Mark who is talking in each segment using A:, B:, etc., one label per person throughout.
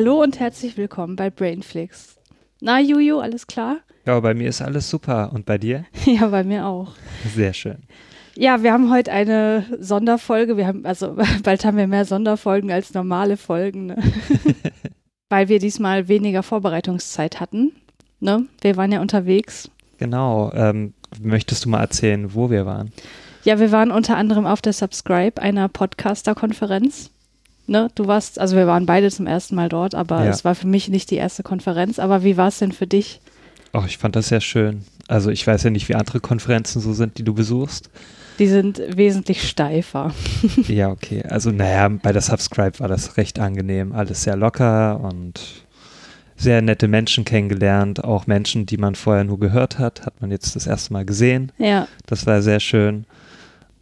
A: Hallo und herzlich willkommen bei Brainflix. Na, Juju, alles klar?
B: Ja, bei mir ist alles super. Und bei dir?
A: Ja, bei mir auch.
B: Sehr schön.
A: Ja, wir haben heute eine Sonderfolge. Wir haben, also bald haben wir mehr Sonderfolgen als normale Folgen, ne? weil wir diesmal weniger Vorbereitungszeit hatten. Ne? Wir waren ja unterwegs.
B: Genau. Ähm, möchtest du mal erzählen, wo wir waren?
A: Ja, wir waren unter anderem auf der Subscribe, einer Podcaster-Konferenz. Ne, du warst, also wir waren beide zum ersten Mal dort, aber
B: Ja.
A: es war für mich nicht die erste Konferenz. Aber wie war es denn für dich?
B: Oh, ich fand das sehr schön. Also ich weiß ja nicht, wie andere Konferenzen so sind, die du besuchst.
A: Die sind wesentlich steifer.
B: ja, okay. Also naja, bei der Subscribe war das recht angenehm. Alles sehr locker und sehr nette Menschen kennengelernt. Auch Menschen, die man vorher nur gehört hat, hat man jetzt das erste Mal gesehen.
A: Ja,
B: Das war sehr schön.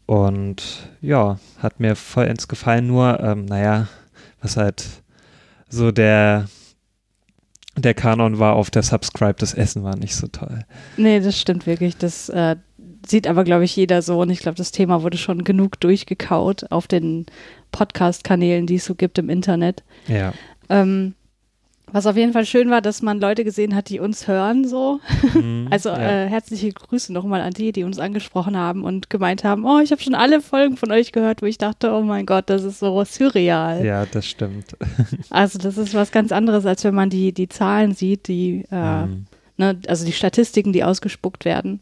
B: Und ja, hat mir vollends gefallen. Nur, ähm, naja, was halt so der, der Kanon war auf der Subscribe, das Essen war nicht so toll.
A: nee, das stimmt wirklich. Das äh, sieht aber, glaube ich, jeder so. Und ich glaube, das Thema wurde schon genug durchgekaut auf den Podcast-Kanälen, die es so gibt im Internet.
B: Ja,
A: Ähm, was auf jeden Fall schön war, dass man Leute gesehen hat, die uns hören so.
B: Mhm,
A: Also
B: ja.
A: äh, herzliche Grüße nochmal an die, die uns angesprochen haben und gemeint haben, oh, ich habe schon alle Folgen von euch gehört, wo ich dachte, oh mein Gott, das ist so surreal.
B: ja, das stimmt.
A: Also das ist was ganz anderes, als wenn man die, die Zahlen sieht, die, äh,
B: Mhm.
A: ne, also die Statistiken, die ausgespuckt werden.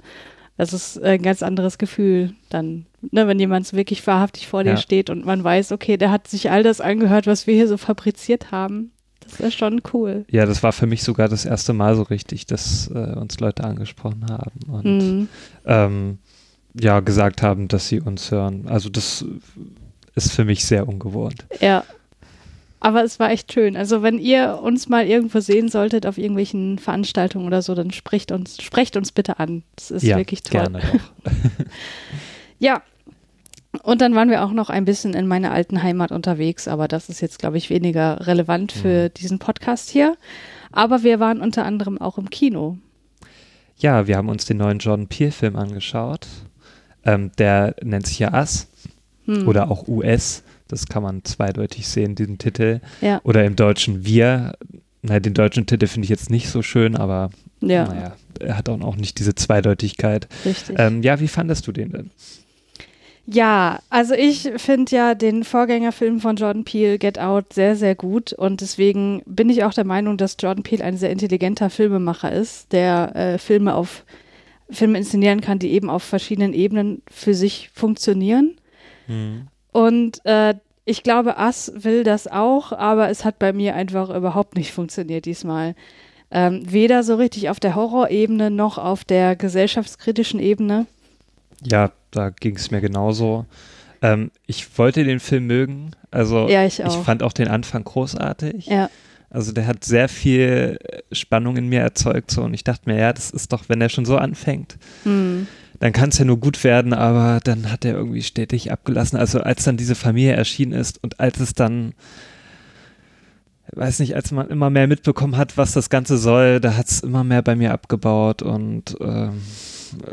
A: Das ist ein ganz anderes Gefühl dann, ne, wenn jemand wirklich wahrhaftig vor dir
B: Ja.
A: steht und man weiß, okay, der hat sich all das angehört, was wir hier so fabriziert haben. Das ist schon cool.
B: Ja, das war für mich sogar das erste Mal so richtig, dass äh, uns Leute angesprochen haben und
A: Mhm.
B: ähm, ja, gesagt haben, dass sie uns hören. Also das ist für mich sehr ungewohnt.
A: Ja. Aber es war echt schön. Also wenn ihr uns mal irgendwo sehen solltet auf irgendwelchen Veranstaltungen oder so, dann spricht uns, sprecht uns bitte an. Das ist
B: ja,
A: wirklich toll.
B: gerne.
A: Ja. Und dann waren wir auch noch ein bisschen in meiner alten Heimat unterwegs, aber das ist jetzt, glaube ich, weniger relevant für diesen Podcast hier. Aber wir waren unter anderem auch im Kino.
B: Ja, wir haben uns den neuen Jordan Peele-Film angeschaut. Ähm, der nennt sich ja Us
A: Hm.
B: oder auch US. Das kann man zweideutig sehen, diesen Titel.
A: Ja,
B: Oder im Deutschen Wir. Na, den deutschen Titel finde ich jetzt nicht so schön, aber
A: ja,
B: naja, er hat auch noch nicht diese Zweideutigkeit.
A: richtig.
B: Ähm, ja, wie fandest du den denn?
A: Ja, also ich finde ja den Vorgängerfilm von Jordan Peele, Get Out, sehr, sehr gut. Und deswegen bin ich auch der Meinung, dass Jordan Peele ein sehr intelligenter Filmemacher ist, der äh, Filme auf Filme inszenieren kann, die eben auf verschiedenen Ebenen für sich funktionieren. Und äh, ich glaube, Us will das auch, aber es hat bei mir einfach überhaupt nicht funktioniert diesmal. Ähm, weder so richtig auf der Horrorebene noch auf der gesellschaftskritischen Ebene.
B: Ja, da ging es mir genauso. Ähm, ich wollte den Film mögen. Also
A: Ja, ich
B: ich
A: auch.
B: fand auch den Anfang großartig.
A: Ja,
B: Also der hat sehr viel äh, Spannung in mir erzeugt so und ich dachte mir, ja, das ist doch, wenn er schon so anfängt,
A: hm.
B: dann kann es ja nur gut werden, aber dann hat er irgendwie stetig abgelassen. Also als dann diese Familie erschienen ist und als es dann, weiß nicht, als man immer mehr mitbekommen hat, was das Ganze soll, da hat es immer mehr bei mir abgebaut und ähm,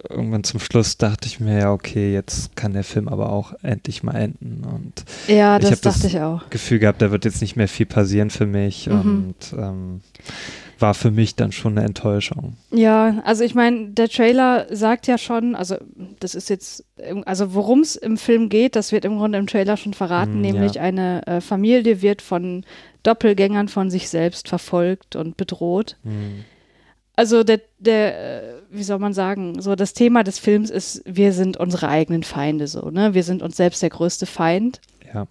B: irgendwann zum Schluss dachte ich mir, ja, okay, jetzt kann der Film aber auch endlich mal enden und
A: Ja,
B: Ich
A: das
B: das-
A: dachte ich auch.
B: Gefühl gehabt, da wird jetzt nicht mehr viel passieren für mich
A: Mhm.
B: und ähm, war für mich dann schon eine Enttäuschung.
A: Ja, also ich meine, der Trailer sagt ja schon, also das ist jetzt, also worum es im Film geht, das wird im Grunde im Trailer schon verraten,
B: Mm,
A: nämlich
B: ja.
A: eine äh, Familie wird von Doppelgängern von sich selbst verfolgt und bedroht. Also der, der, äh, wie soll man sagen, so das Thema des Films ist, wir sind unsere eigenen Feinde so, ne? Wir sind uns selbst der größte Feind.
B: Ja.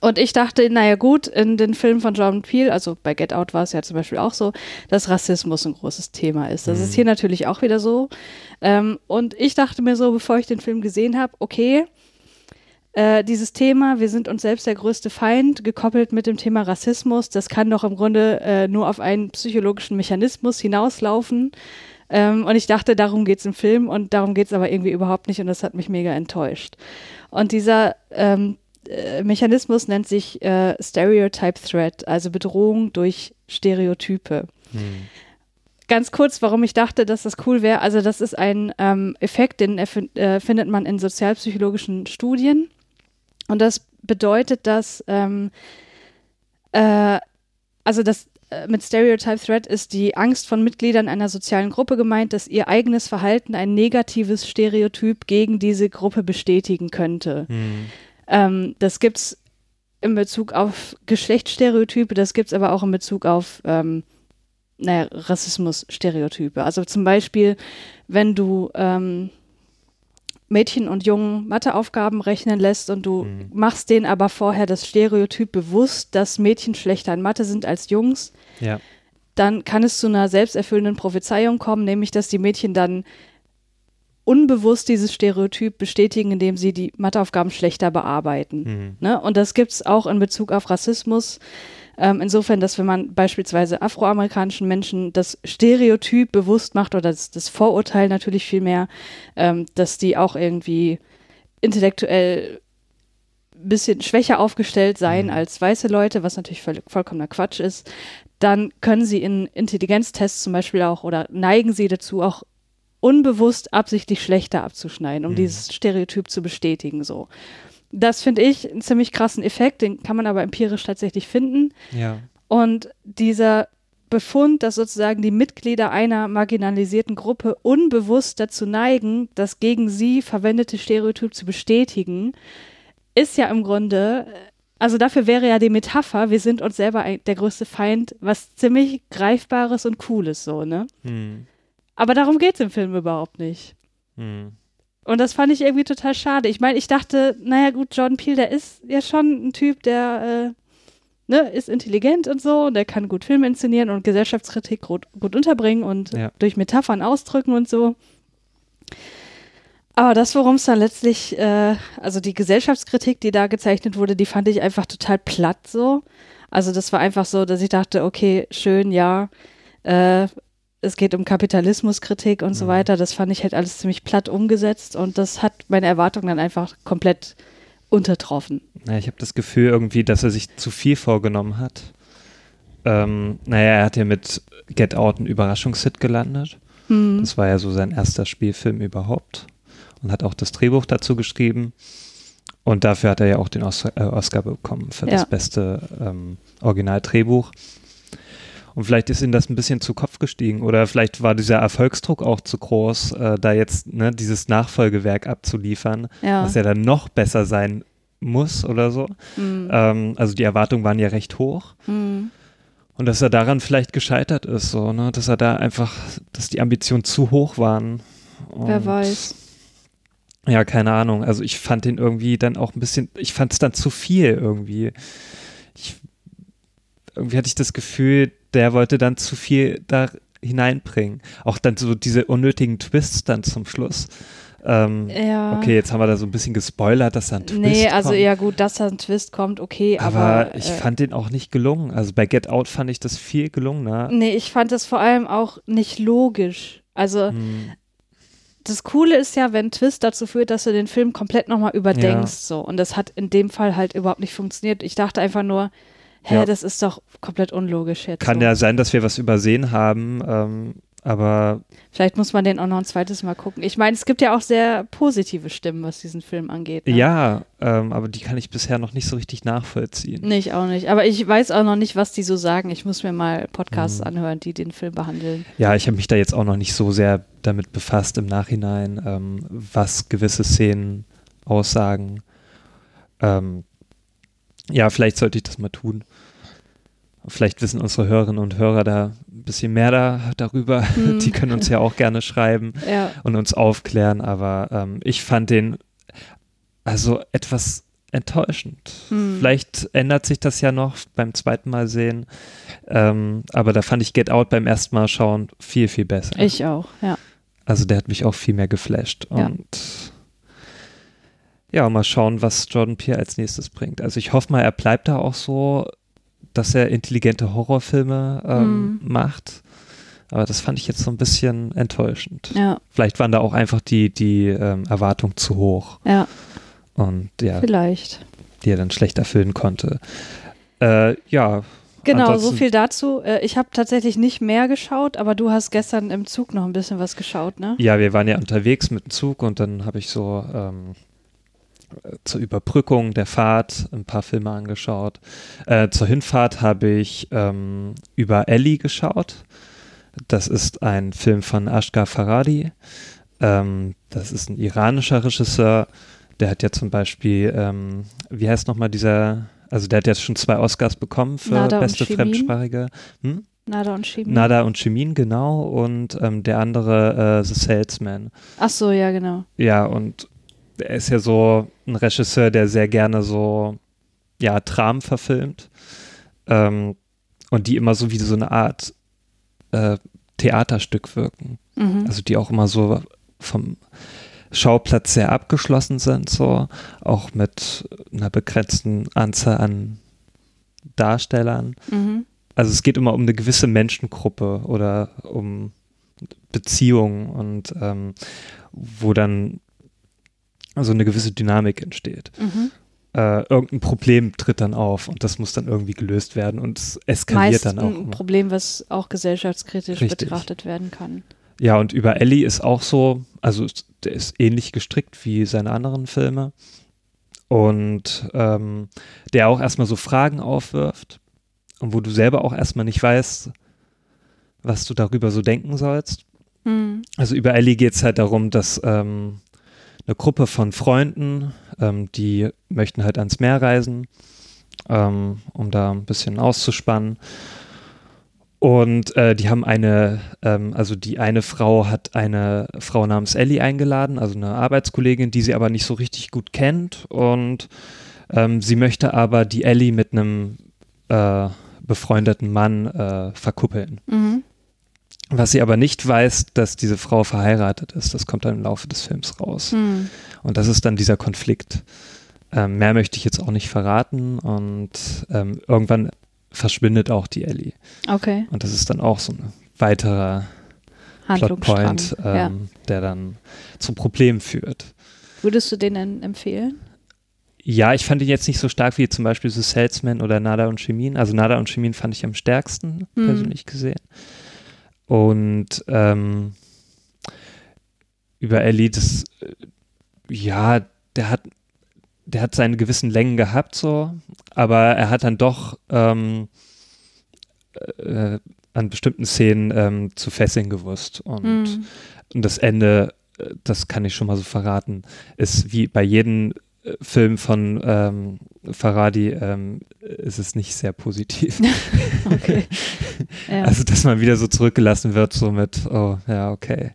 A: Und ich dachte, naja gut, in den Filmen von Jordan Peele, also bei Get Out war es ja zum Beispiel auch so, dass Rassismus ein großes Thema ist. Das ist hier natürlich auch wieder so. Ähm, und ich dachte mir so, bevor ich den Film gesehen habe, okay, äh, dieses Thema, wir sind uns selbst der größte Feind, gekoppelt mit dem Thema Rassismus, das kann doch im Grunde äh, nur auf einen psychologischen Mechanismus hinauslaufen. Ähm, und ich dachte, darum geht es im Film und darum geht es aber irgendwie überhaupt nicht und das hat mich mega enttäuscht. Und dieser ähm, äh, Mechanismus nennt sich äh, Stereotype Threat, also Bedrohung durch Stereotype. Hm. Ganz kurz, warum ich dachte, dass das cool wäre. Also das ist ein ähm, Effekt, den äh, findet man in sozialpsychologischen Studien. Und das bedeutet, dass ähm, äh, also das äh, mit Stereotype Threat ist die Angst von Mitgliedern einer sozialen Gruppe gemeint, dass ihr eigenes Verhalten ein negatives Stereotyp gegen diese Gruppe bestätigen könnte. Mhm. Ähm, das gibt es in Bezug auf Geschlechtsstereotype, das gibt es aber auch in Bezug auf ähm, naja, Rassismus-Stereotype. Also zum Beispiel, wenn du ähm, Mädchen und Jungen Matheaufgaben rechnen lässt und du mhm. machst denen aber vorher das Stereotyp bewusst, dass Mädchen schlechter in Mathe sind als Jungs,
B: ja.
A: dann kann es zu einer selbsterfüllenden Prophezeiung kommen, nämlich dass die Mädchen dann unbewusst dieses Stereotyp bestätigen, indem sie die Matheaufgaben schlechter bearbeiten. Mhm. Ne? Und das gibt es auch in Bezug auf Rassismus. Ähm, insofern, dass wenn man beispielsweise afroamerikanischen Menschen das Stereotyp bewusst macht oder das, das Vorurteil natürlich viel mehr, ähm, dass die auch irgendwie intellektuell ein bisschen schwächer aufgestellt seien mhm. als weiße Leute, was natürlich voll, vollkommener Quatsch ist, dann können sie in Intelligenztests zum Beispiel auch oder neigen sie dazu, auch unbewusst absichtlich schlechter abzuschneiden, um mhm. dieses Stereotyp zu bestätigen. So. Das finde ich einen ziemlich krassen Effekt, den kann man aber empirisch tatsächlich finden.
B: Ja.
A: Und dieser Befund, dass sozusagen die Mitglieder einer marginalisierten Gruppe unbewusst dazu neigen, das gegen sie verwendete Stereotyp zu bestätigen, ist ja im Grunde, also dafür wäre ja die Metapher, wir sind uns selber ein, der größte Feind, was ziemlich Greifbares und Cooles so, ne? Hm. Aber darum geht es im Film überhaupt nicht. Hm. Und das fand ich irgendwie total schade. Ich meine, ich dachte, naja gut, Jordan Peele, der ist ja schon ein Typ, der äh, ne, ist intelligent und so, und der kann gut Filme inszenieren und Gesellschaftskritik gut, gut unterbringen und ja. durch Metaphern ausdrücken und so. Aber das, worum es dann letztlich, äh, also die Gesellschaftskritik, die da gezeichnet wurde, die fand ich einfach total platt so. Also das war einfach so, dass ich dachte, okay, schön, ja, äh, es geht um Kapitalismuskritik und mhm. so weiter. Das fand ich halt alles ziemlich platt umgesetzt und das hat meine Erwartungen dann einfach komplett untertroffen.
B: Ja, ich habe das Gefühl irgendwie, dass er sich zu viel vorgenommen hat. Ähm, naja, er hat ja mit Get Out einen Überraschungshit gelandet. Mhm. Das war ja so sein erster Spielfilm überhaupt und hat auch das Drehbuch dazu geschrieben. Und dafür hat er ja auch den Os äh, Oscar bekommen für ja. das beste ähm, Originaldrehbuch. Und vielleicht ist ihnen das ein bisschen zu Kopf gestiegen oder vielleicht war dieser Erfolgsdruck auch zu groß, äh, da jetzt ne, dieses Nachfolgewerk abzuliefern, ja. was ja dann noch besser sein muss oder so. Mhm. Ähm, also die Erwartungen waren ja recht hoch. Mhm. Und dass er daran vielleicht gescheitert ist, so, ne? dass er da einfach, dass die Ambitionen zu hoch waren.
A: Und Wer weiß.
B: Ja, keine Ahnung. Also ich fand den irgendwie dann auch ein bisschen, ich fand es dann zu viel irgendwie. Ich, irgendwie hatte ich das Gefühl, der wollte dann zu viel da hineinbringen. Auch dann so diese unnötigen Twists dann zum Schluss. Ähm, ja. Okay, jetzt haben wir da so ein bisschen gespoilert, dass da ein Twist
A: Nee, also
B: kommt.
A: ja gut, dass da ein Twist kommt, okay, aber.
B: Aber ich äh, fand den auch nicht gelungen. Also bei Get Out fand ich das viel gelungener.
A: Nee, ich fand das vor allem auch nicht logisch. Also. Hm. Das Coole ist ja, wenn Twist dazu führt, dass du den Film komplett nochmal überdenkst. Ja. So. Und das hat in dem Fall halt überhaupt nicht funktioniert. Ich dachte einfach nur, hä, ja. das ist doch komplett unlogisch jetzt.
B: Kann so. ja sein, dass wir was übersehen haben, ähm, aber.
A: Vielleicht muss man den auch noch ein zweites Mal gucken. Ich meine, es gibt ja auch sehr positive Stimmen, was diesen Film angeht.
B: Ne? Ja, ähm, aber die kann ich bisher noch nicht so richtig nachvollziehen.
A: Nee, ich auch nicht. Aber ich weiß auch noch nicht, was die so sagen. Ich muss mir mal Podcasts mhm. anhören, die den Film behandeln.
B: Ja, ich habe mich da jetzt auch noch nicht so sehr damit befasst im Nachhinein, ähm, was gewisse Szenen aussagen. Ähm, ja, vielleicht sollte ich das mal tun. Vielleicht wissen unsere Hörerinnen und Hörer da ein bisschen mehr da, darüber. Hm. Die können uns ja auch gerne schreiben
A: ja.
B: und uns aufklären. Aber ähm, ich fand den also etwas enttäuschend. Hm. Vielleicht ändert sich das ja noch beim zweiten Mal sehen. Ähm, aber da fand ich Get Out beim ersten Mal schauen viel, viel besser.
A: Ich auch, ja.
B: Also der hat mich auch viel mehr geflasht. Und ja, mal schauen, was Jordan Peele als nächstes bringt. Also ich hoffe mal, er bleibt da auch so, dass er intelligente Horrorfilme ähm,
A: Mhm.
B: macht. Aber das fand ich jetzt so ein bisschen enttäuschend.
A: Ja,
B: Vielleicht waren da auch einfach die, die ähm, Erwartungen zu hoch
A: ja,
B: und ja,
A: vielleicht.
B: die er dann schlecht erfüllen konnte. Äh, ja,
A: Genau, so viel dazu. Äh, Ich habe tatsächlich nicht mehr geschaut, aber du hast gestern im Zug noch ein bisschen was geschaut, ne?
B: Ja, wir waren ja unterwegs mit dem Zug und dann habe ich so ähm, äh, zur Überbrückung der Fahrt ein paar Filme angeschaut. Äh, zur Hinfahrt habe ich ähm, über Ellie geschaut. Das ist ein Film von Ashgar Farhadi. Ähm, das ist ein iranischer Regisseur. Der hat ja zum Beispiel, ähm, wie heißt nochmal dieser, also der hat jetzt schon zwei Oscars bekommen für
A: Nada
B: beste. Fremdsprachige. Hm?
A: Nada und Schieben.
B: Nada und Shimin, genau. Und ähm, der andere äh, The Salesman.
A: Ach so, ja, genau.
B: Ja, und er ist ja so ein Regisseur, der sehr gerne so, ja, Dramen verfilmt. Ähm, und die immer so wie so eine Art äh, Theaterstück wirken.
A: Mhm.
B: Also die auch immer so vom Schauplatz sehr abgeschlossen sind, so auch mit einer begrenzten Anzahl an Darstellern.
A: Mhm.
B: Also es geht immer um eine gewisse Menschengruppe oder um Beziehungen und ähm, wo dann so eine gewisse Dynamik entsteht.
A: Mhm.
B: Äh, irgendein Problem tritt dann auf und das muss dann irgendwie gelöst werden und es eskaliert
A: Meist
B: dann auch.
A: ein
B: immer.
A: Problem, was auch gesellschaftskritisch
B: Richtig.
A: betrachtet werden kann.
B: Ja, und über Ellie ist auch so, also der ist ähnlich gestrickt wie seine anderen Filme. Und ähm, der auch erstmal so Fragen aufwirft und wo du selber auch erstmal nicht weißt, was du darüber so denken sollst.
A: Mhm.
B: Also über Ellie geht es halt darum, dass ähm, eine Gruppe von Freunden, ähm, die möchten halt ans Meer reisen, ähm, um da ein bisschen auszuspannen. Und äh, die haben eine, ähm, also die eine Frau hat eine Frau namens Ellie eingeladen, also eine Arbeitskollegin, die sie aber nicht so richtig gut kennt. Und ähm, sie möchte aber die Ellie mit einem äh, befreundeten Mann äh, verkuppeln.
A: Mhm.
B: Was sie aber nicht weiß, dass diese Frau verheiratet ist. Das kommt dann im Laufe des Films raus.
A: Mhm.
B: Und das ist dann dieser Konflikt. Ähm, mehr möchte ich jetzt auch nicht verraten. Und ähm, irgendwann verschwindet auch die Ellie.
A: Okay,
B: Und das ist dann auch so ein weiterer. Plotpoint,
A: ja.
B: ähm, der dann zum Problem führt.
A: Würdest du den denn empfehlen?
B: Ja, ich fand ihn jetzt nicht so stark wie zum Beispiel The Salesman oder Nada und Chemin. Also Nada und Chemin fand ich am stärksten,
A: Mhm.
B: persönlich gesehen. Und ähm, über Ellie, das, äh, ja, der hat, der hat seine gewissen Längen gehabt, so, aber er hat dann doch ähm, äh, an bestimmten Szenen ähm, zu fesseln gewusst. Und
A: Mhm.
B: und das Ende, äh, das kann ich schon mal so verraten, ist wie bei jedem Film von ähm, Faradi, ähm, ist es nicht sehr positiv.
A: Okay. Ja.
B: Also, dass man wieder so zurückgelassen wird, so mit, oh, ja, okay.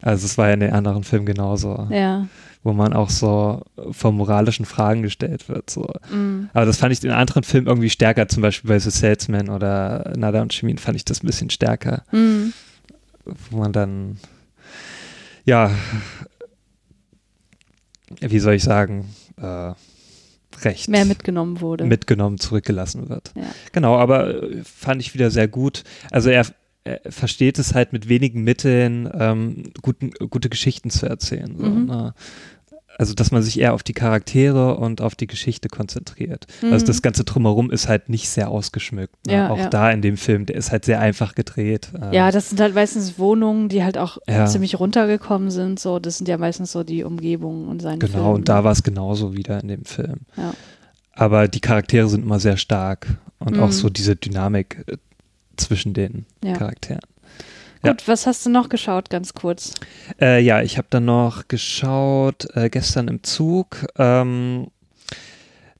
B: Also, es war ja in den anderen Filmen genauso,
A: ja.
B: wo man auch so vor moralischen Fragen gestellt wird. So.
A: Mhm.
B: Aber das fand ich in anderen Filmen irgendwie stärker, zum Beispiel bei The Salesman oder Nada und Chemin fand ich das ein bisschen stärker
A: Mhm.
B: wo man dann, ja, wie soll ich sagen, äh, recht
A: Mehr mitgenommen wurde.
B: mitgenommen zurückgelassen wird.
A: Ja.
B: Genau, aber äh, fand ich wieder sehr gut. Also er, er versteht es halt mit wenigen Mitteln, ähm, guten, gute Geschichten zu erzählen. So,
A: Mhm.
B: ne? Also, dass man sich eher auf die Charaktere und auf die Geschichte konzentriert. Also,
A: Mhm.
B: das Ganze drumherum ist halt nicht sehr ausgeschmückt. Ne?
A: Ja,
B: Auch
A: ja.
B: da in dem Film, der ist halt sehr einfach gedreht. Ähm,
A: Ja, das sind halt meistens Wohnungen, die halt auch
B: Ja.
A: ziemlich runtergekommen sind. So, das sind ja meistens so die Umgebungen und seine
B: Genau,
A: Filme.
B: und da war es genauso wieder in dem Film. Aber die Charaktere sind immer sehr stark und
A: Mhm.
B: auch so diese Dynamik äh, zwischen den
A: Ja.
B: Charakteren. ja.
A: Gut, was hast du noch geschaut, ganz kurz?
B: Äh, ja, ich habe dann noch geschaut, äh, gestern im Zug, ähm,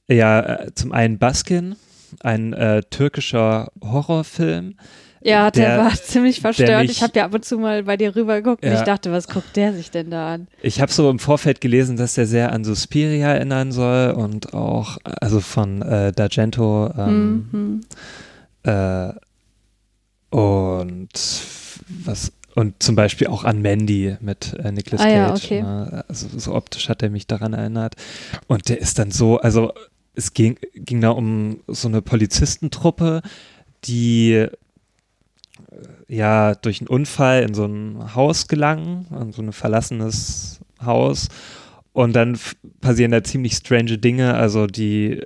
B: ja, äh, zum einen Baskin, ein äh, türkischer Horrorfilm.
A: Ja, der,
B: Der-
A: war ziemlich verstört.
B: mich-
A: ich habe ja ab und zu mal bei dir rüber geguckt und
B: Ja.
A: ich dachte, was guckt der sich denn da an?
B: Ich habe so im Vorfeld gelesen, dass der sehr an Suspiria erinnern soll und auch, also von äh, D'Argento. Ähm,
A: Mhm.
B: Äh, und was, und zum Beispiel auch an Mandy mit äh, Nicolas
A: Ah
B: Cage.
A: ja, okay.
B: ne? Also so optisch hat er mich daran erinnert. Und der ist dann so, also es ging, ging da um so eine Polizistentruppe, die äh, ja durch einen Unfall in so ein Haus gelangen, in so ein verlassenes Haus. Und dann passieren da ziemlich strange Dinge. Also die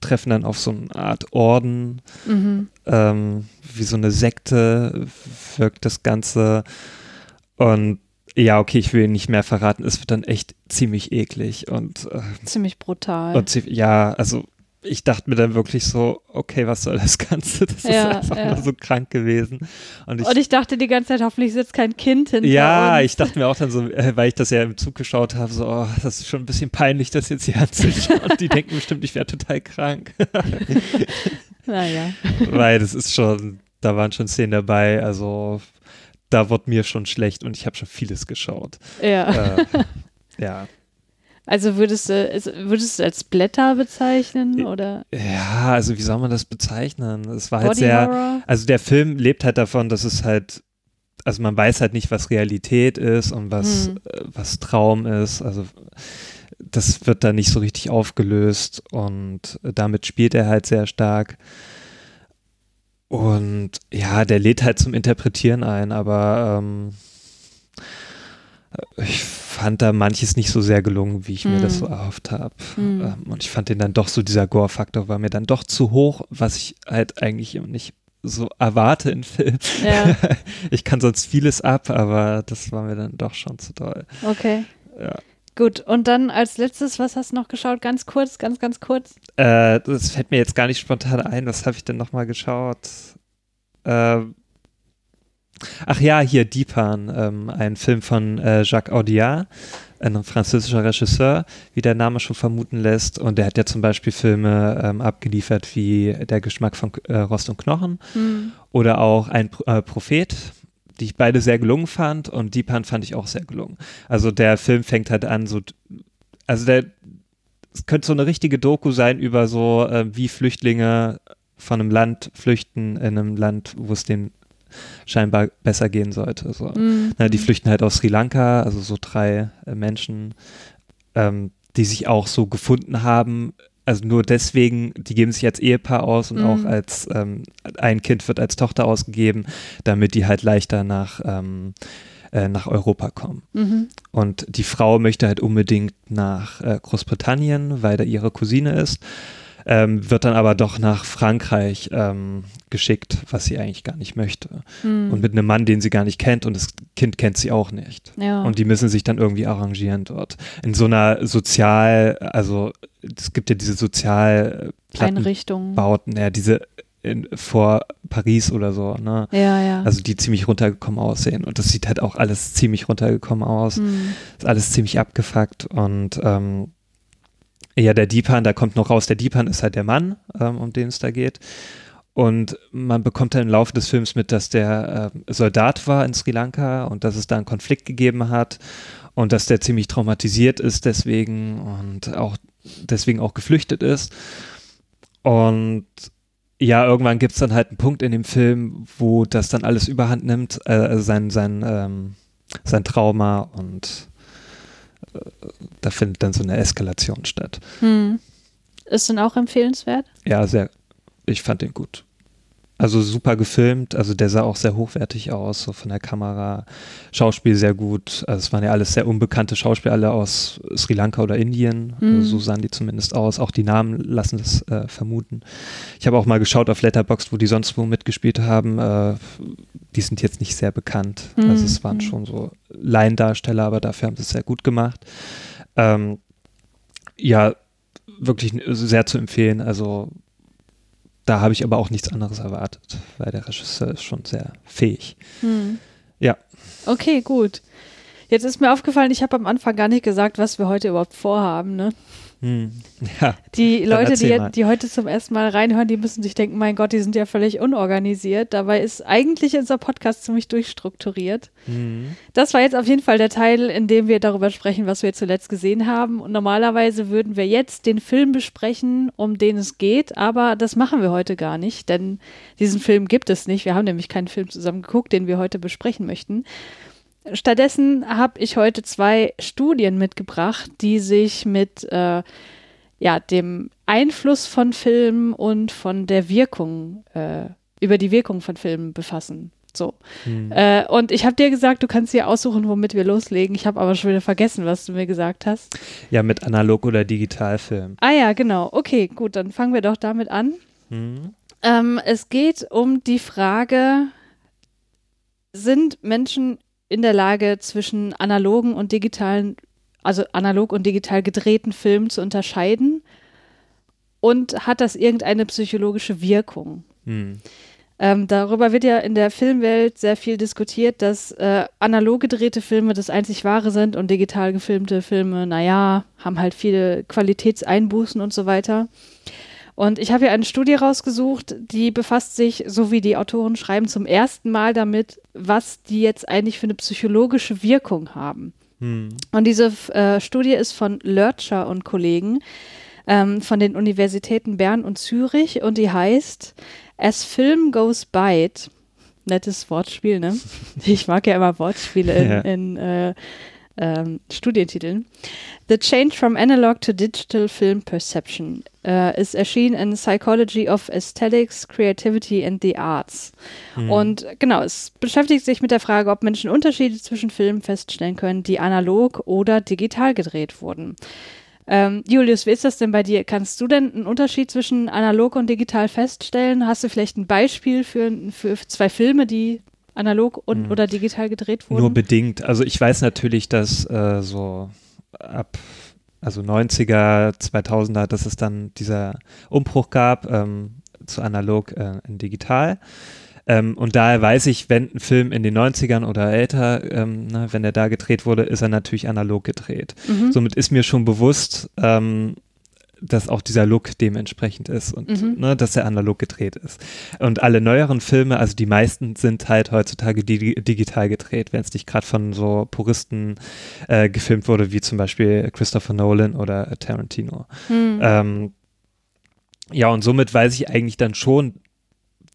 B: treffen dann auf so eine Art Orden,
A: Mhm.
B: Ähm, wie so eine Sekte wirkt das Ganze. Und ja, okay, ich will nicht mehr verraten. Es wird dann echt ziemlich eklig und, äh,
A: Ziemlich brutal.
B: und zie- ja, also ich dachte mir dann wirklich so, okay, was soll das Ganze? Das
A: Ja,
B: ist einfach
A: ja.
B: nur so krank gewesen. Und ich,
A: und ich dachte die ganze Zeit, hoffentlich sitzt kein Kind hinter
B: ja,
A: uns.
B: ich dachte mir auch dann so, äh, weil ich das ja im Zug geschaut habe, so, oh, das ist schon ein bisschen peinlich, das jetzt hier anzuschauen. Die denken bestimmt, ich wäre total krank.
A: Naja.
B: weil das ist schon, da waren schon Szenen dabei, also da wird mir schon schlecht und ich habe schon vieles geschaut.
A: Ja.
B: Äh, ja.
A: Also würdest du, es- würdest du es als Blätter bezeichnen oder
B: Ja, also wie soll man das bezeichnen? Es war halt
A: Body
B: sehr,
A: Horror?
B: also der Film lebt halt davon, dass es halt, also man weiß halt nicht, was Realität ist und was,
A: Hm.
B: äh, was Traum ist. Also das wird da nicht so richtig aufgelöst und damit spielt er halt sehr stark. Und ja, der lädt halt zum Interpretieren ein, aber ähm, ich fand da manches nicht so sehr gelungen, wie ich mir
A: Hm.
B: das so erhofft habe.
A: Hm.
B: Ähm, und ich fand den dann doch so, dieser Gore-Faktor war mir dann doch zu hoch, was ich halt eigentlich nicht so erwarte in Filmen.
A: Ja.
B: Ich kann sonst vieles ab, aber das war mir dann doch schon zu doll.
A: Okay.
B: Ja.
A: Gut, und dann als letztes, was hast du noch geschaut? Ganz kurz, ganz, ganz kurz.
B: Äh, das fällt mir jetzt gar nicht spontan ein. Was habe ich denn nochmal geschaut? Ähm, ach ja, hier Deepan, ähm, ein Film von äh, Jacques Audiard, ein französischer Regisseur, wie der Name schon vermuten lässt. Und der hat ja zum Beispiel Filme ähm, abgeliefert wie Der Geschmack von äh, Rost und Knochen
A: Hm.
B: oder auch ein äh, Prophet, die ich beide sehr gelungen fand und Deepan fand ich auch sehr gelungen. Also der Film fängt halt an so, also der, es könnte so eine richtige Doku sein über so, äh, wie Flüchtlinge von einem Land flüchten in einem Land, wo es denen scheinbar besser gehen sollte. So.
A: Hm.
B: Na, die flüchten halt aus Sri Lanka, also so drei äh, Menschen, ähm, die sich auch so gefunden haben. Also nur deswegen, die geben sich als Ehepaar aus und
A: Mhm.
B: auch als ähm, ein Kind wird als Tochter ausgegeben, damit die halt leichter nach, ähm, äh, nach Europa kommen.
A: Mhm.
B: Und die Frau möchte halt unbedingt nach äh, Großbritannien, weil da ihre Cousine ist, ähm, wird dann aber doch nach Frankreich ähm, geschickt, was sie eigentlich gar nicht möchte.
A: Hm.
B: Und mit einem Mann, den sie gar nicht kennt und das Kind kennt sie auch nicht.
A: ja.
B: Und die müssen sich dann irgendwie arrangieren dort. In so einer Sozial, also es gibt ja diese Sozialplattenbauten,
A: Einrichtung.
B: ja, diese in, vor Paris oder so, ne?
A: Ja, ja.
B: Also die ziemlich runtergekommen aussehen. Und das sieht halt auch alles ziemlich runtergekommen aus.
A: Hm.
B: Ist alles ziemlich abgefuckt. Und ähm, ja, der Deepan, da kommt noch raus, der Deepan ist halt der Mann, ähm, um den es da geht. Und man bekommt dann im Laufe des Films mit, dass der ähm, Soldat war in Sri Lanka und dass es da einen Konflikt gegeben hat und dass der ziemlich traumatisiert ist deswegen und auch deswegen auch geflüchtet ist. Und ja, irgendwann gibt es dann halt einen Punkt in dem Film, wo das dann alles überhand nimmt, äh, sein, sein, ähm, sein Trauma und äh, da findet dann so eine Eskalation statt.
A: Hm. Ist denn auch empfehlenswert?
B: Ja, sehr, ich fand den gut. Also super gefilmt, also der sah auch sehr hochwertig aus, so von der Kamera. Schauspiel sehr gut. Also es waren ja alles sehr unbekannte Schauspieler, alle aus Sri Lanka oder Indien.
A: Mhm.
B: Also so sahen die zumindest aus. Auch die Namen lassen das äh, vermuten. Ich habe auch mal geschaut auf Letterboxd, wo die sonst wo mitgespielt haben. Äh, die sind jetzt nicht sehr bekannt.
A: Mhm.
B: Also es waren
A: Mhm.
B: schon so Laiendarsteller, aber dafür haben sie es sehr gut gemacht. Ähm, ja, wirklich sehr zu empfehlen. Also da habe ich aber auch nichts anderes erwartet, weil der Regisseur ist schon sehr fähig.
A: Hm.
B: Ja.
A: Okay, gut. Jetzt ist mir aufgefallen, ich habe am Anfang gar nicht gesagt, was wir heute überhaupt vorhaben, ne?
B: Hm. Ja.
A: Die Leute, die, die heute zum ersten Mal reinhören, die müssen sich denken, mein Gott, die sind ja völlig unorganisiert. Dabei ist eigentlich unser Podcast ziemlich durchstrukturiert.
B: Hm.
A: Das war jetzt auf jeden Fall der Teil, in dem wir darüber sprechen, was wir zuletzt gesehen haben. Und normalerweise würden wir jetzt den Film besprechen, um den es geht, aber das machen wir heute gar nicht, denn diesen Film gibt es nicht. Wir haben nämlich keinen Film zusammen geguckt, den wir heute besprechen möchten. Stattdessen habe ich heute zwei Studien mitgebracht, die sich mit äh, ja, dem Einfluss von Filmen und von der Wirkung, äh, über die Wirkung von Filmen befassen. So.
B: Hm.
A: Äh, und ich habe dir gesagt, du kannst dir aussuchen, womit wir loslegen. Ich habe aber schon wieder vergessen, was du mir gesagt hast.
B: Ja, mit Analog- oder Digitalfilm.
A: Ah ja, genau. Okay, gut, dann fangen wir doch damit an.
B: Hm.
A: Ähm, es geht um die Frage, sind Menschen in der Lage, zwischen analogen und digitalen, also analog und digital gedrehten Filmen zu unterscheiden? Und hat das irgendeine psychologische Wirkung?
B: Hm.
A: Ähm, darüber wird ja in der Filmwelt sehr viel diskutiert, dass äh, analog gedrehte Filme das einzig wahre sind und digital gefilmte Filme, naja, haben halt viele Qualitätseinbußen und so weiter. Und ich habe hier eine Studie rausgesucht, die befasst sich, so wie die Autoren schreiben, zum ersten Mal damit, was die jetzt eigentlich für eine psychologische Wirkung haben.
B: Hm.
A: Und diese äh, Studie ist von Lörtscher und Kollegen ähm, von den Universitäten Bern und Zürich und die heißt As Film Goes By It. Nettes Wortspiel, ne? Ich mag ja immer Wortspiele in,
B: Ja.
A: in äh, ähm, Studientiteln. The Change from Analog to Digital Film Perception äh, ist erschienen in Psychology of Aesthetics, Creativity and the Arts.
B: Hm.
A: Und genau, es beschäftigt sich mit der Frage, ob Menschen Unterschiede zwischen Filmen feststellen können, die analog oder digital gedreht wurden. Ähm, Julius, wie ist das denn bei dir? Kannst du denn einen Unterschied zwischen analog und digital feststellen? Hast du vielleicht ein Beispiel für, für zwei Filme, die analog und
B: Hm.
A: oder digital gedreht wurden?
B: Nur bedingt. Also ich weiß natürlich, dass äh, so ab also 90er, 2000er, dass es dann dieser Umbruch gab ähm, zu analog äh, in digital. Ähm, und daher weiß ich, wenn ein Film in den 90ern oder älter, ähm, ne, wenn er da gedreht wurde, ist er natürlich analog gedreht.
A: Mhm.
B: Somit ist mir schon bewusst, ähm, dass auch dieser Look dementsprechend ist und
A: Mhm.
B: ne, dass er analog gedreht ist. Und alle neueren Filme, also die meisten sind halt heutzutage di digital gedreht, wenn es nicht gerade von so Puristen äh, gefilmt wurde, wie zum Beispiel Christopher Nolan oder Tarantino.
A: Hm.
B: Ähm, ja, und somit weiß ich eigentlich dann schon,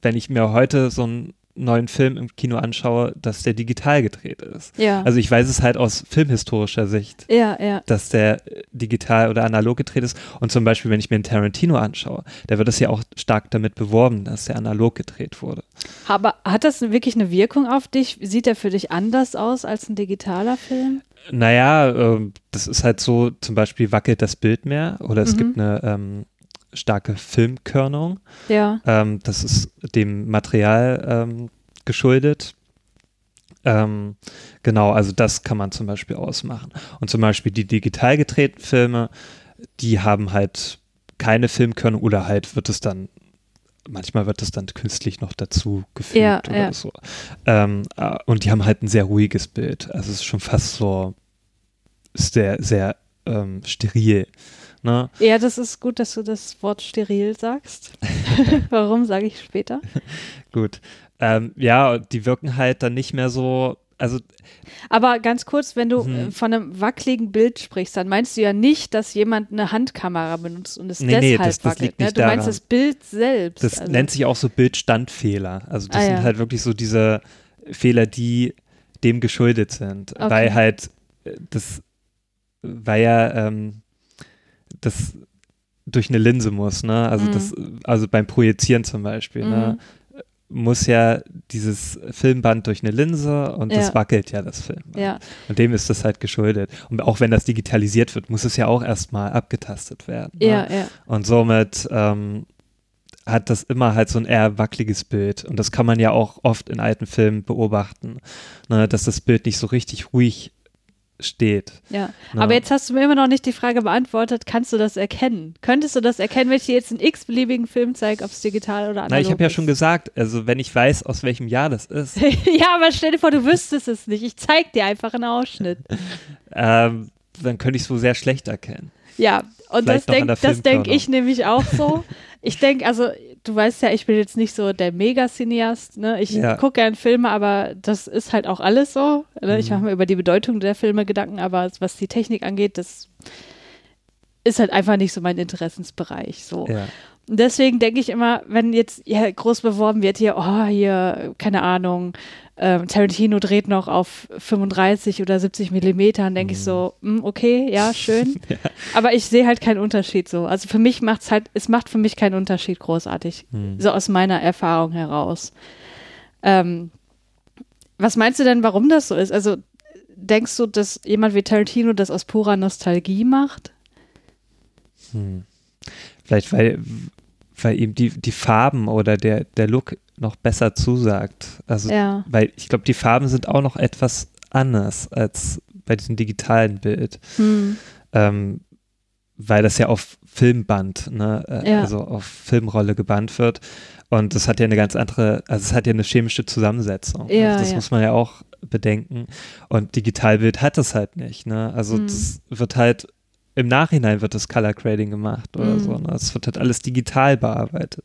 B: wenn ich mir heute so einen neuen Film im Kino anschaue, dass der digital gedreht ist.
A: ja.
B: Also ich weiß es halt aus filmhistorischer Sicht
A: ja, ja.
B: dass der äh, digital oder analog gedreht ist. Und zum Beispiel, wenn ich mir einen Tarantino anschaue, da wird es ja auch stark damit beworben, dass der analog gedreht wurde.
A: Aber hat das wirklich eine Wirkung auf dich? Sieht der für dich anders aus als ein digitaler Film?
B: Naja, ähm, das ist halt so, zum Beispiel wackelt das Bild mehr oder es
A: Mhm.
B: gibt eine ähm, starke Filmkörnung.
A: Ja.
B: Ähm, das ist dem Material ähm, geschuldet. Ähm, genau, also das kann man zum Beispiel ausmachen. Und zum Beispiel die digital gedrehten Filme, die haben halt keine Filmkörnung oder halt wird es dann, manchmal wird es dann künstlich noch dazu gefügt
A: Ja,
B: oder
A: ja.
B: so. Ähm, äh, und die haben halt ein sehr ruhiges Bild. Also es ist schon fast so sehr, sehr ähm, steril. Ne?
A: Ja, das ist gut, dass du das Wort steril sagst. Warum, sage ich später.
B: Gut. Ähm, ja, die wirken halt dann nicht mehr so, also
A: Aber ganz kurz, wenn du äh, von einem wackeligen Bild sprichst, dann meinst du ja nicht, dass jemand eine Handkamera benutzt und es
B: Nee, nee,
A: deshalb
B: das- das
A: wackelt.
B: liegt
A: ne?
B: nicht
A: Du meinst
B: daran.
A: das Bild selbst.
B: Das
A: also.
B: nennt sich auch so Bildstandfehler. Also das
A: Ah,
B: sind
A: ja.
B: halt wirklich so diese Fehler, die dem geschuldet sind.
A: Okay.
B: Weil halt äh, das, weil ja ähm, das durch eine Linse muss, ne? Also
A: Mhm.
B: das, also beim Projizieren zum Beispiel, ne? Muss ja dieses Filmband durch eine Linse und
A: Ja.
B: das wackelt ja das Filmband.
A: Ja,
B: Und dem ist das halt geschuldet. Und auch wenn das digitalisiert wird, muss es ja auch erstmal abgetastet werden. Ne?
A: ja, ja.
B: Und somit ähm, hat das immer halt so ein eher wackeliges Bild. Und das kann man ja auch oft in alten Filmen beobachten, ne, dass das Bild nicht so richtig ruhig steht.
A: Ja,
B: Ne?
A: aber jetzt hast du mir immer noch nicht die Frage beantwortet, kannst du das erkennen? Könntest du das erkennen, wenn ich dir jetzt einen x-beliebigen Film zeige, ob es digital oder analog
B: Na, ich habe ja schon gesagt, also wenn ich weiß, aus welchem Jahr das ist,
A: ja, aber stell dir vor, du wüsstest es nicht. Ich zeig dir einfach einen Ausschnitt.
B: ähm, dann könnte ich es so sehr schlecht erkennen.
A: Ja, Und das denke denk ich nämlich auch so. Ich denke, also du weißt ja, ich bin jetzt nicht so der Mega-Cineast. Ne? Ich ja. gucke gern Filme, aber das ist halt auch alles so. Ne? Ich mhm. mache mir über die Bedeutung der Filme Gedanken, aber was die Technik angeht, das ist halt einfach nicht so mein Interessensbereich. So. Ja. Und deswegen denke ich immer, wenn jetzt ja, groß beworben wird, hier, oh, hier, keine Ahnung, äh, Tarantino dreht noch auf 35 oder 70 Millimetern, denke mhm. ich so, mh, hm, okay, ja, schön. ja. Aber ich sehe halt keinen Unterschied so. Also für mich macht es halt, es macht für mich keinen Unterschied großartig. Mhm. So aus meiner Erfahrung heraus. Ähm, was meinst du denn, warum das so ist? Also denkst du, dass jemand wie Tarantino das aus purer Nostalgie macht?
B: Hm. Vielleicht, weil, weil ihm die, die Farben oder der, der Look noch besser zusagt. Also, ja. weil ich glaube, die Farben sind auch noch etwas anders als bei diesem digitalen Bild. Hm. Ähm, weil das ja auf Filmband, ne, äh, ja. also auf Filmrolle gebannt wird. Und das hat ja eine ganz andere, also es hat ja eine chemische Zusammensetzung. Ja, also das ja. muss man ja auch bedenken. Und Digitalbild hat das halt nicht. Ne? Also hm. das wird halt im Nachhinein wird das Color Grading gemacht oder mhm. so. Ne? Es wird halt alles digital bearbeitet.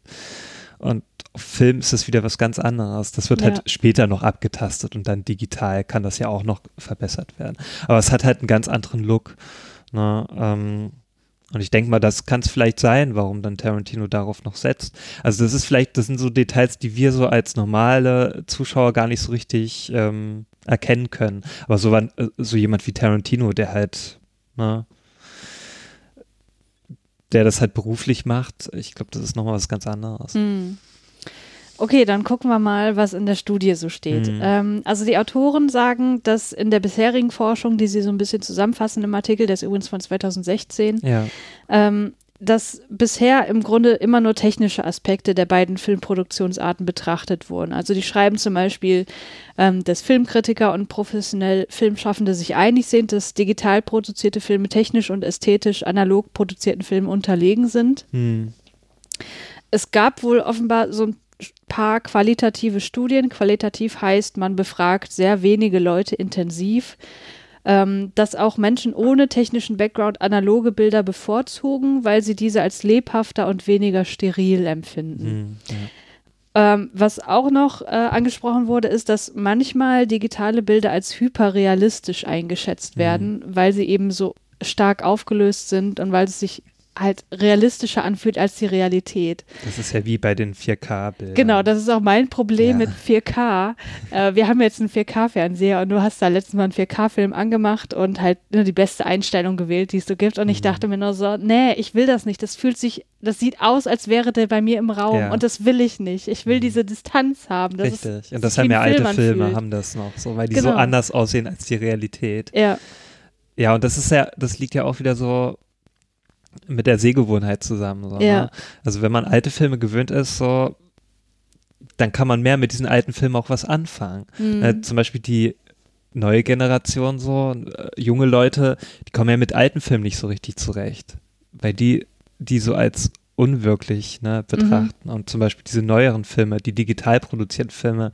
B: Und auf Film ist das wieder was ganz anderes. Das wird halt ja. halt später noch abgetastet und dann digital kann das ja auch noch verbessert werden. Aber es hat halt einen ganz anderen Look. Ne? Ähm, und ich denke mal, das kann es vielleicht sein, warum dann Tarantino darauf noch setzt. Also das ist vielleicht, das sind so Details, die wir so als normale Zuschauer gar nicht so richtig ähm, erkennen können. Aber so, äh, so jemand wie Tarantino, der halt, ne, der das halt beruflich macht, ich glaube, das ist nochmal was ganz anderes. Mhm.
A: Okay, dann gucken wir mal, was in der Studie so steht. Mhm. Ähm, also die Autoren sagen, dass in der bisherigen Forschung, die sie so ein bisschen zusammenfassen im Artikel, der ist übrigens von 2016, ja. ähm, dass bisher im Grunde immer nur technische Aspekte der beiden Filmproduktionsarten betrachtet wurden. Also die schreiben zum Beispiel, ähm, dass Filmkritiker und professionell Filmschaffende sich einig sind, dass digital produzierte Filme technisch und ästhetisch analog produzierten Filmen unterlegen sind. Hm. Es gab wohl offenbar so ein paar qualitative Studien. Qualitativ heißt, man befragt sehr wenige Leute intensiv ähm, dass auch Menschen ohne technischen Background analoge Bilder bevorzugen, weil sie diese als lebhafter und weniger steril empfinden. Mhm, ja. ähm, was auch noch äh, angesprochen wurde, ist, dass manchmal digitale Bilder als hyperrealistisch eingeschätzt mhm. werden, weil sie eben so stark aufgelöst sind und weil es sich halt realistischer anfühlt als die Realität.
B: Das ist ja wie bei den 4K-Bildern.
A: Genau, das ist auch mein Problem ja. mit 4K. Äh, wir haben jetzt einen 4K-Fernseher und du hast da letztes Mal einen 4K-Film angemacht und halt nur die beste Einstellung gewählt, die es so gibt. Und mhm. ich dachte mir nur so, nee, ich will das nicht. Das fühlt sich, das sieht aus, als wäre der bei mir im Raum ja. und das will ich nicht. Ich will mhm. diese Distanz haben. Das
B: Richtig. Ist, und das haben ja alte Filme, fühlt. haben das noch so, weil die genau. so anders aussehen als die Realität.
A: Ja.
B: Ja, und das ist ja, das liegt ja auch wieder so mit der Sehgewohnheit zusammen. So, ja. ne? Also wenn man alte Filme gewöhnt ist, so, dann kann man mehr mit diesen alten Filmen auch was anfangen. Mhm. Äh, zum Beispiel die neue Generation, so äh, junge Leute, die kommen ja mit alten Filmen nicht so richtig zurecht, weil die die so als unwirklich ne, betrachten mhm. und zum Beispiel diese neueren Filme, die digital produzierten Filme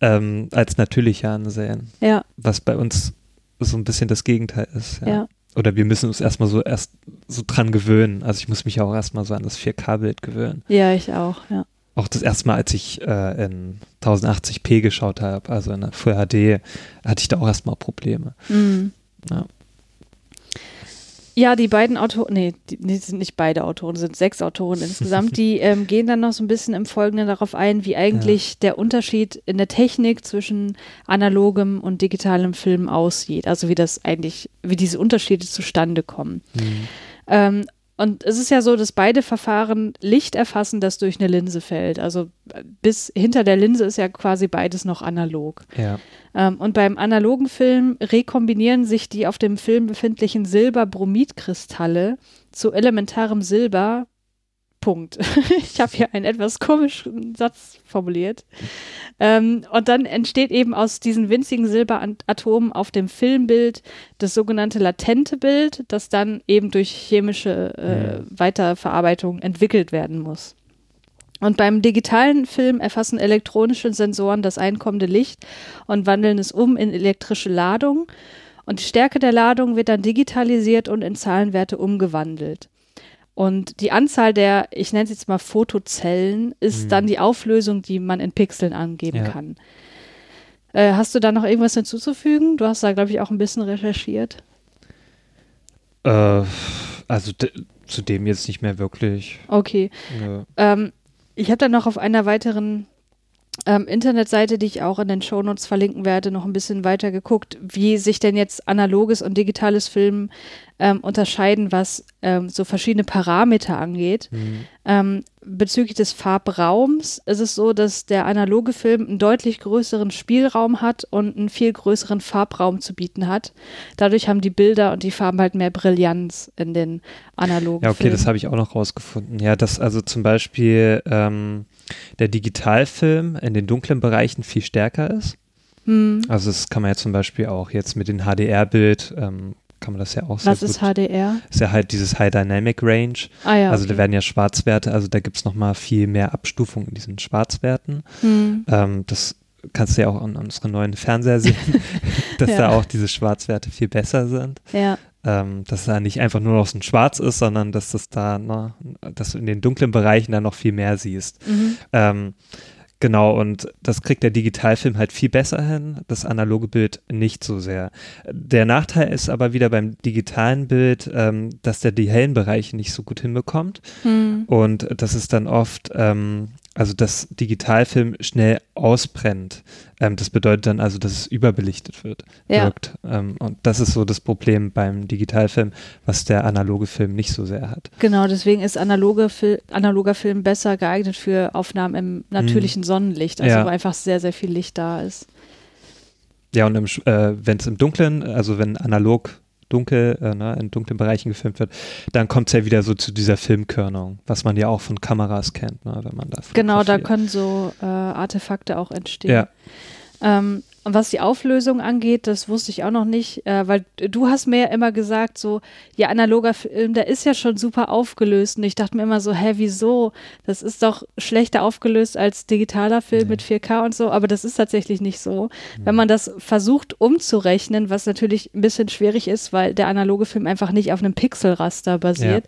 B: ähm, als natürlicher ansehen.
A: Ja.
B: Was bei uns so ein bisschen das Gegenteil ist. ja. ja oder wir müssen uns erstmal so erst so dran gewöhnen. Also ich muss mich auch erstmal so an das 4K-Bild gewöhnen.
A: Ja, ich auch, ja.
B: Auch das erste Mal, als ich äh, in 1080p geschaut habe, also in der Full HD, hatte ich da auch erstmal Probleme. Mhm. Ja.
A: Ja, die beiden Autoren, nee, die, die, sind nicht beide Autoren, sind sechs Autoren insgesamt, die ähm, gehen dann noch so ein bisschen im Folgenden darauf ein, wie eigentlich ja. der Unterschied in der Technik zwischen analogem und digitalem Film aussieht. Also wie das eigentlich, wie diese Unterschiede zustande kommen. Mhm. Ähm, und es ist ja so, dass beide Verfahren Licht erfassen, das durch eine Linse fällt. Also bis hinter der Linse ist ja quasi beides noch analog.
B: Ja.
A: Ähm, und beim analogen Film rekombinieren sich die auf dem Film befindlichen Silberbromidkristalle zu elementarem Silber Punkt. ich habe hier einen etwas komischen Satz formuliert. Ähm, und dann entsteht eben aus diesen winzigen Silberatomen auf dem Filmbild das sogenannte latente Bild, das dann eben durch chemische äh, Weiterverarbeitung entwickelt werden muss. Und beim digitalen Film erfassen elektronische Sensoren das einkommende Licht und wandeln es um in elektrische Ladung. Und die Stärke der Ladung wird dann digitalisiert und in Zahlenwerte umgewandelt. Und die Anzahl der, ich nenne es jetzt mal Fotozellen, ist
B: Mhm.
A: dann die Auflösung, die man in Pixeln angeben
B: Ja.
A: kann. Äh, hast du da noch irgendwas hinzuzufügen? Du hast da, glaube ich, auch ein bisschen recherchiert.
B: Äh, also zu dem jetzt nicht mehr wirklich.
A: Okay.
B: Nö.
A: Ähm, ich habe dann noch auf einer weiteren ähm, Internetseite, die ich auch in den Shownotes verlinken werde, noch ein bisschen weiter geguckt, wie sich denn jetzt analoges und digitales Film ähm, unterscheiden, was ähm, so verschiedene Parameter angeht.
B: Hm.
A: Ähm, bezüglich des Farbraums ist es so, dass der analoge Film einen deutlich größeren Spielraum hat und einen viel größeren Farbraum zu bieten hat. Dadurch haben die Bilder und die Farben halt mehr Brillanz in den analogen
B: Ja, okay,
A: Filmen.
B: das habe ich auch noch rausgefunden. Ja, dass also zum Beispiel ähm, der Digitalfilm in den dunklen Bereichen viel stärker ist.
A: hm.
B: Also das kann man ja zum Beispiel auch jetzt mit dem HDR-Bild, ähm, kann man das ja auch sehr
A: Was
B: gut.
A: ist HDR?
B: ist ja halt dieses High Dynamic Range.
A: Ah ja.
B: Also da
A: okay.
B: werden ja Schwarzwerte, also da gibt es nochmal viel mehr Abstufung in diesen Schwarzwerten.
A: Hm.
B: Ähm, das kannst du ja auch an unserem neuen Fernseher sehen, dass
A: Ja.
B: da auch diese Schwarzwerte viel besser sind.
A: Ja.
B: Ähm, dass da nicht einfach nur noch so ein Schwarz ist, sondern dass das da, ne, dass du in den dunklen Bereichen dann noch viel mehr siehst.
A: Mhm.
B: Ähm, genau, und das kriegt der Digitalfilm halt viel besser hin, das analoge Bild nicht so sehr. Der Nachteil ist aber wieder beim digitalen Bild, ähm, dass der die hellen Bereiche nicht so gut hinbekommt.
A: Hm.
B: Und das ist dann oft, ähm, also dass Digitalfilm schnell ausbrennt. Ähm, das bedeutet dann also, dass es überbelichtet wird,
A: Ja.
B: wirkt. Ähm, und das ist so das Problem beim Digitalfilm, was der analoge Film nicht so sehr hat.
A: Genau, deswegen ist analoge Fil analoger Film besser geeignet für Aufnahmen im natürlichen Sonnenlicht, also
B: Mhm. Ja.
A: wo einfach sehr, sehr viel Licht da ist.
B: Ja, und äh, wenn es im Dunklen, also wenn analog dunkel, äh, ne, in dunklen Bereichen gefilmt wird, dann kommt es ja wieder so zu dieser Filmkörnung, was man ja auch von Kameras kennt, ne, wenn man da
A: Genau, da können so äh, Artefakte auch entstehen.
B: Ja,
A: Ähm, und was die Auflösung angeht, das wusste ich auch noch nicht, äh, weil du hast mir ja immer gesagt, so, ja, analoger Film, der ist ja schon super aufgelöst. Und ich dachte mir immer so, hä, wieso? Das ist doch schlechter aufgelöst als digitaler Film
B: Nee.
A: mit 4K und so, aber das ist tatsächlich nicht so.
B: Mhm.
A: Wenn man das versucht umzurechnen, was natürlich ein bisschen schwierig ist, weil der analoge Film einfach nicht auf einem Pixelraster basiert,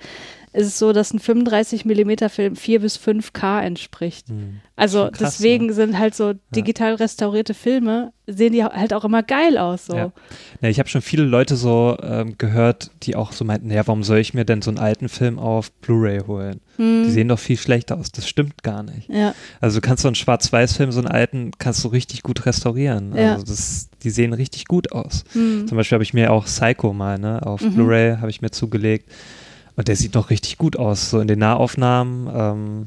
A: ist es so, dass ein 35 mm Film 4 bis 5K entspricht.
B: Hm.
A: Also
B: krass,
A: deswegen
B: ne?
A: sind halt so digital restaurierte Filme, sehen die halt auch immer geil aus. So.
B: Ja. Ja, ich habe schon viele Leute so ähm, gehört, die auch so meinten, ja, warum soll ich mir denn so einen alten Film auf Blu-ray holen?
A: Hm.
B: Die sehen doch viel schlechter aus. Das stimmt gar nicht.
A: ja.
B: Also du kannst so einen Schwarz-Weiß-Film, so einen alten, kannst du richtig gut restaurieren. Also das, die sehen richtig gut aus.
A: Hm.
B: Zum Beispiel habe ich mir auch Psycho mal, ne, auf
A: Mhm.
B: Blu-ray habe ich mir zugelegt. Und der sieht noch richtig gut aus, so in den Nahaufnahmen. Ähm,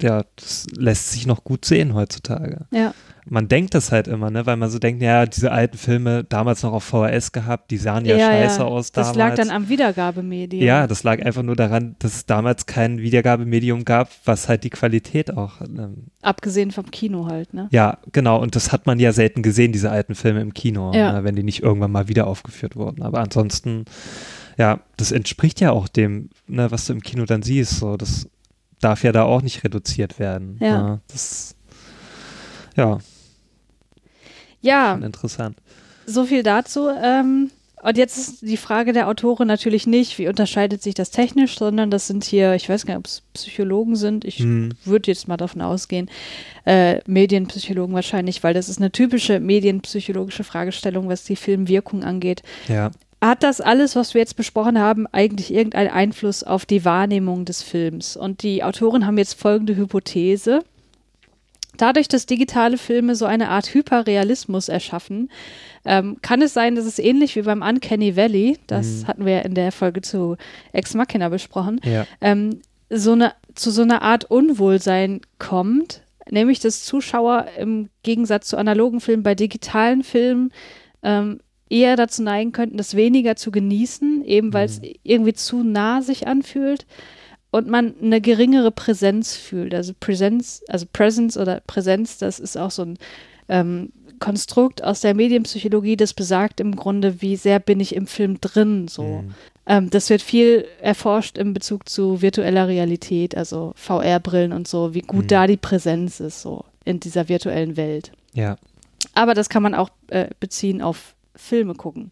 B: ja, das lässt sich noch gut sehen heutzutage.
A: ja.
B: Man denkt das halt immer, ne, weil man so denkt, ja, diese alten Filme damals noch auf VHS gehabt, die sahen ja, scheiße aus
A: Das
B: damals.
A: lag dann am Wiedergabemedium.
B: ja, das lag einfach nur daran, dass es damals kein Wiedergabemedium gab, was halt die Qualität auch ähm,
A: Abgesehen vom Kino halt, ne?
B: ja, genau. Und das hat man ja selten gesehen, diese alten Filme im Kino,
A: Ja.
B: ne, wenn die nicht irgendwann mal wieder aufgeführt wurden. Aber ansonsten, ja, das entspricht ja auch dem, ne, was du im Kino dann siehst. So, das darf ja da auch nicht reduziert werden.
A: Ja.
B: Ne? Das, ja,
A: Ja,
B: schon interessant.
A: so viel dazu. Ähm, und jetzt ist die Frage der Autoren natürlich nicht, wie unterscheidet sich das technisch, sondern das sind hier, ich weiß gar nicht, ob es Psychologen sind. Ich
B: Hm,
A: würde jetzt mal davon ausgehen, äh, Medienpsychologen wahrscheinlich, weil das ist eine typische medienpsychologische Fragestellung, was die Filmwirkung angeht.
B: ja,
A: Hat das alles, was wir jetzt besprochen haben, eigentlich irgendeinen Einfluss auf die Wahrnehmung des Films? Und die Autoren haben jetzt folgende Hypothese. Dadurch, dass digitale Filme so eine Art Hyperrealismus erschaffen, ähm, kann es sein, dass es ähnlich wie beim Uncanny Valley, das
B: Mhm.
A: hatten wir ja in der Folge zu Ex Machina besprochen,
B: ja,
A: ähm, so eine, zu so einer Art Unwohlsein kommt, nämlich dass Zuschauer im Gegensatz zu analogen Filmen bei digitalen Filmen ähm, eher dazu neigen könnten, das weniger zu genießen, eben weil es
B: Mhm.
A: irgendwie zu nah sich anfühlt und man eine geringere Präsenz fühlt. Also Präsenz, also Presence oder Präsenz, das ist auch so ein ähm, Konstrukt aus der Medienpsychologie, das besagt im Grunde, wie sehr bin ich im Film drin, so.
B: hm,
A: Ähm, das wird viel erforscht in Bezug zu virtueller Realität, also VR-Brillen und so, wie gut
B: Mhm.
A: da die Präsenz ist, so in dieser virtuellen Welt.
B: ja,
A: Aber das kann man auch äh, beziehen auf Filme gucken.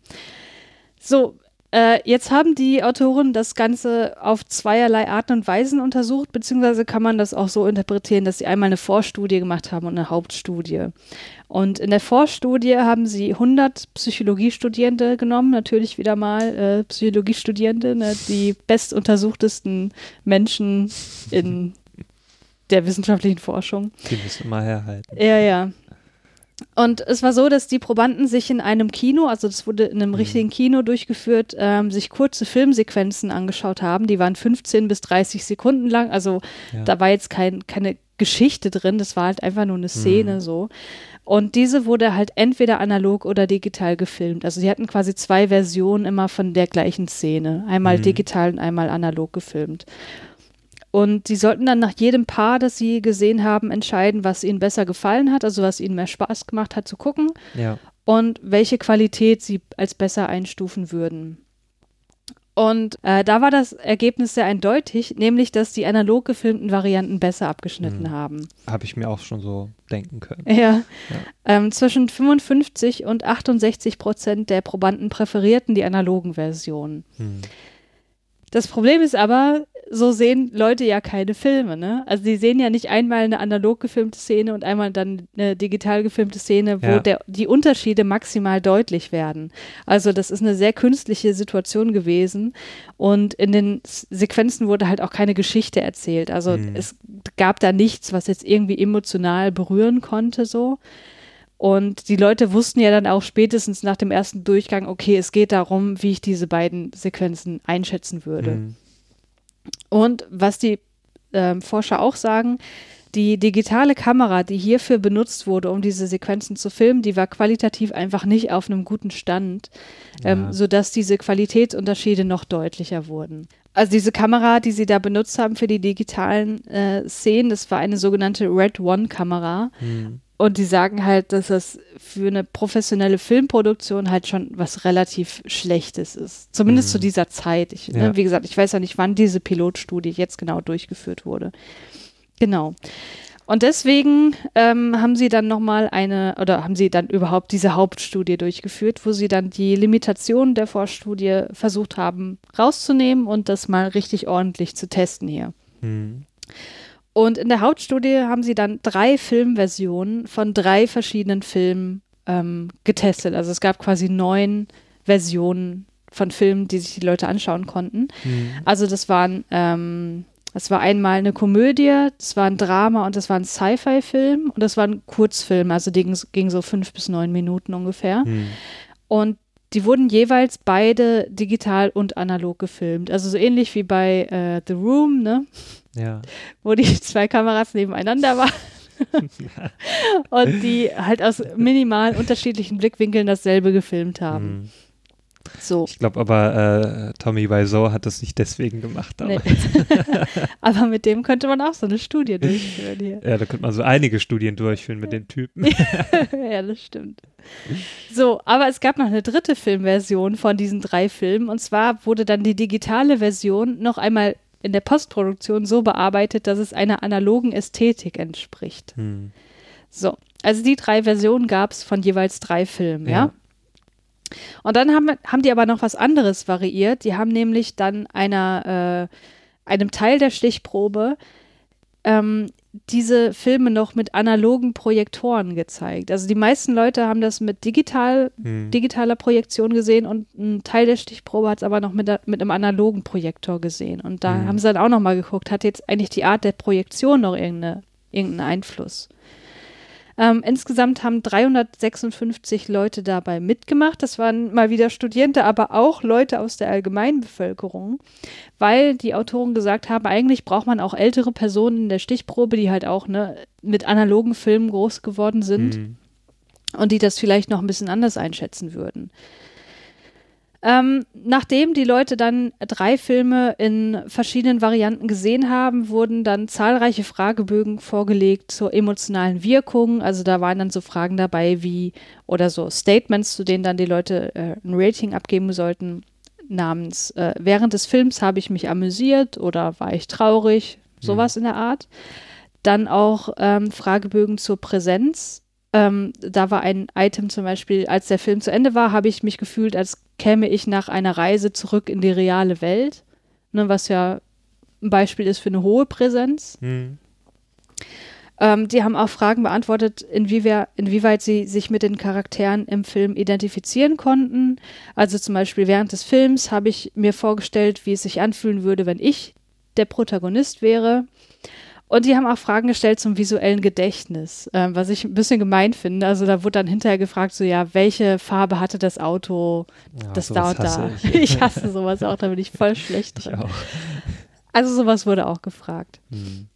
A: So, äh, jetzt haben die Autoren das Ganze auf zweierlei Arten und Weisen untersucht, beziehungsweise kann man das auch so interpretieren, dass sie einmal eine Vorstudie gemacht haben und eine Hauptstudie. Und in der Vorstudie haben sie 100 Psychologiestudierende genommen, natürlich wieder mal äh, Psychologiestudierende, ne, die bestuntersuchtesten Menschen in der wissenschaftlichen Forschung.
B: Die müssen immer herhalten.
A: Ja, ja. Und es war so, dass die Probanden sich in einem Kino, also das wurde in einem
B: Mhm.
A: richtigen Kino durchgeführt, ähm, sich kurze Filmsequenzen angeschaut haben. Die waren 15 bis 30 Sekunden lang. Also
B: Ja.
A: da war jetzt kein, keine Geschichte drin, das war halt einfach nur eine Szene
B: Mhm.
A: so. Und diese wurde halt entweder analog oder digital gefilmt. Also sie hatten quasi zwei Versionen immer von der gleichen Szene. Einmal
B: Mhm.
A: digital und einmal analog gefilmt. Und sie sollten dann nach jedem Paar, das sie gesehen haben, entscheiden, was ihnen besser gefallen hat, also was ihnen mehr Spaß gemacht hat zu gucken
B: Ja.
A: und welche Qualität sie als besser einstufen würden. Und äh, da war das Ergebnis sehr eindeutig, nämlich dass die analog gefilmten Varianten besser abgeschnitten
B: Mhm.
A: haben.
B: Habe ich mir auch schon so denken können.
A: Ja. Ähm, zwischen 55 und 68 Prozent der Probanden präferierten die analogen Versionen.
B: Hm.
A: Das Problem ist aber, so sehen Leute ja keine Filme, ne? Also die sehen ja nicht einmal eine analog gefilmte Szene und einmal dann eine digital gefilmte Szene, wo
B: Ja.
A: der, die Unterschiede maximal deutlich werden. Also das ist eine sehr künstliche Situation gewesen und in den Sequenzen wurde halt auch keine Geschichte erzählt. Also
B: Mhm.
A: es gab da nichts, was jetzt irgendwie emotional berühren konnte so. Und die Leute wussten ja dann auch spätestens nach dem ersten Durchgang, okay, es geht darum, wie ich diese beiden Sequenzen einschätzen würde.
B: Hm.
A: Und was die ähm, Forscher auch sagen, die digitale Kamera, die hierfür benutzt wurde, um diese Sequenzen zu filmen, die war qualitativ einfach nicht auf einem guten Stand, ähm,
B: Ja.
A: sodass diese Qualitätsunterschiede noch deutlicher wurden. Also diese Kamera, die sie da benutzt haben für die digitalen äh, Szenen, das war eine sogenannte Red One-Kamera.
B: Hm.
A: Und die sagen halt, dass das für eine professionelle Filmproduktion halt schon was relativ Schlechtes ist. Zumindest
B: Mhm.
A: zu dieser Zeit. Ich,
B: Ja.
A: ne, wie gesagt, ich weiß ja nicht, wann diese Pilotstudie jetzt genau durchgeführt wurde. Genau. Und deswegen ähm, haben sie dann nochmal eine, oder haben sie dann überhaupt diese Hauptstudie durchgeführt, wo sie dann die Limitationen der Vorstudie versucht haben rauszunehmen und das mal richtig ordentlich zu testen hier.
B: Hm.
A: Und in der Hauptstudie haben sie dann drei Filmversionen von drei verschiedenen Filmen ähm, getestet. Also es gab quasi neun Versionen von Filmen, die sich die Leute anschauen konnten.
B: Hm.
A: Also das waren, ähm, das war einmal eine Komödie, das war ein Drama und das war ein Sci-Fi-Film und das war ein Kurzfilm, also die ging, ging so fünf bis neun Minuten ungefähr.
B: Hm.
A: Und die wurden jeweils beide digital und analog gefilmt. Also so ähnlich wie bei äh, The Room, ne?
B: Ja.
A: wo die zwei Kameras nebeneinander waren und die halt aus minimal unterschiedlichen Blickwinkeln dasselbe gefilmt haben.
B: Hm.
A: So.
B: Ich glaube aber, äh, Tommy Wiseau hat das nicht deswegen gemacht. Aber,
A: Nee. Aber mit dem könnte man auch so eine Studie durchführen hier.
B: Ja, da könnte man so einige Studien durchführen mit dem Typen.
A: ja, das stimmt. So, aber es gab noch eine dritte Filmversion von diesen drei Filmen. Und zwar wurde dann die digitale Version noch einmal in der Postproduktion so bearbeitet, dass es einer analogen Ästhetik entspricht.
B: Hm.
A: So, also die drei Versionen gab es von jeweils drei Filmen, ja.
B: Ja.
A: Und dann haben, haben die aber noch was anderes variiert. Die haben nämlich dann einer, äh, einem Teil der Stichprobe ähm, diese Filme noch mit analogen Projektoren gezeigt. Also die meisten Leute haben das mit digital,
B: Hm.
A: digitaler Projektion gesehen und ein Teil der Stichprobe hat es aber noch mit, mit einem analogen Projektor gesehen. Und da
B: Mhm.
A: haben sie dann auch noch mal geguckt, hat jetzt eigentlich die Art der Projektion noch irgendeine, irgendeinen Einfluss. Ähm, insgesamt haben 356 Leute dabei mitgemacht. Das waren mal wieder Studierende, aber auch Leute aus der Allgemeinbevölkerung, weil die Autoren gesagt haben, eigentlich braucht man auch ältere Personen in der Stichprobe, die halt auch ne, mit analogen Filmen groß geworden sind
B: Hm.
A: und die das vielleicht noch ein bisschen anders einschätzen würden. Ähm, nachdem die Leute dann drei Filme in verschiedenen Varianten gesehen haben, wurden dann zahlreiche Fragebögen vorgelegt zur emotionalen Wirkung. Also da waren dann so Fragen dabei wie oder so Statements, zu denen dann die Leute äh, ein Rating abgeben sollten, namens äh, während des Films habe ich mich amüsiert oder war ich traurig, sowas in der Art. Dann auch ähm, Fragebögen zur Präsenz Ähm, da war ein Item zum Beispiel, als der Film zu Ende war, habe ich mich gefühlt, als käme ich nach einer Reise zurück in die reale Welt, ne, was ja ein Beispiel ist für eine hohe Präsenz.
B: Hm.
A: Ähm, die haben auch Fragen beantwortet, inwieweit, inwieweit sie sich mit den Charakteren im Film identifizieren konnten. Also zum Beispiel während des Films habe ich mir vorgestellt, wie es sich anfühlen würde, wenn ich der Protagonist wäre. Und die haben auch Fragen gestellt zum visuellen Gedächtnis, ähm, was ich ein bisschen gemein finde. Also da wurde dann hinterher gefragt, so ja, welche Farbe hatte das Auto,
B: Ja,
A: das
B: sowas
A: da
B: ich.
A: Ich hasse sowas auch, da bin ich voll schlecht
B: Ich
A: drin.
B: auch.
A: Also sowas wurde auch gefragt.
B: Hm.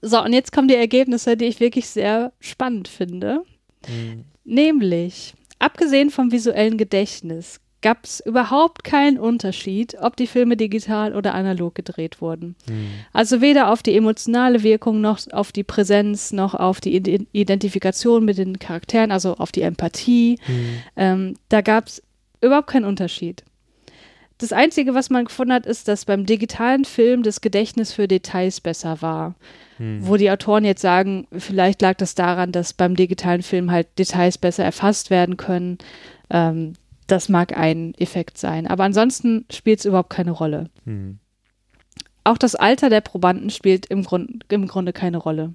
A: So, und jetzt kommen die Ergebnisse, die ich wirklich sehr spannend finde.
B: Hm.
A: Nämlich, abgesehen vom visuellen Gedächtnis, gab es überhaupt keinen Unterschied, ob die Filme digital oder analog gedreht wurden.
B: Hm.
A: Also weder auf die emotionale Wirkung noch auf die Präsenz noch auf die Ide- Identifikation mit den Charakteren, also auf die Empathie.
B: Hm.
A: Ähm, da gab es überhaupt keinen Unterschied. Das Einzige, was man gefunden hat, ist, dass beim digitalen Film das Gedächtnis für Details besser war.
B: Hm.
A: Wo die Autoren jetzt sagen, vielleicht lag das daran, dass beim digitalen Film halt Details besser erfasst werden können. Ähm, das mag ein Effekt sein. Aber ansonsten spielt es überhaupt keine Rolle.
B: Hm.
A: Auch das Alter der Probanden spielt im, Grund, im Grunde keine Rolle.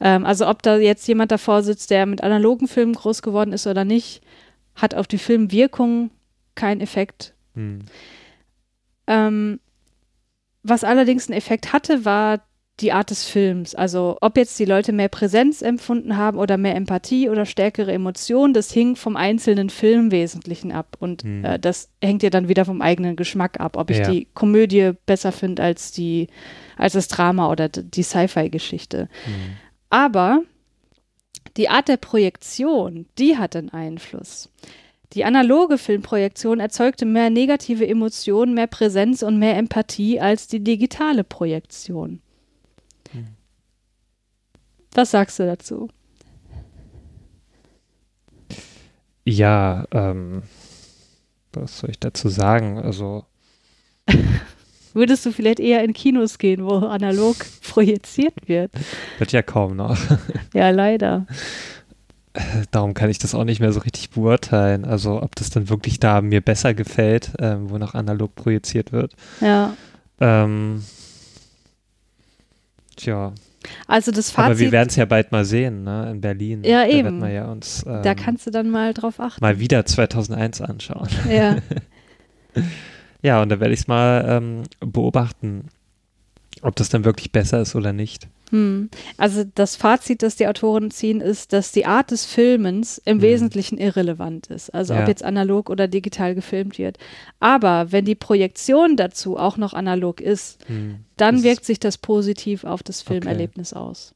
A: Ähm, also ob da jetzt jemand davor sitzt, der mit analogen Filmen groß geworden ist oder nicht, hat auf die Filmwirkung keinen Effekt.
B: Hm.
A: Ähm, was allerdings einen Effekt hatte, war die Art des Films. Also ob jetzt die Leute mehr Präsenz empfunden haben oder mehr Empathie oder stärkere Emotionen, das hing vom einzelnen Film Wesentlichen ab. Und
B: Hm.
A: äh, das hängt ja dann wieder vom eigenen Geschmack ab, ob ich
B: Ja.
A: die Komödie besser finde als die, als das Drama oder die Sci-Fi-Geschichte.
B: Hm.
A: Aber die Art der Projektion, die hat einen Einfluss. Die analoge Filmprojektion erzeugte mehr negative Emotionen, mehr Präsenz und mehr Empathie als die digitale Projektion. Was sagst du dazu?
B: Ja, ähm, was soll ich dazu sagen? Also,
A: Würdest du vielleicht eher in Kinos gehen, wo analog projiziert wird?
B: wird ja kaum noch.
A: Ja, leider.
B: Darum kann ich das auch nicht mehr so richtig beurteilen. Also, ob das dann wirklich da mir besser gefällt, ähm, wo noch analog projiziert wird.
A: Ja.
B: Ähm, tja,
A: Also das
B: aber wir
A: Fazit,
B: werden es ja bald mal sehen, ne? In Berlin.
A: Ja,
B: Da
A: eben.
B: wir ja uns ähm,
A: da kannst du dann mal drauf achten.
B: mal wieder 2001 anschauen.
A: Ja.
B: Ja, und da werde ich es mal ähm, beobachten, ob das dann wirklich besser ist oder nicht.
A: Hm. Also das Fazit, das die Autoren ziehen, ist, dass die Art des Filmens im
B: Mhm.
A: Wesentlichen irrelevant ist. Also ob
B: Ja.
A: jetzt analog oder digital gefilmt wird. Aber wenn die Projektion dazu auch noch analog ist,
B: Hm.
A: dann
B: Das-
A: wirkt sich das positiv auf das Filmerlebnis aus.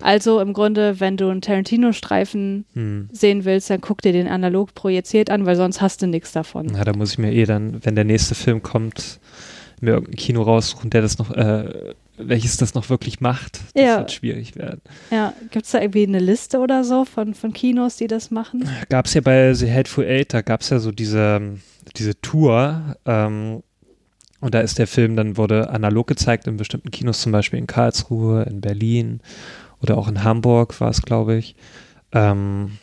A: Also im Grunde, wenn du einen Tarantino-Streifen
B: Hm.
A: sehen willst, dann guck dir den analog projiziert an, weil sonst hast du nichts davon.
B: Na, da muss ich mir eh dann, wenn der nächste Film kommt, mir irgendein Kino raussuchen, der das noch, äh, welches das noch wirklich macht. Das
A: Ja.
B: wird schwierig werden.
A: Ja, gibt es da irgendwie eine Liste oder so von, von Kinos, die das machen?
B: Gab es ja bei The Hateful Eight, da gab es ja so diese, diese Tour, ähm, und da ist der Film, dann wurde analog gezeigt in bestimmten Kinos, zum Beispiel in Karlsruhe, in Berlin oder auch in Hamburg war es, glaube ich. Ähm,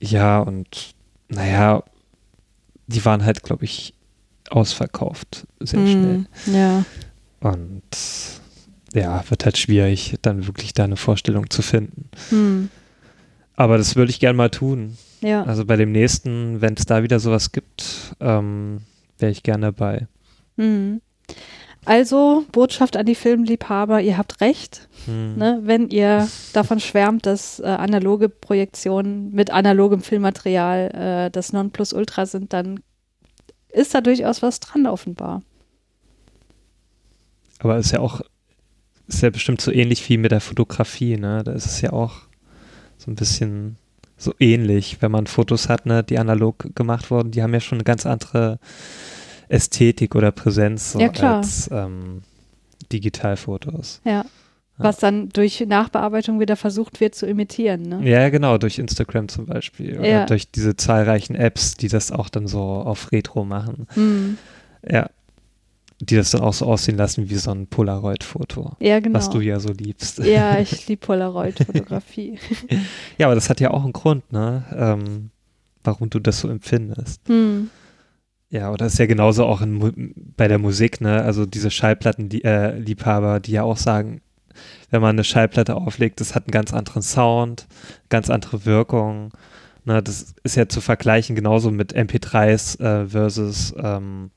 B: ja, und naja, die waren halt, glaube ich, ausverkauft sehr schnell.
A: Hm, Ja.
B: Und ja, wird halt schwierig, dann wirklich da eine Vorstellung zu finden.
A: Hm.
B: Aber das würde ich gern mal tun.
A: Ja.
B: Also bei dem nächsten, wenn es da wieder sowas gibt, ähm, wäre ich gerne dabei.
A: Mhm. Also, Botschaft an die Filmliebhaber, ihr habt recht,
B: Hm.
A: ne? wenn ihr davon schwärmt, dass äh, analoge Projektionen mit analogem Filmmaterial äh, das Nonplusultra sind, dann ist da durchaus was dran offenbar.
B: Aber ist ja auch, ist ja bestimmt so ähnlich wie mit der Fotografie, ne? Da ist es ja auch so ein bisschen so ähnlich, wenn man Fotos hat, ne, die analog gemacht wurden, die haben ja schon eine ganz andere Ästhetik oder Präsenz so
A: Ja,
B: als ähm, Digitalfotos.
A: Ja. Was dann durch Nachbearbeitung wieder versucht wird zu imitieren. Ne?
B: Ja, genau, durch Instagram zum Beispiel. Oder
A: Ja.
B: durch diese zahlreichen Apps, die das auch dann so auf Retro machen.
A: Mhm.
B: Ja. die das dann auch so aussehen lassen wie so ein Polaroid-Foto.
A: Ja, genau.
B: Was du ja so liebst.
A: Ja, ich liebe Polaroid-Fotografie.
B: ja, aber das hat ja auch einen Grund, ne? Ähm, warum du das so empfindest.
A: Hm.
B: Ja, oder ist ja genauso auch in, bei der Musik, ne? Also diese Schallplattenliebhaber, äh, die ja auch sagen, wenn man eine Schallplatte auflegt, das hat einen ganz anderen Sound, ganz andere Wirkung. Ne, das ist ja zu vergleichen genauso mit MP3s äh, versus ähm,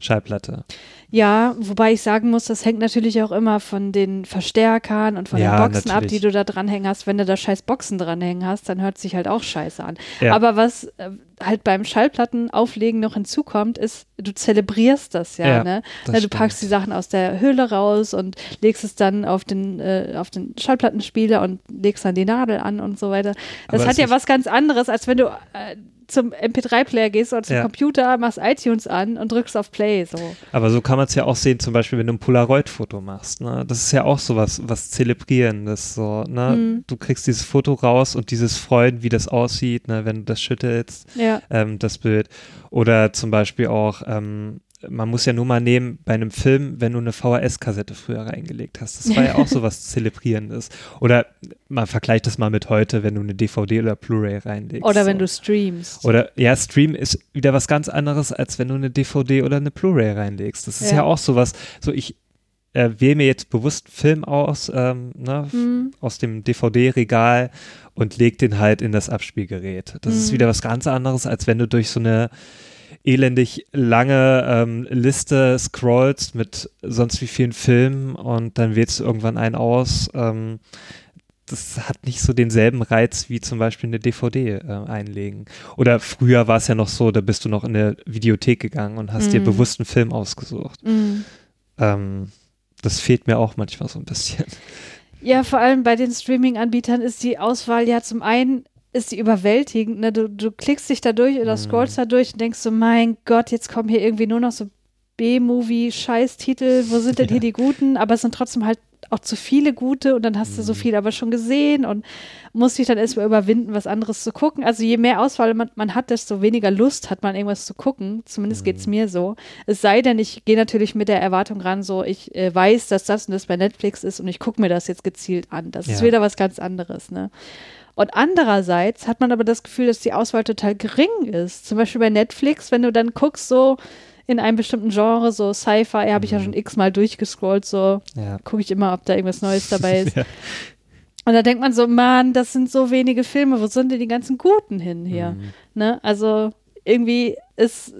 B: Schallplatte.
A: Ja, wobei ich sagen muss, das hängt natürlich auch immer von den Verstärkern und von
B: Ja,
A: den Boxen ab,
B: natürlich.
A: die du da dranhängen hast. Wenn du da scheiß Boxen dranhängen hast, dann hört sich halt auch scheiße an.
B: Ja.
A: Aber was äh, halt beim Schallplattenauflegen noch hinzukommt, ist, du zelebrierst das ja,
B: Ja,
A: ne?
B: das
A: Na, du packst die. Sachen aus der Hülle raus und legst es dann auf den, äh, auf den Schallplattenspieler und legst dann die Nadel an und so weiter. Das
B: Aber
A: hat
B: es
A: ja was ganz anderes, als wenn du äh, zum MP3-Player gehst oder zum
B: Ja.
A: Computer, machst iTunes an und drückst auf Play. So.
B: Aber so kann man es ja auch sehen, zum Beispiel, wenn du ein Polaroid-Foto machst. Ne? Das ist ja auch so was, was Zelebrierendes. So, ne?
A: Mhm.
B: Du kriegst dieses Foto raus und dieses Freuen, wie das aussieht, ne? wenn du das schüttelst,
A: Ja.
B: ähm, das Bild. Oder zum Beispiel auch, ähm, man muss ja nur mal nehmen, bei einem Film, wenn du eine VHS-Kassette früher reingelegt hast. Das war ja auch so was Zelebrierendes. Oder man vergleicht das mal mit heute, wenn du eine DVD oder Blu-ray reinlegst.
A: Oder wenn
B: so.
A: du streamst.
B: Oder ja, Stream ist wieder was ganz anderes, als wenn du eine DVD oder eine Blu-ray reinlegst. Das ist ja,
A: Ja.
B: auch sowas. So, ich äh, wähle mir jetzt bewusst Film aus, ähm, ne, f-
A: Hm.
B: aus dem DVD-Regal und leg den halt in das Abspielgerät. Das ist
A: Mhm.
B: wieder was ganz anderes, als wenn du durch so eine elendig lange ähm, Liste scrollst mit sonst wie vielen Filmen und dann wählst du irgendwann einen aus. Ähm, das hat nicht so denselben Reiz wie zum Beispiel eine DVD äh, einlegen. Oder früher war es ja noch so, da bist du noch in eine Videothek gegangen und hast dir
A: Mhm.
B: bewusst einen Film ausgesucht.
A: Mhm.
B: Ähm, das fehlt mir auch manchmal so ein bisschen.
A: Ja, vor allem bei den Streaming-Anbietern ist die Auswahl ja zum einen ist die überwältigend. Ne? Du, du klickst dich da durch oder
B: Mhm.
A: scrollst da durch und denkst so, mein Gott, jetzt kommen hier irgendwie nur noch so B-Movie-Scheißtitel. Wo sind denn
B: Ja.
A: hier die guten? Aber es sind trotzdem halt auch zu viele gute und dann hast du so
B: Mhm.
A: viel aber schon gesehen und musst dich dann erstmal überwinden, was anderes zu gucken. Also je mehr Auswahl man, man hat, desto weniger Lust hat man, irgendwas zu gucken. Zumindest geht's
B: Mhm.
A: mir so. Es sei denn, ich gehe natürlich mit der Erwartung ran, so ich äh, weiß, dass das und das bei Netflix ist und ich gucke mir das jetzt gezielt an. Das ist
B: Ja.
A: wieder was ganz anderes, ne? Und andererseits hat man aber das Gefühl, dass die Auswahl total gering ist. Zum Beispiel bei Netflix, wenn du dann guckst, so in einem bestimmten Genre, so Sci-Fi, habe ich ja
B: Mhm.
A: schon x-mal durchgescrollt, so
B: Ja.
A: gucke ich immer, ob da irgendwas Neues dabei ist.
B: Ja.
A: Und da denkt man so, Mann, das sind so wenige Filme, wo sind denn die ganzen Guten hin hier?
B: Mhm.
A: Ne? Also irgendwie ist,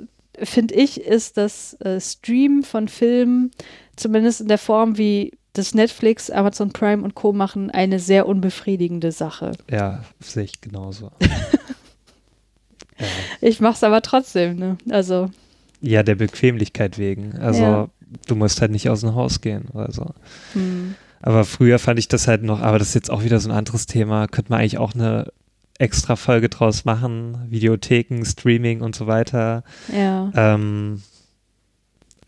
A: finde ich, ist das äh, Stream von Filmen, zumindest in der Form, wie das Netflix, Amazon Prime und Co. machen, eine sehr unbefriedigende Sache.
B: Ja, sehe ich genauso. ja.
A: Ich mache es aber trotzdem, ne? Also,
B: ja, der Bequemlichkeit wegen. Also
A: Ja.
B: du musst halt nicht aus dem Haus gehen oder so.
A: hm.
B: Aber früher fand ich das halt noch, aber das ist jetzt auch wieder so ein anderes Thema. Könnte man eigentlich auch eine extra Folge draus machen. Videotheken, Streaming und so weiter.
A: ja.
B: Ähm,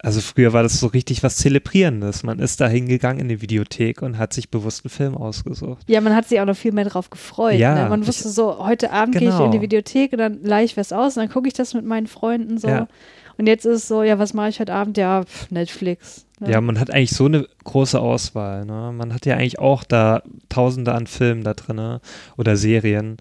B: also früher war das so richtig was Zelebrierendes. Man ist da hingegangen in die Videothek und hat sich bewusst einen Film ausgesucht.
A: Ja, man hat sich auch noch viel mehr drauf gefreut.
B: Ja,
A: ne? Man
B: ich-
A: wusste so, heute Abend gehe ich
B: Genau.
A: in die Videothek und dann leih ich was aus und dann gucke ich das mit meinen Freunden so.
B: Ja.
A: Und jetzt ist so, ja, was mache ich heute Abend? Ja, pff, Netflix. ne?
B: Ja, man hat eigentlich so eine große Auswahl. Ne? Man hat ja eigentlich auch da tausende an Filmen da drin oder Serien.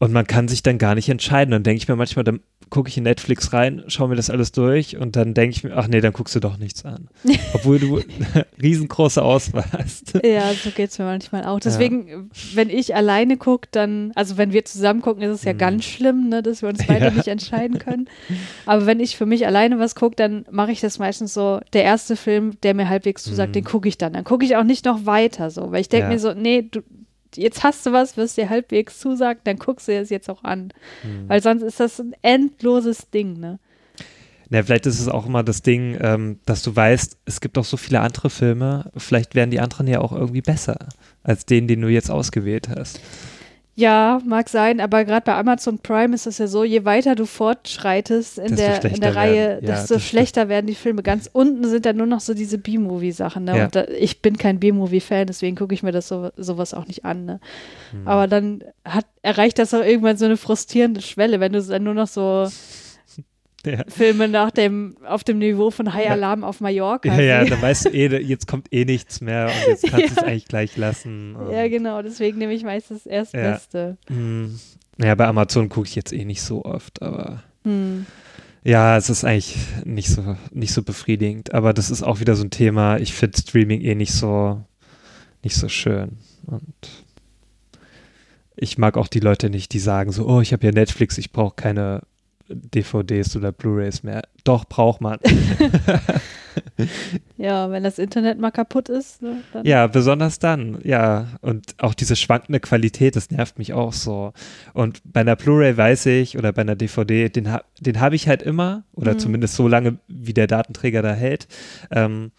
B: Und man kann sich dann gar nicht entscheiden. Dann denke ich mir manchmal, dann gucke ich in Netflix rein, schaue mir das alles durch und dann denke ich mir, ach nee, dann guckst du doch nichts an. Obwohl du eine riesengroße Auswahl hast.
A: Ja, so geht es mir manchmal auch. Deswegen, wenn ich alleine gucke, dann, also wenn wir zusammen gucken, ist es ja
B: Mhm.
A: ganz schlimm, ne, dass wir uns beide
B: Ja.
A: nicht entscheiden können. Aber wenn ich für mich alleine was gucke, dann mache ich das meistens so, der erste Film, der mir halbwegs zusagt,
B: Mhm.
A: den gucke ich dann. Dann gucke ich auch nicht noch weiter so, weil ich denke
B: Ja.
A: mir so, nee, du, jetzt hast du was, was dir halbwegs zusagt, dann guckst du es jetzt auch an.
B: Hm.
A: Weil sonst ist das ein endloses Ding, ne?
B: Ja, vielleicht ist es auch immer das Ding, ähm, dass du weißt, es gibt auch so viele andere Filme, vielleicht wären die anderen ja auch irgendwie besser als den, den du jetzt ausgewählt hast.
A: Ja, mag sein, aber gerade bei Amazon Prime ist es ja so, je weiter du fortschreitest in
B: Desto
A: der, in der Reihe,
B: werden. Ja,
A: desto
B: das
A: schlechter werden die Filme. Ganz unten sind dann nur noch so diese B-Movie-Sachen. Ne?
B: Ja.
A: Und da, ich bin kein B-Movie-Fan, deswegen gucke ich mir das so, sowas auch nicht an. Ne?
B: Hm.
A: Aber dann hat, erreicht das auch irgendwann so eine frustrierende Schwelle, wenn du dann nur noch so
B: Ja.
A: Filme nach dem, auf dem Niveau von High
B: Ja.
A: Alarm auf Mallorca.
B: Ja, ja, dann weißt du eh, jetzt kommt eh nichts mehr und jetzt kannst du es
A: Ja.
B: eigentlich gleich lassen.
A: Ja, genau, deswegen nehme ich meistens erst
B: Ja.
A: Beste.
B: Hm, Naja, bei Amazon gucke ich jetzt eh nicht so oft, aber
A: Hm.
B: ja, es ist eigentlich nicht so, nicht so befriedigend. Aber das ist auch wieder so ein Thema. Ich finde Streaming eh nicht so, nicht so schön. Und ich mag auch die Leute nicht, die sagen so, oh, ich habe ja Netflix, ich brauche keine DVDs oder Blu-rays mehr. Doch, braucht man.
A: Ja, wenn das Internet mal kaputt ist, ne.
B: Ja, besonders dann, ja. Und auch diese schwankende Qualität, das nervt mich auch so. Und bei einer Blu-ray weiß ich oder bei einer DVD, den, ha den habe ich halt immer oder
A: Mhm.
B: zumindest so lange, wie der Datenträger da hält. Ähm,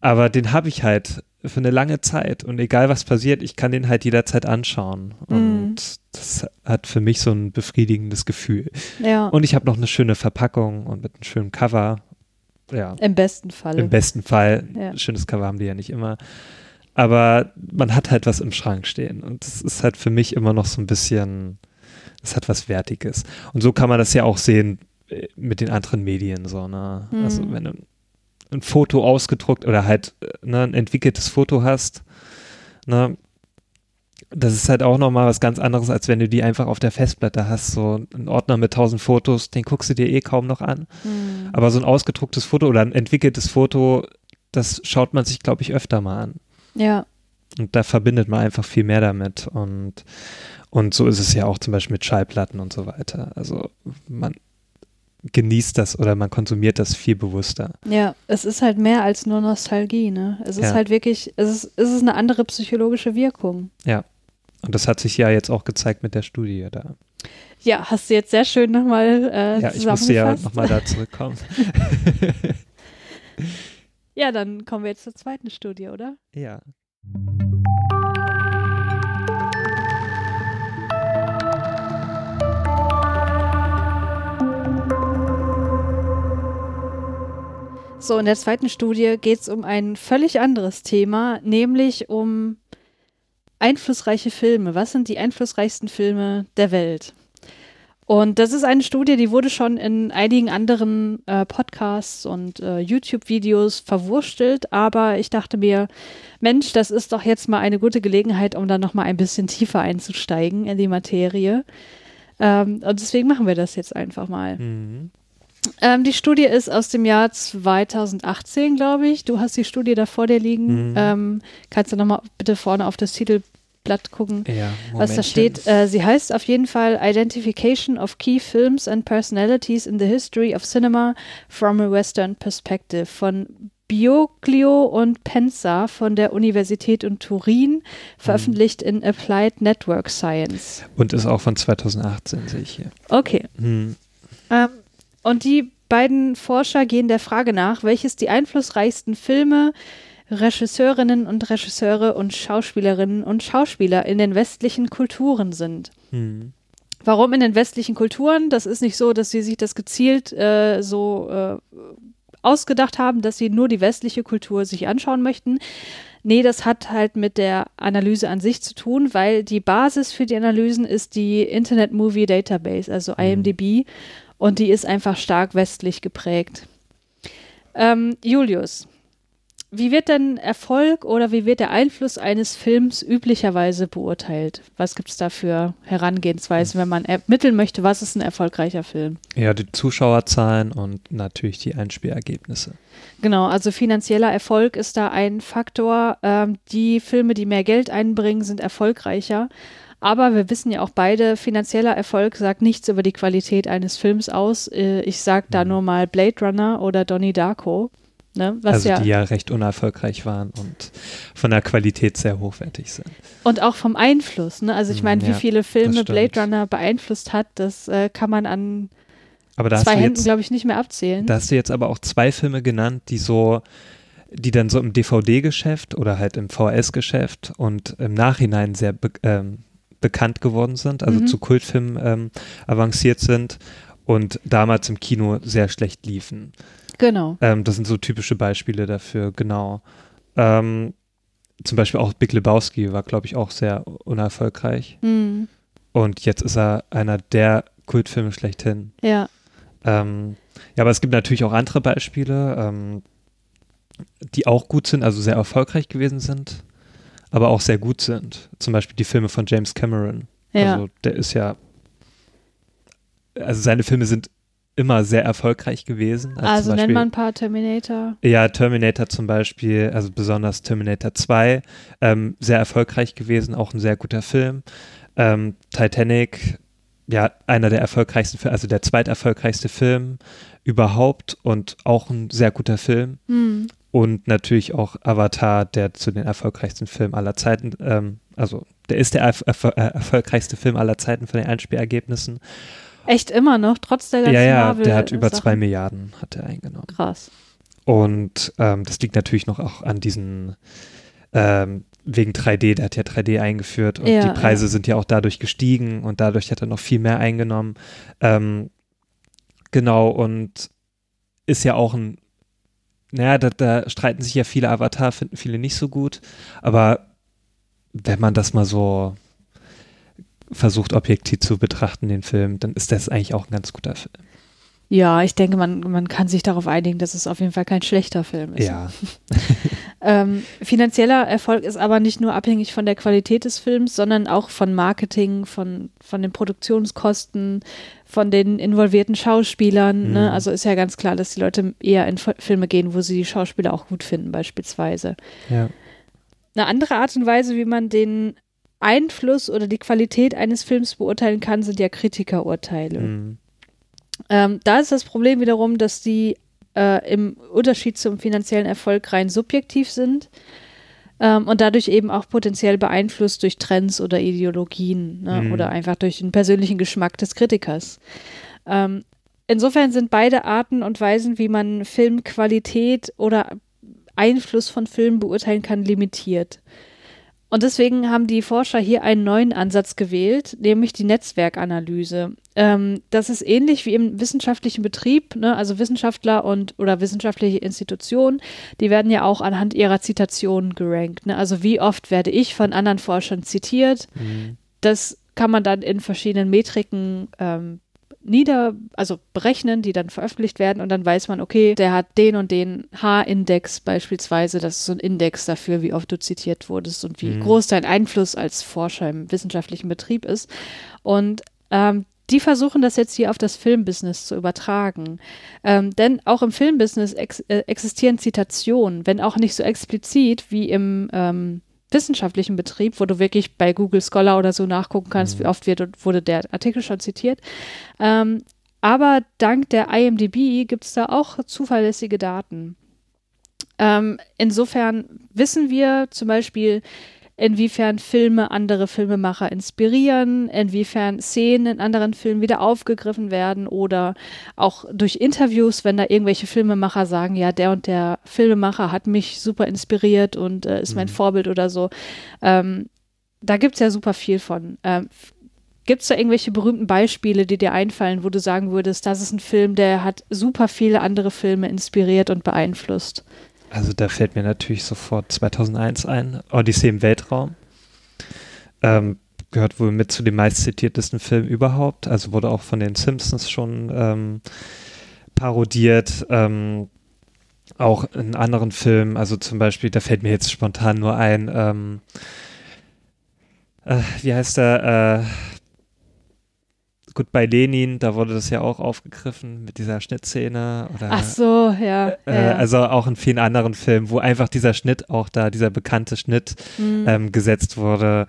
B: aber den habe ich halt für eine lange Zeit und egal was passiert, ich kann den halt jederzeit anschauen.
A: Mhm.
B: Und das hat für mich so ein befriedigendes Gefühl.
A: ja.
B: Und ich habe noch eine schöne Verpackung und mit einem schönen Cover. Ja.
A: Im besten Fall.
B: Im besten Fall.
A: Ja.
B: Schönes Cover haben die ja nicht immer. Aber man hat halt was im Schrank stehen. Und das ist halt für mich immer noch so ein bisschen, das hat was Wertiges. Und so kann man das ja auch sehen äh, mit den anderen Medien. So, ne?
A: Mhm.
B: Also wenn du ein Foto ausgedruckt oder halt äh, ne, ein entwickeltes Foto hast, ne, das ist halt auch nochmal was ganz anderes, als wenn du die einfach auf der Festplatte hast. So ein Ordner mit tausend Fotos, den guckst du dir eh kaum noch an.
A: Hm.
B: Aber so ein ausgedrucktes Foto oder ein entwickeltes Foto, das schaut man sich, glaube ich, öfter mal an.
A: Ja.
B: Und da verbindet man einfach viel mehr damit. Und, und so ist es ja auch zum Beispiel mit Schallplatten und so weiter. Also man genießt das oder man konsumiert das viel bewusster.
A: Ja, es ist halt mehr als nur Nostalgie, ne? Es ist
B: Ja.
A: halt wirklich, es ist, es ist eine andere psychologische Wirkung.
B: Und das hat sich ja jetzt auch gezeigt mit der Studie da.
A: Ja, hast du jetzt sehr schön nochmal äh,
B: Ja, ich musste ja nochmal da zurückkommen.
A: Ja, dann kommen wir jetzt zur zweiten Studie, oder?
B: ja.
A: So, in der zweiten Studie geht es um ein völlig anderes Thema, nämlich um einflussreiche Filme. Was sind die einflussreichsten Filme der Welt? Und das ist eine Studie, die wurde schon in einigen anderen äh, Podcasts und äh, YouTube-Videos verwurstelt, aber ich dachte mir, Mensch, das ist doch jetzt mal eine gute Gelegenheit, um da noch mal ein bisschen tiefer einzusteigen in die Materie. Ähm, und deswegen machen wir das jetzt einfach mal.
B: Mhm.
A: Ähm, die Studie ist aus dem Jahr 2018, glaube ich. Du hast die Studie da vor dir liegen.
B: Mhm.
A: Ähm, kannst du nochmal bitte vorne auf das Titelblatt gucken,
B: Ja,
A: was da steht. Äh, sie heißt auf jeden Fall Identification of Key Films and Personalities in the History of Cinema from a Western Perspective von Bioglio und Pensa von der Universität in Turin, veröffentlicht in Applied Network Science.
B: Und ist auch von 2018, sehe ich hier.
A: Okay.
B: Mhm.
A: Ähm, und die beiden Forscher gehen der Frage nach, welches die einflussreichsten Filme, Regisseurinnen und Regisseure und Schauspielerinnen und Schauspieler in den westlichen Kulturen sind.
B: Mhm.
A: Warum in den westlichen Kulturen? Das ist nicht so, dass sie sich das gezielt äh, so äh, ausgedacht haben, dass sie nur die westliche Kultur sich anschauen möchten. Nee, das hat halt mit der Analyse an sich zu tun, weil die Basis für die Analysen ist die Internet Movie Database, also IMDb, und die ist einfach stark westlich geprägt. Ähm, Julius, wie wird denn Erfolg oder wie wird der Einfluss eines Films üblicherweise beurteilt? Was gibt es da für Herangehensweisen, wenn man ermitteln möchte, was ist ein erfolgreicher Film?
B: Ja, die Zuschauerzahlen und natürlich die Einspielergebnisse.
A: Genau, also finanzieller Erfolg ist da ein Faktor. Ähm, die Filme, die mehr Geld einbringen, sind erfolgreicher. Aber wir wissen ja auch beide, finanzieller Erfolg sagt nichts über die Qualität eines Films aus. Äh, ich sag da
B: Mhm.
A: nur mal Blade Runner oder Donnie Darko. Ne, was
B: also
A: ja,
B: die ja recht unerfolgreich waren und von der Qualität sehr hochwertig sind.
A: und auch vom Einfluss. Ne? Also ich
B: Mhm,
A: meine, wie
B: ja,
A: viele Filme. Blade Runner beeinflusst hat, das äh, kann man an zwei Händen, glaube ich, nicht mehr abzählen.
B: da hast du jetzt aber auch zwei Filme genannt, die so, die dann so im DVD-Geschäft oder halt im VS-Geschäft und im Nachhinein sehr ähm, bekannt geworden sind, also
A: Mhm.
B: zu Kultfilmen ähm, avanciert sind und damals im Kino sehr schlecht liefen.
A: genau.
B: Ähm, das sind so typische Beispiele dafür, genau. Ähm, zum Beispiel auch Big Lebowski war, glaube ich, auch sehr unerfolgreich.
A: Mhm.
B: Und jetzt ist er einer der Kultfilme schlechthin.
A: Ja.
B: Ähm, ja, aber es gibt natürlich auch andere Beispiele, ähm, die auch gut sind, also sehr erfolgreich gewesen sind, aber auch sehr gut sind. Zum Beispiel die Filme von James Cameron.
A: Ja.
B: Also der ist ja, also seine Filme sind immer sehr erfolgreich gewesen.
A: Also,
B: zum
A: nennt man ein paar Terminator.
B: ja, Terminator zum Beispiel, also besonders Terminator 2, ähm, sehr erfolgreich gewesen, auch ein sehr guter Film. Ähm, Titanic, ja, einer der erfolgreichsten, also der zweiterfolgreichste Film überhaupt und auch ein sehr guter Film.
A: Hm.
B: Und natürlich auch Avatar, der zu den erfolgreichsten Filmen aller Zeiten, ähm, also der ist der erf erf äh, erfolgreichste Film aller Zeiten von den Einspielergebnissen.
A: Echt immer noch, trotz der ganzen
B: Ja, ja,
A: Marvel
B: der hat über
A: Sachen.
B: zwei Milliarden hat er eingenommen.
A: Krass.
B: Und ähm, das liegt natürlich noch auch an diesen, ähm, wegen 3D, der hat ja 3D eingeführt und
A: Ja,
B: die Preise sind ja auch dadurch gestiegen und dadurch hat er noch viel mehr eingenommen. Ähm, genau, und ist ja auch ein, naja, da, da streiten sich ja viele Avatar, finden viele nicht so gut, aber wenn man das mal so versucht, objektiv zu betrachten, den Film, dann ist das eigentlich auch ein ganz guter Film.
A: Ja, ich denke, man, man kann sich darauf einigen, dass es auf jeden Fall kein schlechter Film ist.
B: Ja,
A: Ähm, finanzieller Erfolg ist aber nicht nur abhängig von der Qualität des Films, sondern auch von Marketing, von, von den Produktionskosten, von den involvierten Schauspielern.
B: Mhm.
A: Ne? Also ist ja ganz klar, dass die Leute eher in Filme gehen, wo sie die Schauspieler auch gut finden, beispielsweise.
B: ja.
A: Eine andere Art und Weise, wie man den Einfluss oder die Qualität eines Films beurteilen kann, sind ja Kritikerurteile.
B: Mhm.
A: Ähm, da ist das Problem wiederum, dass die äh, im Unterschied zum finanziellen Erfolg rein subjektiv sind ähm, und dadurch eben auch potenziell beeinflusst durch Trends oder Ideologien ne?
B: Mhm.
A: oder einfach durch den persönlichen Geschmack des Kritikers. Ähm, insofern sind beide Arten und Weisen, wie man Filmqualität oder Einfluss von Filmen beurteilen kann, limitiert. Und deswegen haben die Forscher hier einen neuen Ansatz gewählt, nämlich die Netzwerkanalyse. Ähm, das ist ähnlich wie im wissenschaftlichen Betrieb, ne? also Wissenschaftler und oder wissenschaftliche Institutionen, die werden ja auch anhand ihrer Zitationen gerankt. Ne? Also wie oft werde ich von anderen Forschern zitiert?
B: Mhm.
A: Das kann man dann in verschiedenen Metriken ähm, nieder, also berechnen, die dann veröffentlicht werden und dann weiß man, okay, der hat den und den H-Index beispielsweise, das ist so ein Index dafür, wie oft du zitiert wurdest und wie
B: Mhm.
A: groß dein Einfluss als Forscher im wissenschaftlichen Betrieb ist. Und ähm, die versuchen das jetzt hier auf das Filmbusiness zu übertragen. Ähm, denn auch im Filmbusiness ex äh, existieren Zitationen, wenn auch nicht so explizit wie im ähm, wissenschaftlichen Betrieb, wo du wirklich bei Google Scholar oder so nachgucken kannst,
B: Mhm.
A: wie oft wird, wurde der Artikel schon zitiert. Ähm, aber dank der IMDB gibt es da auch zuverlässige Daten. Ähm, insofern wissen wir zum Beispiel, inwiefern Filme andere Filmemacher inspirieren, inwiefern Szenen in anderen Filmen wieder aufgegriffen werden oder auch durch Interviews, wenn da irgendwelche Filmemacher sagen, ja, der und der Filmemacher hat mich super inspiriert und äh, ist mein
B: Mhm.
A: Vorbild oder so. Ähm, da gibt es ja super viel von. Ähm, Gibt es da irgendwelche berühmten Beispiele, die dir einfallen, wo du sagen würdest, das ist ein Film, der hat super viele andere Filme inspiriert und beeinflusst?
B: Also da fällt mir natürlich sofort 2001 ein, Odyssee im Weltraum. Ähm, gehört wohl mit zu den meistzitiertesten Filmen überhaupt. Also wurde auch von den Simpsons schon ähm, parodiert. Ähm, auch in anderen Filmen, also zum Beispiel, da fällt mir jetzt spontan nur ein, ähm, äh, wie heißt der? Äh, gut, bei Lenin, da wurde das ja auch aufgegriffen mit dieser Schnittszene. Oder,
A: Ach so, ja.
B: äh,
A: ja.
B: Also auch in vielen anderen Filmen, wo einfach dieser Schnitt auch da, dieser bekannte Schnitt
A: Mhm.
B: ähm, gesetzt wurde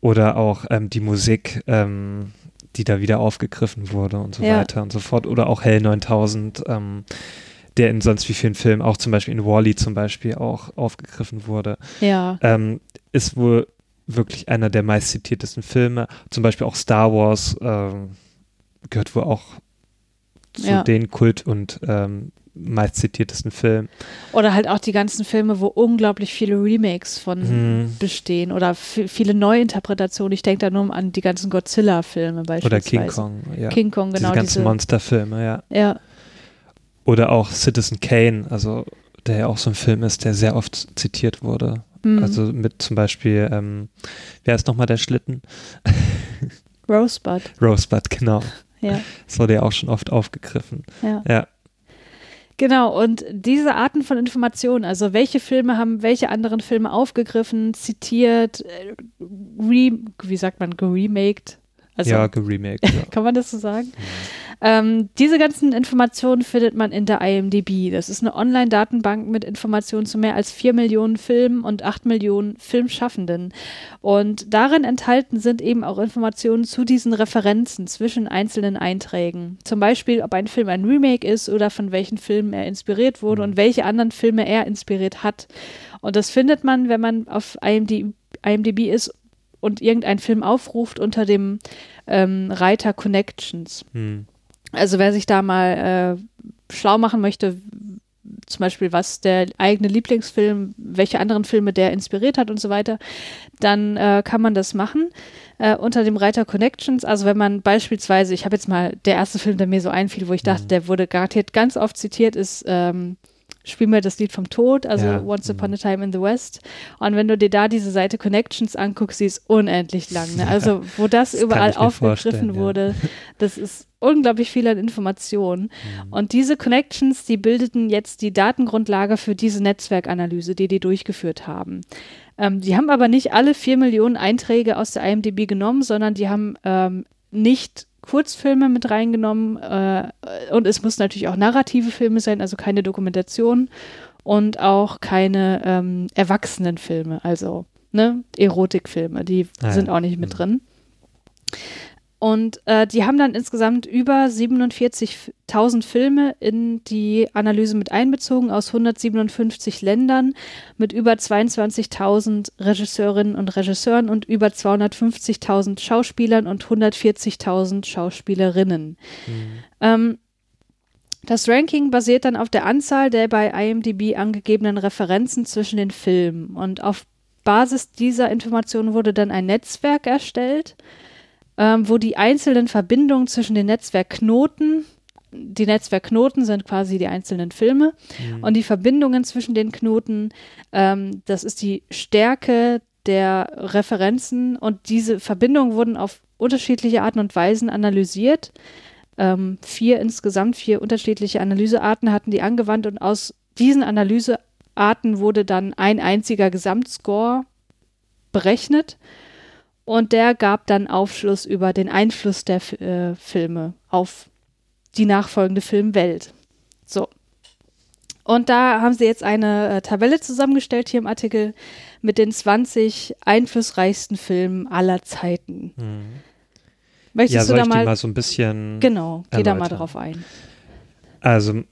B: oder auch ähm, die Musik, ähm, die da wieder aufgegriffen wurde und so
A: Ja.
B: weiter und so fort. Oder auch Hell 9000, ähm, der in sonst wie vielen Filmen, auch zum Beispiel in Wally zum Beispiel auch aufgegriffen wurde,
A: ja.
B: ähm, ist wohl wirklich einer der meistzitiertesten Filme. Zum Beispiel auch Star Wars ähm, gehört wohl auch zu
A: Ja.
B: den Kult- und ähm, meistzitiertesten Filmen.
A: Oder halt auch die ganzen Filme, wo unglaublich viele Remakes von
B: Mhm.
A: bestehen oder viele Neuinterpretationen. Ich denke da nur an die ganzen Godzilla-Filme beispielsweise.
B: Oder King Kong, ja.
A: King Kong, genau.
B: diese ganzen
A: diese,
B: Monsterfilme, ja.
A: ja,
B: Oder auch Citizen Kane, also der ja auch so ein Film ist, der sehr oft zitiert wurde.
A: Mhm.
B: Also mit zum Beispiel, ähm, wer ist nochmal der Schlitten?
A: Rosebud,
B: Rosebud, genau.
A: Ja.
B: Das wurde ja auch schon oft aufgegriffen.
A: Ja.
B: Ja.
A: Genau, und diese Arten von Informationen, also welche Filme haben welche anderen Filme aufgegriffen, zitiert, äh, re, wie sagt man, geremaked? Also,
B: ja, geremaked. Ja.
A: Kann man das so sagen? Ähm, diese ganzen Informationen findet man in der IMDb. Das ist eine Online-Datenbank mit Informationen zu mehr als 4 Millionen Filmen und 8 Millionen Filmschaffenden. Und darin enthalten sind eben auch Informationen zu diesen Referenzen zwischen einzelnen Einträgen. Zum Beispiel, ob ein Film ein Remake ist oder von welchen Filmen er inspiriert wurde und welche anderen Filme er inspiriert hat. Und das findet man, wenn man auf IMDb, IMDb ist und irgendeinen Film aufruft unter dem ähm, Reiter Connections.
B: Hm.
A: Also wer sich da mal äh, schlau machen möchte, zum Beispiel was der eigene Lieblingsfilm, welche anderen Filme der inspiriert hat und so weiter, dann äh, kann man das machen äh, unter dem Reiter Connections. Also wenn man beispielsweise, ich habe jetzt mal der erste Film, der mir so einfiel, wo ich dachte,
B: Mhm.
A: der wurde garantiert ganz oft zitiert, ist ähm, Spiel mir das Lied vom Tod, also
B: Ja,
A: Once
B: mhm.
A: Upon a Time in the West. Und wenn du dir da diese Seite Connections anguckst, sie ist unendlich lang. Ne? Also wo das,
B: Das
A: überall aufgegriffen
B: vorstellen, ja.
A: wurde, das ist unglaublich viel an Informationen.
B: Mhm.
A: Und diese Connections, die bildeten jetzt die Datengrundlage für diese Netzwerkanalyse, die die durchgeführt haben. Ähm, die haben aber nicht alle vier Millionen Einträge aus der IMDb genommen, sondern die haben ähm, nicht Kurzfilme mit reingenommen äh, und es muss natürlich auch narrative Filme sein, also keine Dokumentation und auch keine ähm, Erwachsenenfilme, also ne, Erotikfilme, die
B: Ah ja.
A: sind auch nicht mit
B: Mhm.
A: drin. Und äh, die haben dann insgesamt über 47.000 Filme in die Analyse mit einbezogen aus 157 Ländern mit über 22.000 Regisseurinnen und Regisseuren und über 250.000 Schauspielern und 140.000 Schauspielerinnen. Ähm, das Ranking basiert dann auf der Anzahl der bei IMDb angegebenen Referenzen zwischen den Filmen. Und auf Basis dieser Informationen wurde dann ein Netzwerk erstellt, ähm, wo die einzelnen Verbindungen zwischen den Netzwerkknoten, die Netzwerkknoten sind quasi die einzelnen Filme,
B: Mhm.
A: und die Verbindungen zwischen den Knoten, ähm, das ist die Stärke der Referenzen und diese Verbindungen wurden auf unterschiedliche Arten und Weisen analysiert. Ähm, vier insgesamt, vier unterschiedliche Analysearten hatten die angewandt und aus diesen Analysearten wurde dann ein einziger Gesamtscore berechnet und der gab dann Aufschluss über den Einfluss der F äh, Filme auf die nachfolgende Filmwelt. So. Und da haben sie jetzt eine äh, Tabelle zusammengestellt hier im Artikel mit den 20 einflussreichsten Filmen aller Zeiten.
B: Mhm.
A: Möchtest
B: Ja,
A: du
B: soll
A: da
B: ich die
A: mal,
B: mal so ein bisschen.
A: genau, geh da mal drauf ein.
B: Also,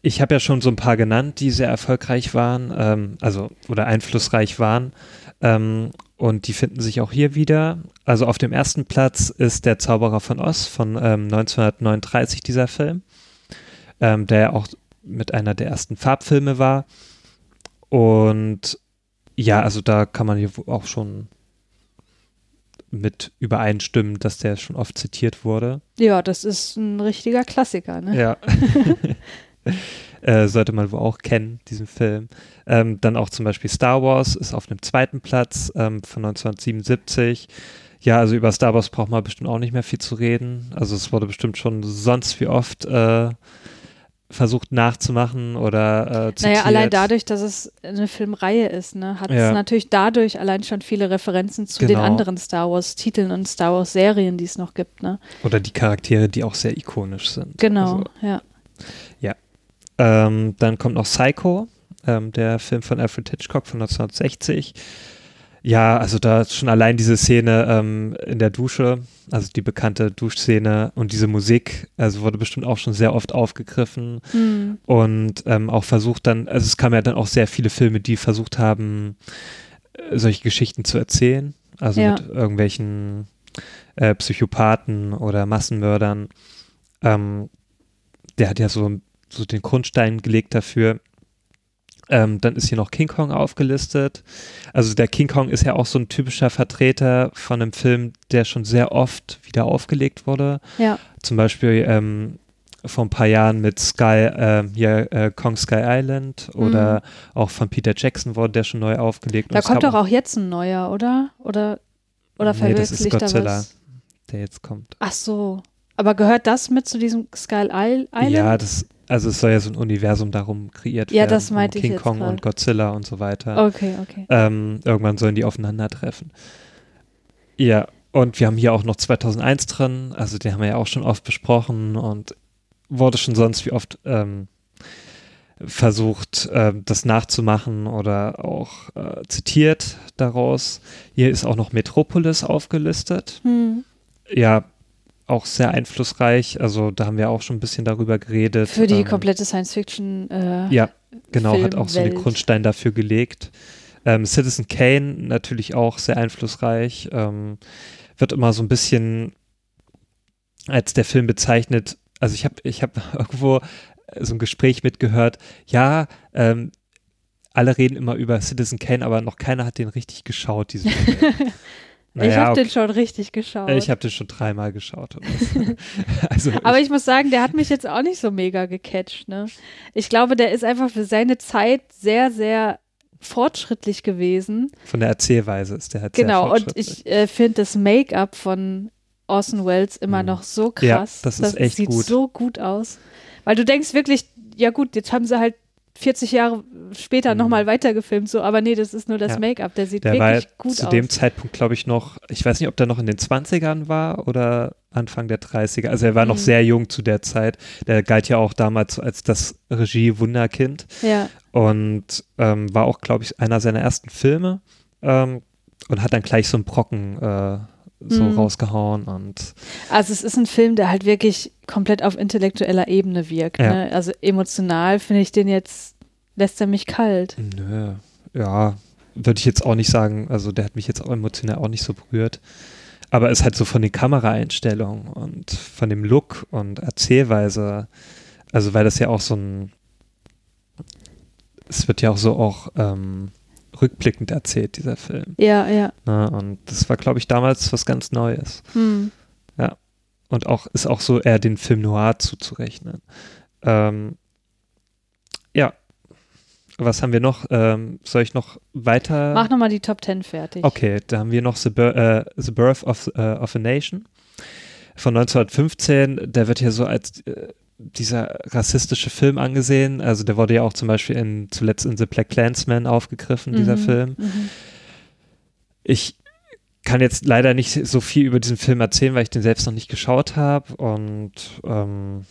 B: ich habe ja schon so ein paar genannt, die sehr erfolgreich waren, ähm, also oder einflussreich waren. Ähm, und die finden sich auch hier wieder. Also auf dem ersten Platz ist Der Zauberer von Oz von ähm, 1939, dieser Film, ähm, der auch mit einer der ersten Farbfilme war. Und ja, also da kann man hier auch schon mit übereinstimmen, dass der schon oft zitiert wurde.
A: Ja, das ist ein richtiger Klassiker, ne?
B: Ja. äh, sollte man wohl auch kennen, diesen Film. Ähm, dann auch zum Beispiel Star Wars ist auf dem zweiten Platz ähm, von 1977. Ja, also über Star Wars braucht man bestimmt auch nicht mehr viel zu reden. Also es wurde bestimmt schon sonst wie oft äh, versucht nachzumachen oder äh, zitiert.
A: Naja, allein dadurch, dass es eine Filmreihe ist, ne, hat
B: Ja.
A: es natürlich dadurch allein schon viele Referenzen zu den
B: Genau.
A: anderen Star Wars-Titeln und Star Wars-Serien, die es noch gibt, ne?
B: Oder die Charaktere, die auch sehr ikonisch sind.
A: Genau,
B: Also,
A: ja.
B: Ähm, dann kommt noch Psycho, ähm, der Film von Alfred Hitchcock von 1960. Ja, also da ist schon allein diese Szene ähm, in der Dusche, also die bekannte Duschszene und diese Musik, also wurde bestimmt auch schon sehr oft aufgegriffen
A: Hm.
B: und ähm, auch versucht dann, also es kamen ja dann auch sehr viele Filme, die versucht haben, äh, solche Geschichten zu erzählen, also
A: Ja.
B: mit irgendwelchen äh, Psychopathen oder Massenmördern. Ähm, der hat ja so, so den Grundstein gelegt dafür. Ähm, dann ist hier noch King Kong aufgelistet. Also der King Kong ist ja auch so ein typischer Vertreter von einem Film, der schon sehr oft wieder aufgelegt wurde.
A: Ja,
B: Zum Beispiel ähm, vor ein paar Jahren mit Sky, ähm, hier äh, Kong Sky Island oder auch von Peter Jackson wurde der schon neu aufgelegt.
A: Mhm. da kommt doch auch jetzt ein neuer, oder? Oder, oder
B: Nee, das ist Godzilla.
A: was?
B: der jetzt kommt.
A: Ach so. Aber gehört das mit zu diesem Skull Island?
B: Ja, das, also es soll ja so ein Universum darum kreiert
A: Ja,
B: werden.
A: das meinte
B: um
A: ich
B: King
A: jetzt
B: Kong
A: grad.
B: und Godzilla und so weiter.
A: Okay, okay.
B: Ähm, irgendwann sollen die aufeinandertreffen. Ja, und wir haben hier auch noch 2001 drin, also den haben wir ja auch schon oft besprochen und wurde schon sonst wie oft ähm, versucht, ähm, das nachzumachen oder auch äh, zitiert daraus. Hier ist auch noch Metropolis aufgelistet.
A: Hm.
B: Ja, auch sehr einflussreich. Also da haben wir auch schon ein bisschen darüber geredet.
A: Für die
B: Ähm,
A: komplette Science-Fiction. Äh,
B: Ja, genau, hat auch so den
A: Filmwelt.
B: Grundstein dafür gelegt. Ähm, Citizen Kane natürlich auch sehr einflussreich. Ähm, wird immer so ein bisschen als der Film bezeichnet. Also ich habe ich hab irgendwo so ein Gespräch mitgehört. Ja, ähm, alle reden immer über Citizen Kane, aber noch keiner hat den richtig geschaut, diesen Film.
A: ich habe den schon richtig geschaut.
B: Ich habe den schon dreimal geschaut. Also
A: Aber ich muss sagen, der hat mich jetzt auch nicht so mega gecatcht. Ne? Ich glaube, der ist einfach für seine Zeit sehr, sehr fortschrittlich gewesen.
B: von der Erzählweise ist der halt sehr
A: Genau, und ich äh, finde das Make-up von Orson Welles immer
B: Mhm.
A: noch so
B: Ja,
A: krass.
B: das ist echt
A: sieht
B: gut.
A: so gut aus. Weil du denkst wirklich, ja gut, jetzt haben sie halt 40 Jahre später
B: Mhm.
A: nochmal weitergefilmt, so, aber nee, das ist nur das
B: Ja.
A: Make-up, der sieht
B: Der war
A: wirklich gut
B: zu
A: aus.
B: dem Zeitpunkt, glaube ich, noch, ich weiß nicht, ob der noch in den 20ern war oder Anfang der 30er. Also er war noch
A: Mhm.
B: sehr jung zu der Zeit. Der galt ja auch damals als das Regie-Wunderkind
A: ja,
B: und ähm, war auch, glaube ich, einer seiner ersten Filme ähm, und hat dann gleich so einen Brocken äh, so
A: Mhm.
B: rausgehauen und
A: also es ist ein Film, der halt wirklich komplett auf intellektueller Ebene wirkt.
B: Ja.
A: Ne? Also emotional finde ich den jetzt, lässt er mich kalt.
B: nö, ja, würde ich jetzt auch nicht sagen, also der hat mich jetzt auch emotional auch nicht so berührt. Aber ist halt so von den Kameraeinstellungen und von dem Look und Erzählweise, also weil das ja auch so ein, es wird ja auch so auch ähm, rückblickend erzählt, dieser Film.
A: Ja, ja.
B: Ne? Und das war, glaube ich, damals was ganz Neues.
A: Hm.
B: Und auch ist auch so eher den Film Noir zuzurechnen. Ähm, ja. Was haben wir noch? Ähm, soll ich noch weiter?
A: Mach nochmal die Top 10 fertig.
B: Okay, da haben wir noch The, Bir äh, The Birth of, äh, of a Nation von 1915. Der wird hier so als äh, dieser rassistische Film angesehen. Also der wurde ja auch zum Beispiel in, zuletzt in The Black Clansman aufgegriffen, dieser
A: Mhm,
B: Film.
A: Mhm.
B: Ich kann jetzt leider nicht so viel über diesen Film erzählen, weil ich den selbst noch nicht geschaut habe. Und ähm,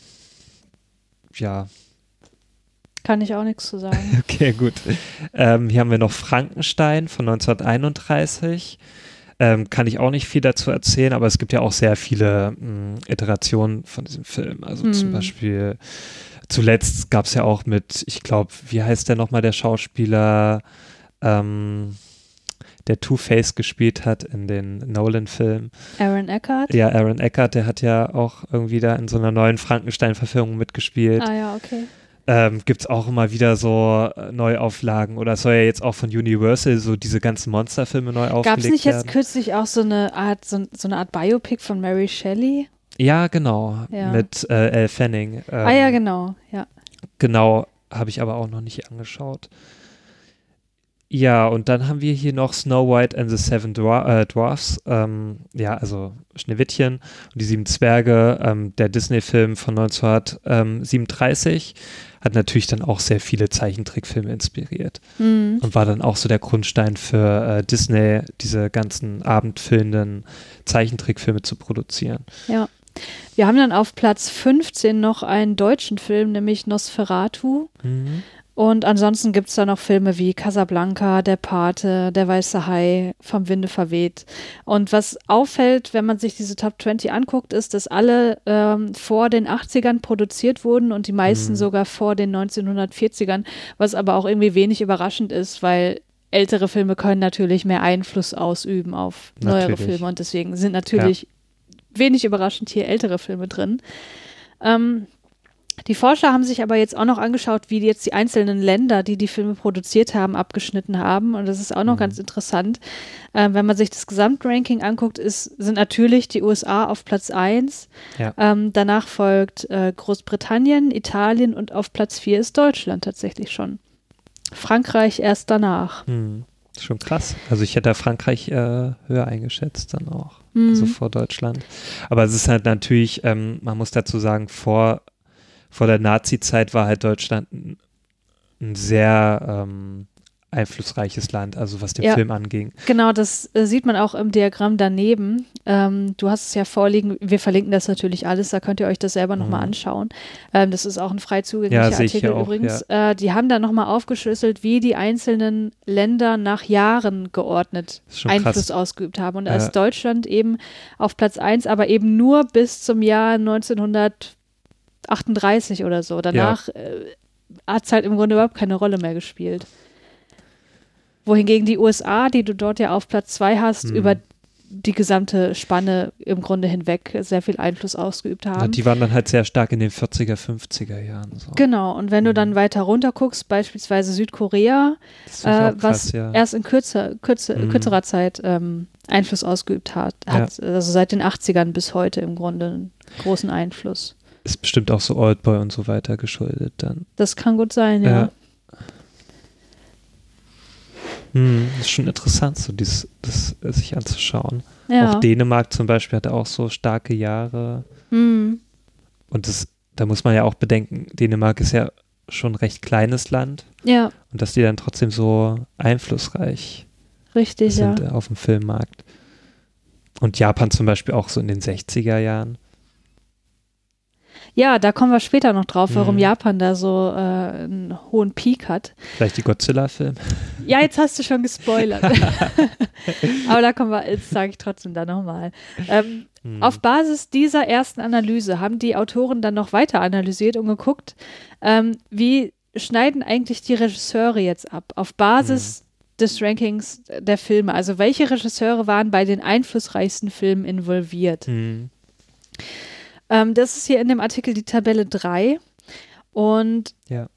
B: ja,
A: Kann ich auch nichts zu sagen.
B: Okay, gut. Ähm, hier haben wir noch Frankenstein von 1931. Ähm, kann ich auch nicht viel dazu erzählen, aber es gibt ja auch sehr viele mh, Iterationen von diesem Film. Also zum
A: Hm.
B: Beispiel, zuletzt gab es ja auch mit, ich glaube, wie heißt der nochmal, der Schauspieler, ähm, der Two-Face gespielt hat in den Nolan-Filmen.
A: Aaron Eckhart?
B: Ja, Aaron Eckhart, der hat ja auch irgendwie da in so einer neuen Frankenstein-Verfilmung mitgespielt
A: Ah ja, okay.
B: Ähm, gibt es auch immer wieder so äh, Neuauflagen oder soll ja jetzt auch von Universal so diese ganzen Monsterfilme neu aufgelegt
A: Gab es nicht jetzt
B: werden.
A: kürzlich auch so eine Art, so, so eine Art Biopic von Mary Shelley?
B: Ja, genau,
A: Ja.
B: mit äh, Elle Fanning. Ähm,
A: ah ja, genau, ja.
B: Genau, habe ich aber auch noch nicht angeschaut. Ja, und dann haben wir hier noch Snow White and the Seven Dwar äh, Dwarfs. Ähm, ja, also Schneewittchen und die sieben Zwerge. Ähm, der Disney-Film von 1937 hat natürlich dann auch sehr viele Zeichentrickfilme inspiriert.
A: Mhm.
B: und war dann auch so der Grundstein für äh, Disney, diese ganzen abendfüllenden Zeichentrickfilme zu produzieren.
A: Wir haben dann auf Platz 15 noch einen deutschen Film, nämlich Nosferatu. Und ansonsten gibt es da noch Filme wie Casablanca, Der Pate, Der Weiße Hai, Vom Winde verweht. Und was auffällt, wenn man sich diese Top 20 anguckt, ist, dass alle ähm, vor den 80ern produziert wurden und die meisten
B: Mhm.
A: sogar vor den 1940ern, was aber auch irgendwie wenig überraschend ist, weil ältere Filme können natürlich mehr Einfluss ausüben auf neuere
B: Natürlich.
A: Filme und deswegen sind natürlich wenig überraschend hier ältere Filme drin. Ähm, die Forscher haben sich aber jetzt auch noch angeschaut, wie jetzt die einzelnen Länder, die die Filme produziert haben, abgeschnitten haben. Und das ist auch noch
B: Mhm.
A: ganz interessant. Ähm, wenn man sich das Gesamtranking anguckt, ist, sind natürlich die USA auf Platz 1.
B: Ja.
A: Ähm, danach folgt äh, Großbritannien, Italien und auf Platz 4 ist Deutschland tatsächlich schon. Frankreich erst danach.
B: Hm. Schon krass. Also ich hätte Frankreich äh, höher eingeschätzt dann auch.
A: Mhm.
B: Also vor Deutschland. Aber es ist halt natürlich, ähm, man muss dazu sagen, vor, vor der Nazi-Zeit war halt Deutschland ein, ein sehr ähm, einflussreiches Land, also was den
A: Ja.
B: Film anging.
A: Genau, das äh, sieht man auch im Diagramm daneben. Ähm, du hast es ja vorliegen. Wir verlinken das natürlich alles. Da könnt ihr euch das selber nochmal
B: Mhm.
A: anschauen. Ähm, das ist auch ein frei zugänglicher
B: Ja,
A: Artikel
B: auch,
A: übrigens. Äh, die haben da nochmal aufgeschlüsselt, wie die einzelnen Länder nach Jahren geordnet Einfluss
B: krass.
A: ausgeübt haben. Und da
B: Ja.
A: ist Deutschland eben auf Platz 1, aber eben nur bis zum Jahr 1938 oder so. Danach äh, hat es halt im Grunde überhaupt keine Rolle mehr gespielt. Wohingegen die USA, die du dort ja auf Platz 2 hast,
B: Hm.
A: über die gesamte Spanne im Grunde hinweg sehr viel Einfluss ausgeübt
B: Ja,
A: haben.
B: die waren dann halt sehr stark in den 40er, 50er Jahren. So.
A: Genau, und wenn du
B: Mhm.
A: dann weiter runter guckst, beispielsweise Südkorea, äh,
B: auch
A: was
B: krass, ja.
A: erst in kürzer, kürzer,
B: Mhm.
A: kürzerer Zeit ähm, Einfluss ausgeübt hat, hat also seit den 80ern bis heute im Grunde einen großen Einfluss.
B: Ist bestimmt auch so Oldboy und so weiter geschuldet dann.
A: Das kann gut sein, ja.
B: Ja. Hm, das ist schon interessant, so dieses, das äh, sich anzuschauen.
A: Ja.
B: Auch Dänemark zum Beispiel hatte auch so starke Jahre.
A: Mhm.
B: Und das, da muss man ja auch bedenken, Dänemark ist ja schon ein recht kleines Land
A: ja,
B: und dass die dann trotzdem so einflussreich
A: richtig, ja.
B: sind äh, auf dem Filmmarkt. Und Japan zum Beispiel auch so in den 60er Jahren.
A: Ja, da kommen wir später noch drauf, warum
B: Mhm.
A: Japan da so äh, einen hohen Peak hat.
B: Vielleicht die Godzilla-Film.
A: Ja, jetzt hast du schon gespoilert. Aber da kommen wir, jetzt sage ich trotzdem da nochmal. Ähm,
B: Hm.
A: Auf Basis dieser ersten Analyse haben die Autoren dann noch weiter analysiert und geguckt, ähm, wie schneiden eigentlich die Regisseure jetzt ab auf Basis des Rankings der Filme. Also welche Regisseure waren bei den einflussreichsten Filmen involviert?
B: Hm.
A: Ähm, das ist hier in dem Artikel die Tabelle 3. Und
B: Ja.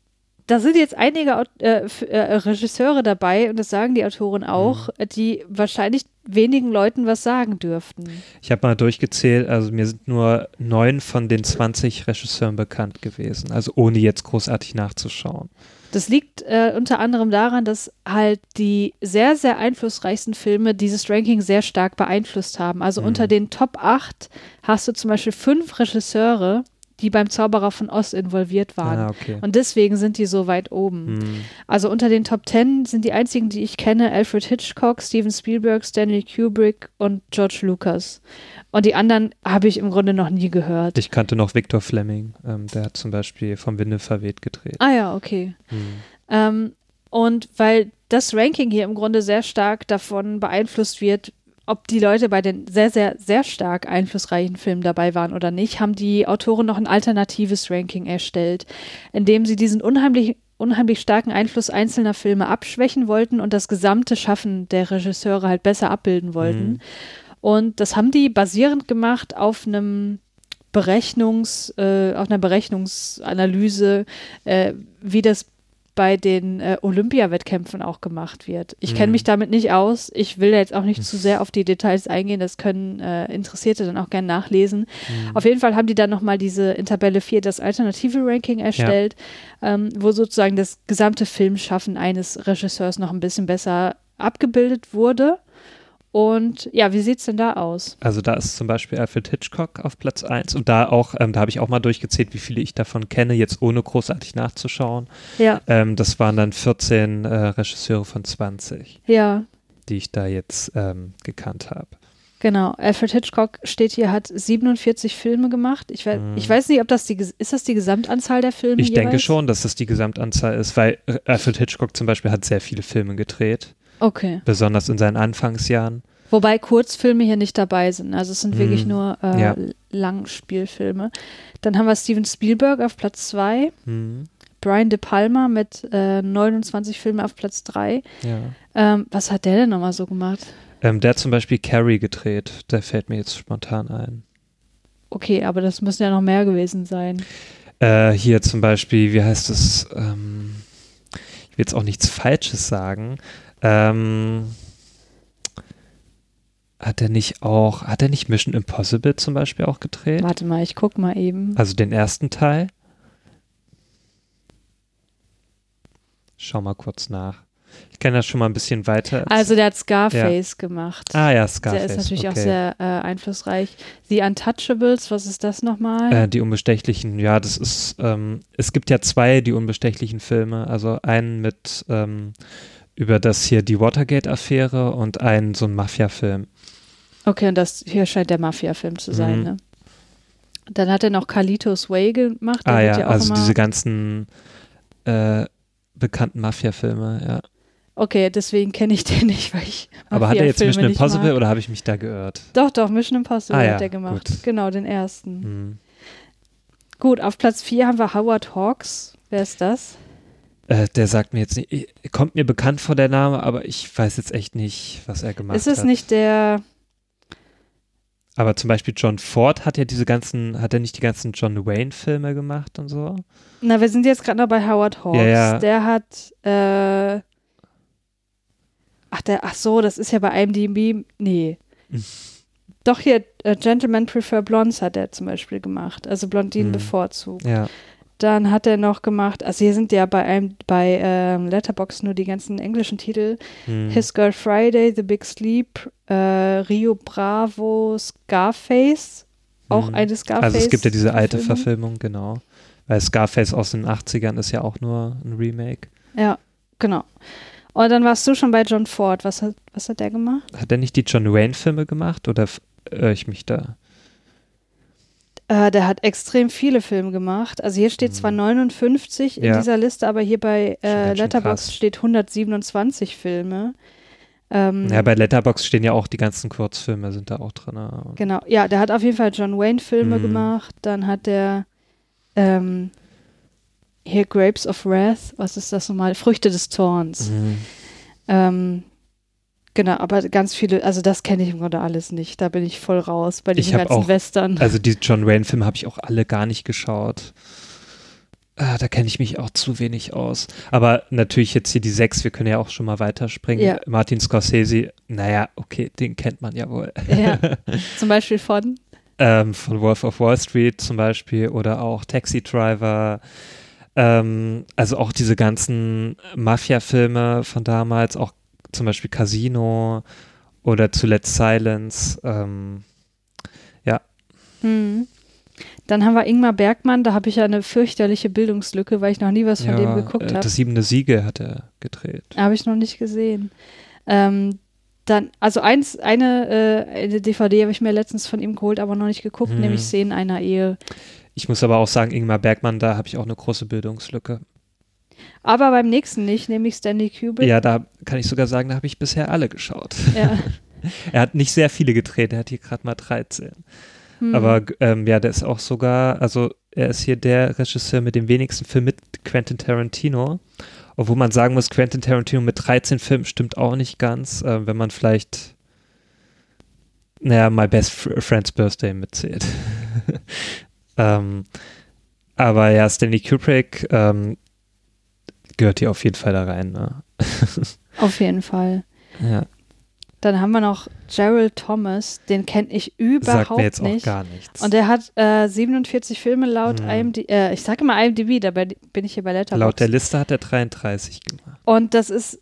A: da sind jetzt einige äh, äh, Regisseure dabei, und das sagen die Autoren auch,
B: Mhm.
A: die wahrscheinlich wenigen Leuten was sagen dürften.
B: Ich habe mal durchgezählt, also mir sind nur neun von den 20 Regisseuren bekannt gewesen, also ohne jetzt großartig nachzuschauen.
A: Das liegt äh, unter anderem daran, dass halt die sehr, sehr einflussreichsten Filme dieses Ranking sehr stark beeinflusst haben. Also
B: Mhm.
A: unter den Top 8 hast du zum Beispiel fünf Regisseure, die beim Zauberer von Oz involviert waren.
B: Ah, okay.
A: Und deswegen sind die so weit oben.
B: Hm.
A: Also unter den Top 10 sind die einzigen, die ich kenne, Alfred Hitchcock, Steven Spielberg, Stanley Kubrick und George Lucas. Und die anderen habe ich im Grunde noch nie gehört.
B: Ich kannte noch Victor Fleming, ähm, der hat zum Beispiel vom Winde verweht gedreht.
A: Ah ja, okay.
B: Hm.
A: Ähm, und weil das Ranking hier im Grunde sehr stark davon beeinflusst wird, ob die Leute bei den sehr, sehr, sehr stark einflussreichen Filmen dabei waren oder nicht, haben die Autoren noch ein alternatives Ranking erstellt, in dem sie diesen unheimlich, unheimlich starken Einfluss einzelner Filme abschwächen wollten und das gesamte Schaffen der Regisseure halt besser abbilden wollten.
B: Mhm.
A: Und das haben die basierend gemacht auf einem Berechnungs, äh, auf einer Berechnungsanalyse, äh, wie das bei den äh, Olympia-Wettkämpfen auch gemacht wird. Ich kenne
B: Mhm.
A: mich damit nicht aus. Ich will jetzt auch nicht zu sehr auf die Details eingehen. Das können äh, Interessierte dann auch gerne nachlesen.
B: Mhm.
A: Auf jeden Fall haben die dann nochmal diese in Tabelle 4 das alternative Ranking erstellt, ähm, wo sozusagen das gesamte Filmschaffen eines Regisseurs noch ein bisschen besser abgebildet wurde. Und ja, wie sieht es denn da aus?
B: Also da ist zum Beispiel Alfred Hitchcock auf Platz 1 und da auch, ähm, da habe ich auch mal durchgezählt, wie viele ich davon kenne, jetzt ohne großartig nachzuschauen.
A: Ja,
B: Ähm, das waren dann 14 äh, Regisseure von 20,
A: ja,
B: die ich da jetzt ähm, gekannt habe.
A: genau. Alfred Hitchcock steht hier, hat 47 Filme gemacht. Ich, we
B: Mhm.
A: ich weiß nicht, ob das die, ist das die Gesamtanzahl der Filme
B: Ich denke
A: jeweils?
B: schon, dass das die Gesamtanzahl ist, weil äh, Alfred Hitchcock zum Beispiel hat sehr viele Filme gedreht,
A: Okay.
B: besonders in seinen Anfangsjahren.
A: Wobei Kurzfilme hier nicht dabei sind. Also es sind wirklich
B: Mhm.
A: nur äh,
B: Ja.
A: Langspielfilme. Dann haben wir Steven Spielberg auf Platz 2.
B: Mhm.
A: Brian De Palma mit äh, 29 Filmen auf Platz 3.
B: Ja.
A: Ähm, was hat der denn nochmal so gemacht?
B: Ähm, der hat zum Beispiel Carrie gedreht, der fällt mir jetzt spontan ein.
A: Okay, aber das müssen ja noch mehr gewesen sein.
B: Äh, hier zum Beispiel, wie heißt es? Ähm, ich will jetzt auch nichts Falsches sagen. Ähm, hat er nicht auch, hat er nicht Mission Impossible zum Beispiel auch gedreht?
A: Warte mal, ich guck mal eben.
B: Also den ersten Teil? Schau mal kurz nach. Ich kenne das schon mal ein bisschen weiter.
A: Also der hat Scarface gemacht.
B: ah ja, Scarface.
A: Der ist natürlich
B: okay.
A: auch sehr äh, einflussreich. The Untouchables, was ist das nochmal?
B: Äh, die Unbestechlichen, ja, das ist, ähm, es gibt ja zwei die Unbestechlichen Filme. Also einen mit ähm, über das hier die Watergate-Affäre und einen so ein Mafia-Film.
A: Okay, und das hier scheint der Mafia-Film zu sein,
B: Mhm.
A: ne? Dann hat er noch Carlitos Way gemacht.
B: Ah ja,
A: auch
B: also diese ganzen äh, bekannten Mafia-Filme, ja.
A: Okay, deswegen kenne ich den nicht, weil ich
B: Aber hat er jetzt Mission Impossible
A: mag.
B: oder habe ich mich da geirrt?
A: Doch, doch, Mission Impossible
B: Ah ja,
A: hat er gemacht.
B: gut.
A: Genau, den ersten.
B: Hm.
A: Gut, auf Platz 4 haben wir Howard Hawks. Wer ist das?
B: Äh, der sagt mir jetzt nicht, eh, kommt mir bekannt vor der Name, aber ich weiß jetzt echt nicht, was er gemacht
A: ist es
B: hat.
A: nicht der,
B: Aber zum Beispiel John Ford hat ja diese ganzen, hat er nicht die ganzen John Wayne-Filme gemacht und so?
A: na, wir sind jetzt gerade noch bei Howard Hawks.
B: Ja, ja.
A: Der hat, äh, ach, der, ach so, das ist ja bei IMDb, nee.
B: Hm.
A: Doch hier, äh, Gentlemen Prefer Blondes hat er zum Beispiel gemacht, also Blondinen
B: Hm.
A: bevorzugt.
B: Ja.
A: Dann hat er noch gemacht, also hier sind ja bei einem, bei ähm, Letterbox nur die ganzen englischen Titel.
B: Hm.
A: His Girl Friday, The Big Sleep, äh, Rio Bravo, Scarface, auch
B: Hm.
A: eine Scarface.
B: Also es gibt ja diese alte
A: Verfilmung.
B: Verfilmung, genau. Weil Scarface aus den 80ern ist ja auch nur ein Remake.
A: Ja, genau. Und dann warst du schon bei John Ford. Was hat, was hat der gemacht?
B: Hat er nicht die John Wayne-Filme gemacht oder irre ich mich da?
A: Äh, der hat extrem viele Filme gemacht. Also hier steht zwar
B: Hm.
A: 59 in
B: Ja.
A: dieser Liste, aber hier bei äh, Letterbox steht 127 Filme. Ähm,
B: Ja, bei Letterbox stehen ja auch die ganzen Kurzfilme, sind da auch drin.
A: Genau, ja, der hat auf jeden Fall John Wayne-Filme
B: Mhm.
A: gemacht. Dann hat der ähm, hier Grapes of Wrath, was ist das nochmal? Früchte des Zorns.
B: Mhm.
A: Ähm, genau, aber ganz viele, also das kenne ich im Grunde alles nicht. Da bin ich voll raus bei diesen ganzen
B: auch-
A: Western.
B: Also die John Wayne-Filme habe ich auch alle gar nicht geschaut. Ah, da kenne ich mich auch zu wenig aus. Aber natürlich jetzt hier die sechs, wir können ja auch schon mal weiterspringen.
A: Ja.
B: Martin Scorsese, naja, okay, den kennt man ja wohl.
A: Ja. Zum Beispiel von,
B: ähm, von Wolf of Wall Street zum Beispiel oder auch Taxi Driver. Ähm, also auch diese ganzen Mafia-Filme von damals, auch zum Beispiel Casino oder zuletzt Silence. Ähm,
A: hm. Dann haben wir Ingmar Bergmann, da habe ich ja eine fürchterliche Bildungslücke, weil ich noch nie was von dem geguckt
B: äh,
A: habe.
B: Das siebente Siege hat er gedreht.
A: Habe ich noch nicht gesehen. Ähm, dann, also eins, eine, äh, eine DVD habe ich mir letztens von ihm geholt, aber noch nicht geguckt,
B: Hm.
A: nämlich Szenen einer Ehe.
B: Ich muss aber auch sagen, Ingmar Bergmann, da habe ich auch eine große Bildungslücke.
A: Aber beim nächsten nicht, nämlich Stanley Kubrick.
B: Ja, da kann ich sogar sagen, da habe ich bisher alle geschaut.
A: Ja.
B: Er hat nicht sehr viele gedreht, er hat hier gerade mal 13.
A: Hm.
B: Aber ähm, ja, der ist auch sogar, also er ist hier der Regisseur mit dem wenigsten Film mit Quentin Tarantino. Obwohl man sagen muss, Quentin Tarantino mit 13 Filmen stimmt auch nicht ganz, äh, wenn man vielleicht, naja, My Best Fr- Friend's Birthday mitzählt. ähm, aber ja, Stanley Kubrick ähm, gehört hier auf jeden Fall da rein. Ne?
A: Auf jeden Fall.
B: Ja,
A: Dann haben wir noch Gerald Thomas, den kenne ich überhaupt
B: sagt mir jetzt
A: nicht.
B: auch gar nichts.
A: Und der hat äh, 47 Filme laut
B: Hm.
A: IMDb, äh, ich sage immer IMDb, dabei bin ich hier bei Letterboxd.
B: Laut der Liste hat er 33 gemacht.
A: Und das ist,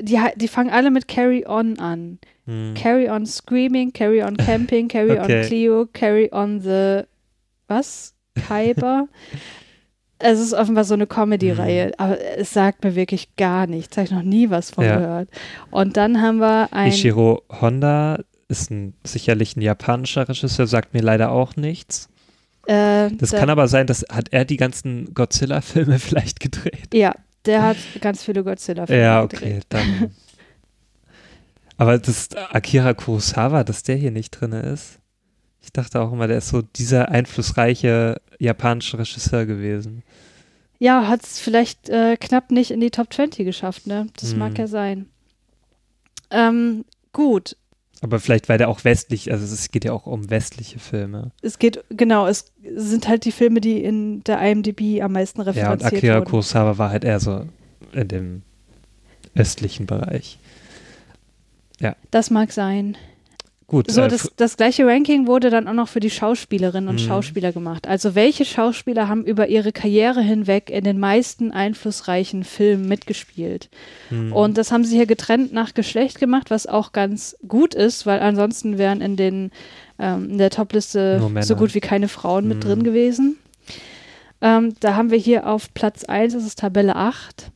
A: die, die fangen alle mit Carry On an.
B: Hm.
A: Carry On Screaming, Carry On Camping, Carry
B: Okay.
A: On Cleo, Carry On the, was? Kyber? es ist offenbar so eine Comedy-Reihe,
B: Mhm.
A: aber es sagt mir wirklich gar nichts. Habe ich noch nie was von
B: Ja.
A: gehört. Und dann haben wir ein,
B: Ishiro Honda ist ein, sicherlich ein japanischer Regisseur, sagt mir leider auch nichts.
A: äh,
B: Das
A: da-
B: kann aber sein, dass hat er die ganzen Godzilla-Filme vielleicht gedreht.
A: Ja, der hat ganz viele Godzilla-Filme
B: Ja,
A: gedreht.
B: okay, dann. aber das Akira Kurosawa, dass der hier nicht drin ist. Ich dachte auch immer, der ist so dieser einflussreiche japanische Regisseur gewesen.
A: Ja, hat es vielleicht äh, knapp nicht in die Top 20 geschafft, ne? Das
B: Mhm.
A: mag ja sein. Ähm, gut,
B: Aber vielleicht, weil der auch westlich, also es geht ja auch um westliche Filme.
A: es geht, genau, es sind halt die Filme, die in der IMDb am meisten
B: Ja, und
A: referenziert
B: Akira
A: wurden.
B: Kurosawa war halt eher so in dem östlichen Bereich.
A: Das mag sein.
B: Gut.
A: So,
B: äh,
A: das, das gleiche Ranking wurde dann auch noch für die Schauspielerinnen und
B: Mhm.
A: Schauspieler gemacht. Also welche Schauspieler haben über ihre Karriere hinweg in den meisten einflussreichen Filmen mitgespielt?
B: hm.
A: Und das haben sie hier getrennt nach Geschlecht gemacht, was auch ganz gut ist, weil ansonsten wären in den ähm, in der Topliste so gut wie keine Frauen mit
B: Mhm.
A: drin gewesen. Ähm, da haben wir hier auf Platz 1, das ist Tabelle 8.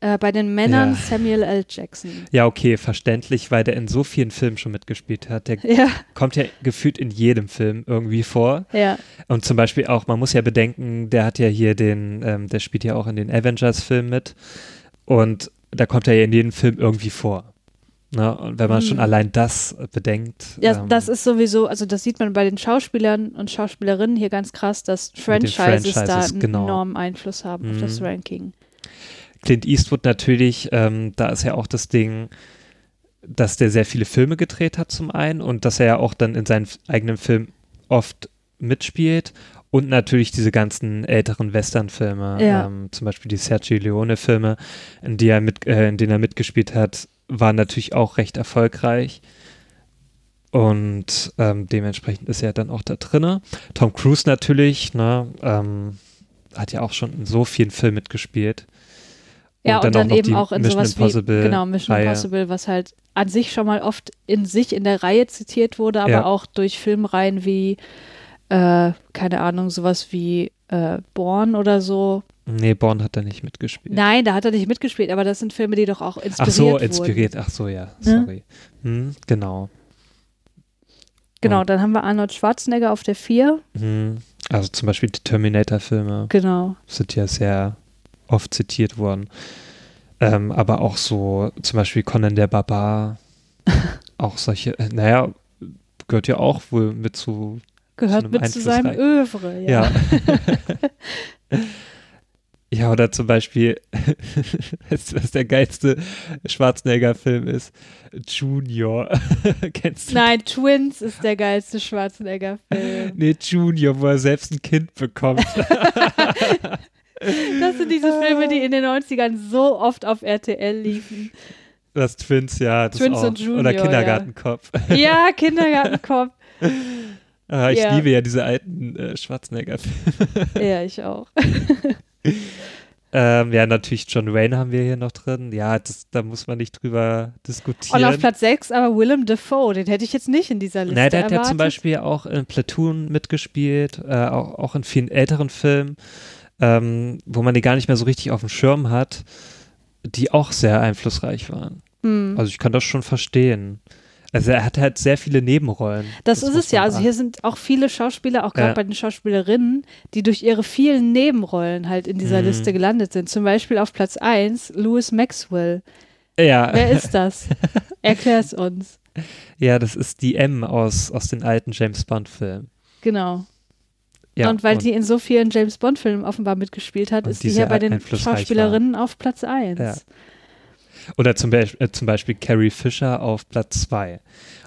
A: Äh, bei den Männern
B: Ja.
A: Samuel L. Jackson.
B: ja, okay, verständlich, weil der in so vielen Filmen schon mitgespielt hat. Der
A: Ja,
B: kommt ja gefühlt in jedem Film irgendwie vor.
A: ja.
B: Und zum Beispiel auch, man muss ja bedenken, der hat ja hier den, ähm, der spielt ja auch in den Avengers-Filmen mit. Und da kommt er ja in jedem Film irgendwie vor. Ne? Und wenn man
A: Mhm.
B: schon allein das bedenkt.
A: Ja,
B: ähm,
A: das ist sowieso, also das sieht man bei den Schauspielern und Schauspielerinnen hier ganz krass, dass Franchises, da
B: Franchises,
A: einen
B: genau.
A: enormen Einfluss haben auf das
B: Mhm.
A: Ranking.
B: Clint Eastwood natürlich, ähm, da ist ja auch das Ding, dass der sehr viele Filme gedreht hat zum einen und dass er ja auch dann in seinen eigenen Film oft mitspielt und natürlich diese ganzen älteren Western-Filme,
A: Ja.
B: ähm, zum Beispiel die Sergio Leone-Filme, in, die er mit, äh, in denen er mitgespielt hat, waren natürlich auch recht erfolgreich. Und ähm, dementsprechend ist er dann auch da drinne. Tom Cruise natürlich, ne, ähm, hat ja auch schon in so vielen Filmen mitgespielt.
A: Ja, und
B: auch
A: dann,
B: noch
A: eben auch in
B: Mission
A: sowas
B: Impossible
A: wie genau, Mission
B: Reihe.
A: Impossible, was halt an sich schon mal oft in sich in der Reihe zitiert wurde, aber
B: Ja.
A: auch durch Filmreihen wie, äh, keine Ahnung, sowas wie äh, Born oder so.
B: Nee, Born hat er nicht mitgespielt.
A: Nein, da hat er nicht mitgespielt, aber das sind Filme, die doch auch inspiriert
B: Ach so,
A: wurden.
B: inspiriert. Ach so, ja,
A: Ne?
B: sorry. Hm, genau.
A: Genau,
B: Und-
A: dann haben wir Arnold Schwarzenegger auf der 4.
B: Hm, also zum Beispiel die Terminator-Filme
A: Genau.
B: sind ja sehr oft zitiert worden. Ähm, aber auch so zum Beispiel Conan der Barbar. auch solche, äh, naja, gehört ja auch wohl mit zu
A: Gehört
B: einem
A: mit zu seinem Övre, ja.
B: Ja. ja, oder zum Beispiel, was der geilste Schwarzenegger-Film ist? Junior. Kennst du?
A: Nein, Twins ist der geilste Schwarzenegger-Film.
B: Nee, Junior, wo er selbst ein Kind bekommt.
A: Das sind diese Filme, die in den 90ern so oft auf RTL liefen.
B: Das Twins, ja. Das
A: Twins
B: auch.
A: und Junior,
B: Oder
A: ja.
B: Kindergartenkopf.
A: Ja, Kindergartenkopf.
B: Ah, ich
A: Ja.
B: liebe ja diese alten äh, Schwarzenegger-Filme.
A: Ja, ich auch.
B: ähm, ja, natürlich John Wayne haben wir hier noch drin. Ja, das, da muss man nicht drüber diskutieren.
A: Und auf Platz 6 aber Willem Dafoe, den hätte ich jetzt nicht in dieser Liste
B: Nein, der hat ja zum Beispiel auch in Platoon mitgespielt, äh, auch, auch in vielen älteren Filmen, ähm, wo man die gar nicht mehr so richtig auf dem Schirm hat, die auch sehr einflussreich waren.
A: Hm.
B: Also ich kann das schon verstehen. Also er hat halt sehr viele Nebenrollen.
A: Das, ist
B: muss
A: es ja. Also hier sind auch viele Schauspieler, auch gerade
B: Ja.
A: bei den Schauspielerinnen, die durch ihre vielen Nebenrollen halt in dieser
B: Mhm.
A: Liste gelandet sind. Zum Beispiel auf Platz 1 Louis Maxwell.
B: Ja,
A: Wer ist das? Erklär's uns.
B: ja, das ist die M aus, aus den alten James Bond-Filmen.
A: Genau.
B: Ja,
A: und weil die in so vielen James Bond-Filmen offenbar mitgespielt hat,
B: Und
A: ist die hier bei den Schauspielerinnen auf Platz 1.
B: Ja. Oder zum, Be äh, zum Beispiel Carrie Fisher auf Platz 2.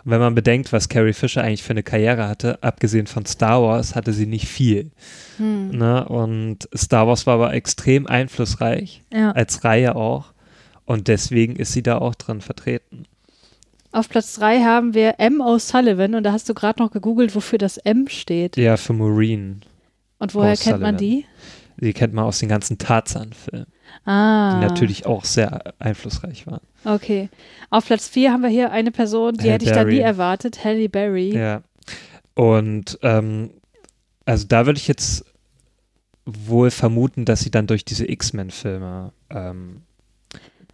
B: Und wenn man bedenkt, was Carrie Fisher eigentlich für eine Karriere hatte, abgesehen von Star Wars, hatte sie nicht viel.
A: Hm.
B: Ne? Und Star Wars war aber extrem einflussreich,
A: Ja.
B: als Reihe auch. Und deswegen ist sie da auch drin vertreten.
A: Auf Platz 3 haben wir M. O'Sullivan und da hast du gerade noch gegoogelt, wofür das M steht.
B: Ja, für Maureen.
A: Und woher kennt man die?
B: Die kennt man aus den ganzen Tarzan-Filmen,
A: Ah.
B: die natürlich auch sehr einflussreich waren.
A: Okay. Auf Platz 4 haben wir hier eine Person, die
B: Halle
A: hätte ich da nie erwartet, Halle Berry.
B: Ja. Und ähm, also da würde ich jetzt wohl vermuten, dass sie dann durch diese X-Men-Filme ähm,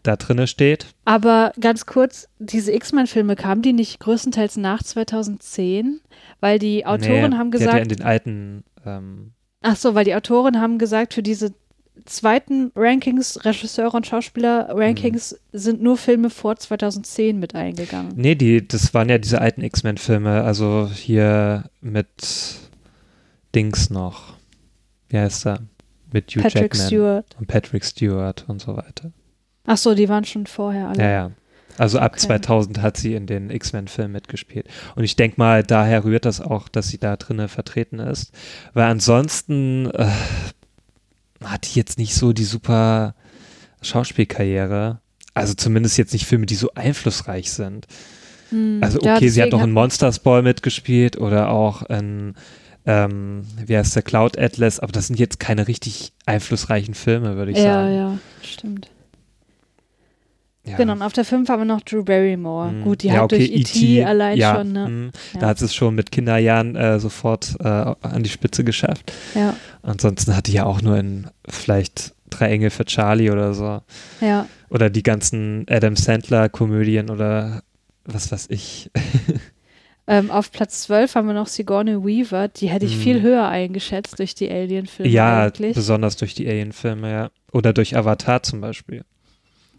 B: da drinne steht.
A: Aber ganz kurz, diese X-Men-Filme kamen die nicht größtenteils nach 2010? Weil die Autoren
B: Nee,
A: haben
B: die hat ja
A: gesagt,
B: in den alten ähm,
A: ach so, weil die Autoren haben gesagt, für diese zweiten Rankings, Regisseure und Schauspieler-Rankings,
B: Mhm.
A: sind nur Filme vor 2010 mit eingegangen.
B: Nee, die, das waren ja diese alten X-Men-Filme, also hier mit Dings noch. Wie heißt er? Mit Hugh
A: Patrick
B: Jackman
A: Stewart.
B: und Patrick Stewart und so weiter.
A: Ach so, die waren schon vorher alle.
B: Ja, ja. Also ab
A: Okay.
B: 2000 hat sie in den X-Men-Filmen mitgespielt. Und ich denke mal, daher rührt das auch, dass sie da drinne vertreten ist. Weil ansonsten äh, hat die jetzt nicht so die super Schauspielkarriere. Also zumindest jetzt nicht Filme, die so einflussreich sind.
A: Hm.
B: Also
A: Ja,
B: okay, sie hat noch in Monsters Ball mitgespielt oder auch in, ähm, wie heißt der, Cloud Atlas, aber das sind jetzt keine richtig einflussreichen Filme, würde ich
A: Ja,
B: sagen.
A: ja, stimmt.
B: Ja.
A: Genau, und auf der 5 haben wir noch Drew Barrymore.
B: Mhm.
A: Gut, die
B: Ja,
A: hat
B: okay,
A: durch E.T.
B: E.T.,
A: allein
B: ja,
A: schon, ne?
B: mhm.
A: Ja.
B: Da hat es schon mit Kinderjahren äh, sofort äh, an die Spitze geschafft.
A: Ja,
B: Ansonsten hat die ja auch nur in vielleicht Drei Engel für Charlie oder so.
A: ja.
B: Oder die ganzen Adam Sandler-Komödien oder was weiß ich.
A: Ähm, auf Platz 12 haben wir noch Sigourney Weaver. Die hätte ich
B: Mhm.
A: viel höher eingeschätzt durch die Alien-Filme
B: ja,
A: eigentlich.
B: besonders durch die Alien-Filme, ja. Oder durch Avatar zum Beispiel.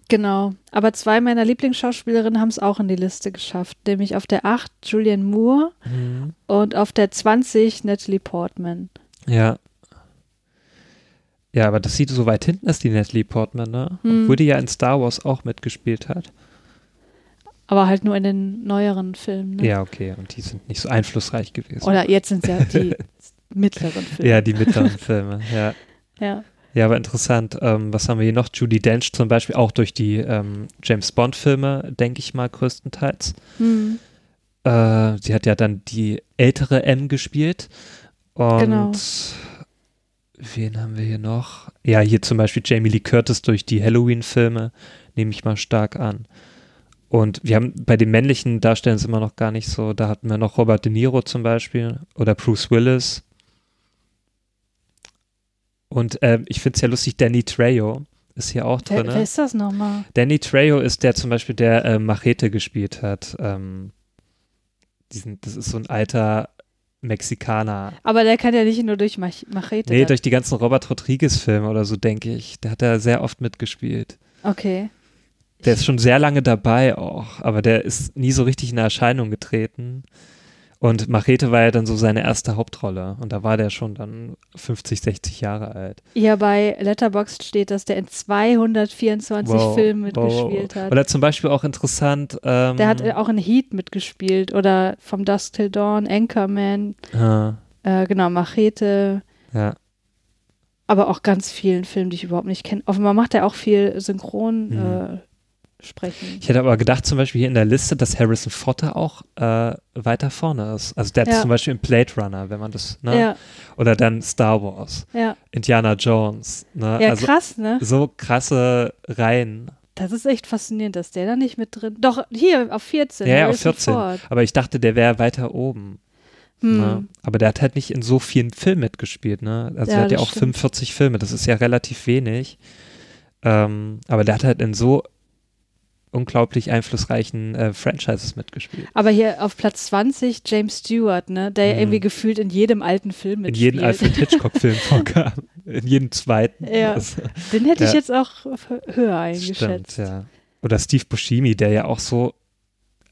A: Genau. Aber zwei meiner Lieblingsschauspielerinnen haben es auch in die Liste geschafft. Nämlich auf der 8 Julianne Moore und auf der 20 Natalie Portman.
B: Ja. Ja, aber das sieht so weit hinten ist die Natalie Portman, ne?
A: Hm.
B: Obwohl die ja in Star Wars auch mitgespielt hat.
A: Aber halt nur in den neueren Filmen. Ne?
B: Ja, okay. Und die sind nicht so einflussreich gewesen.
A: Oder jetzt sind es ja die mittleren Filme.
B: ja, die mittleren Filme, ja.
A: Ja.
B: Ja, aber interessant. Ähm, was haben wir hier noch? Judy Dench zum Beispiel, auch durch die ähm, James Bond-Filme, denke ich mal, größtenteils.
A: Hm.
B: Äh, sie hat ja dann die ältere M gespielt. Und
A: Genau.
B: wen haben wir hier noch? Ja, hier zum Beispiel Jamie Lee Curtis durch die Halloween-Filme, nehme ich mal stark an. Und wir haben bei den männlichen Darstellern sind wir noch gar nicht so. Da hatten wir noch Robert De Niro zum Beispiel oder Bruce Willis. Und ähm, ich finde es ja lustig, Danny Trejo ist hier auch
A: Wer,
B: drin.
A: wer ist das nochmal?
B: Danny Trejo ist der zum Beispiel, der äh, Machete gespielt hat. Ähm, diesen, das ist so ein alter Mexikaner.
A: Aber der kann ja nicht nur durch Mach Machete.
B: Nee,
A: dann-
B: durch die ganzen Robert Rodriguez-Filme oder so, denke ich. Der hat da sehr oft mitgespielt.
A: Okay.
B: Der ist schon sehr lange dabei auch, aber der ist nie so richtig in Erscheinung getreten. Und Machete war ja dann so seine erste Hauptrolle. Und da war der schon dann 50, 60 Jahre alt.
A: Hier bei Letterboxd steht, dass der in 224
B: Wow,
A: Filmen
B: wow, wow.
A: mitgespielt hat.
B: Oder zum Beispiel auch interessant. Ähm,
A: Der hat äh, auch in Heat mitgespielt oder From Dusk Till Dawn, Anchorman,
B: ah,
A: äh, genau, Machete,
B: ja.
A: aber auch ganz vielen Filmen, die ich überhaupt nicht kenne. Offenbar macht er auch viel Synchron
B: Mhm.
A: äh, sprechen.
B: Ich hätte aber gedacht, zum Beispiel hier in der Liste, dass Harrison Ford da auch äh, weiter vorne ist. Also der hat
A: Ja.
B: zum Beispiel in Blade Runner, wenn man das, ne?
A: Ja,
B: Oder dann Star Wars,
A: ja.
B: Indiana Jones, ne?
A: Ja,
B: also
A: krass, ne?
B: so krasse Reihen.
A: Das ist echt faszinierend, dass der da nicht mit drin. Doch, hier auf 14.
B: Ja, ja, auf
A: Harrison
B: 14.
A: Ford.
B: Aber ich dachte, der wäre weiter oben.
A: Hm.
B: Ne? Aber der hat halt nicht in so vielen Filmen mitgespielt, ne? Also der hat ja auch
A: stimmt.
B: 45 Filme, das ist ja relativ wenig. Ähm, aber der hat halt in so unglaublich einflussreichen äh, Franchises mitgespielt.
A: Aber hier auf Platz 20 James Stewart, ne? Der
B: Mhm.
A: irgendwie gefühlt in jedem alten Film
B: In
A: mitspielt.
B: jedem Alfred Hitchcock-Film vorkam. In jedem zweiten.
A: Ja.
B: Das
A: Den hätte ich
B: Ja.
A: jetzt auch höher eingeschätzt.
B: stimmt, ja. Oder Steve Buscemi, der ja auch so,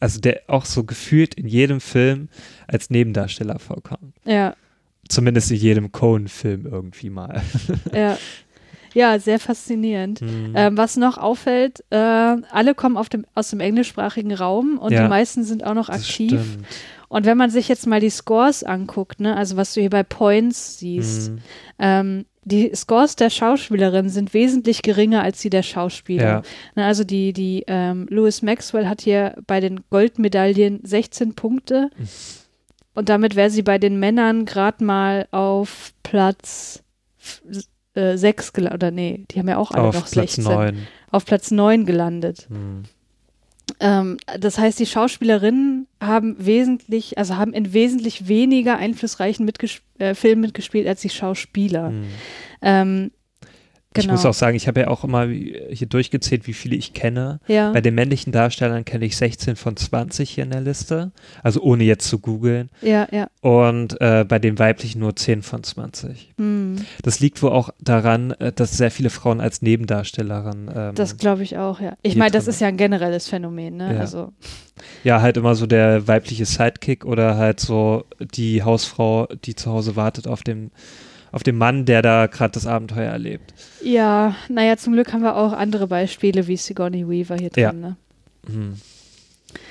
B: also der auch so gefühlt in jedem Film als Nebendarsteller vorkommt.
A: Ja,
B: Zumindest in jedem Cohen-Film irgendwie mal.
A: ja. Ja, sehr faszinierend.
B: Hm.
A: Ähm, was noch auffällt, äh, alle kommen dem, aus dem englischsprachigen Raum und
B: Ja.
A: die meisten sind auch noch aktiv. Und wenn man sich jetzt mal die Scores anguckt, ne, also was du hier bei Points siehst,
B: Hm.
A: ähm, die Scores der Schauspielerin sind wesentlich geringer als die der Schauspieler.
B: Ja.
A: Ne, also die, die ähm, Louis Maxwell hat hier bei den Goldmedaillen 16 Punkte
B: Mhm.
A: und damit wäre sie bei den Männern gerade mal auf Platz 6 gelandet. Oder nee, die haben ja auch alle
B: Auf
A: noch
B: Platz
A: 16.
B: 9.
A: Auf Platz 9 gelandet.
B: Hm.
A: Ähm, das heißt, die Schauspielerinnen haben wesentlich, also haben in wesentlich weniger einflussreichen Mitges äh, Filmen mitgespielt als die Schauspieler.
B: Hm.
A: Ähm,
B: Ich
A: genau.
B: muss auch sagen, ich habe ja auch immer hier durchgezählt, wie viele ich kenne.
A: ja.
B: Bei den männlichen Darstellern kenne ich 16 von 20 hier in der Liste. Also ohne jetzt zu googeln.
A: ja, ja.
B: Und äh, bei den weiblichen nur 10 von 20.
A: Hm.
B: Das liegt wohl auch daran, äh, dass sehr viele Frauen als Nebendarstellerin. Ähm,
A: Das glaube ich auch, ja. Ich meine, das ist ja ein generelles Phänomen, ne?
B: Ja.
A: Also,
B: ja, halt immer so der weibliche Sidekick oder halt so die Hausfrau, die zu Hause wartet auf dem, auf dem Mann, der da gerade das Abenteuer erlebt.
A: ja, naja, zum Glück haben wir auch andere Beispiele wie Sigourney Weaver hier drin,
B: Ja.
A: ne?
B: Hm.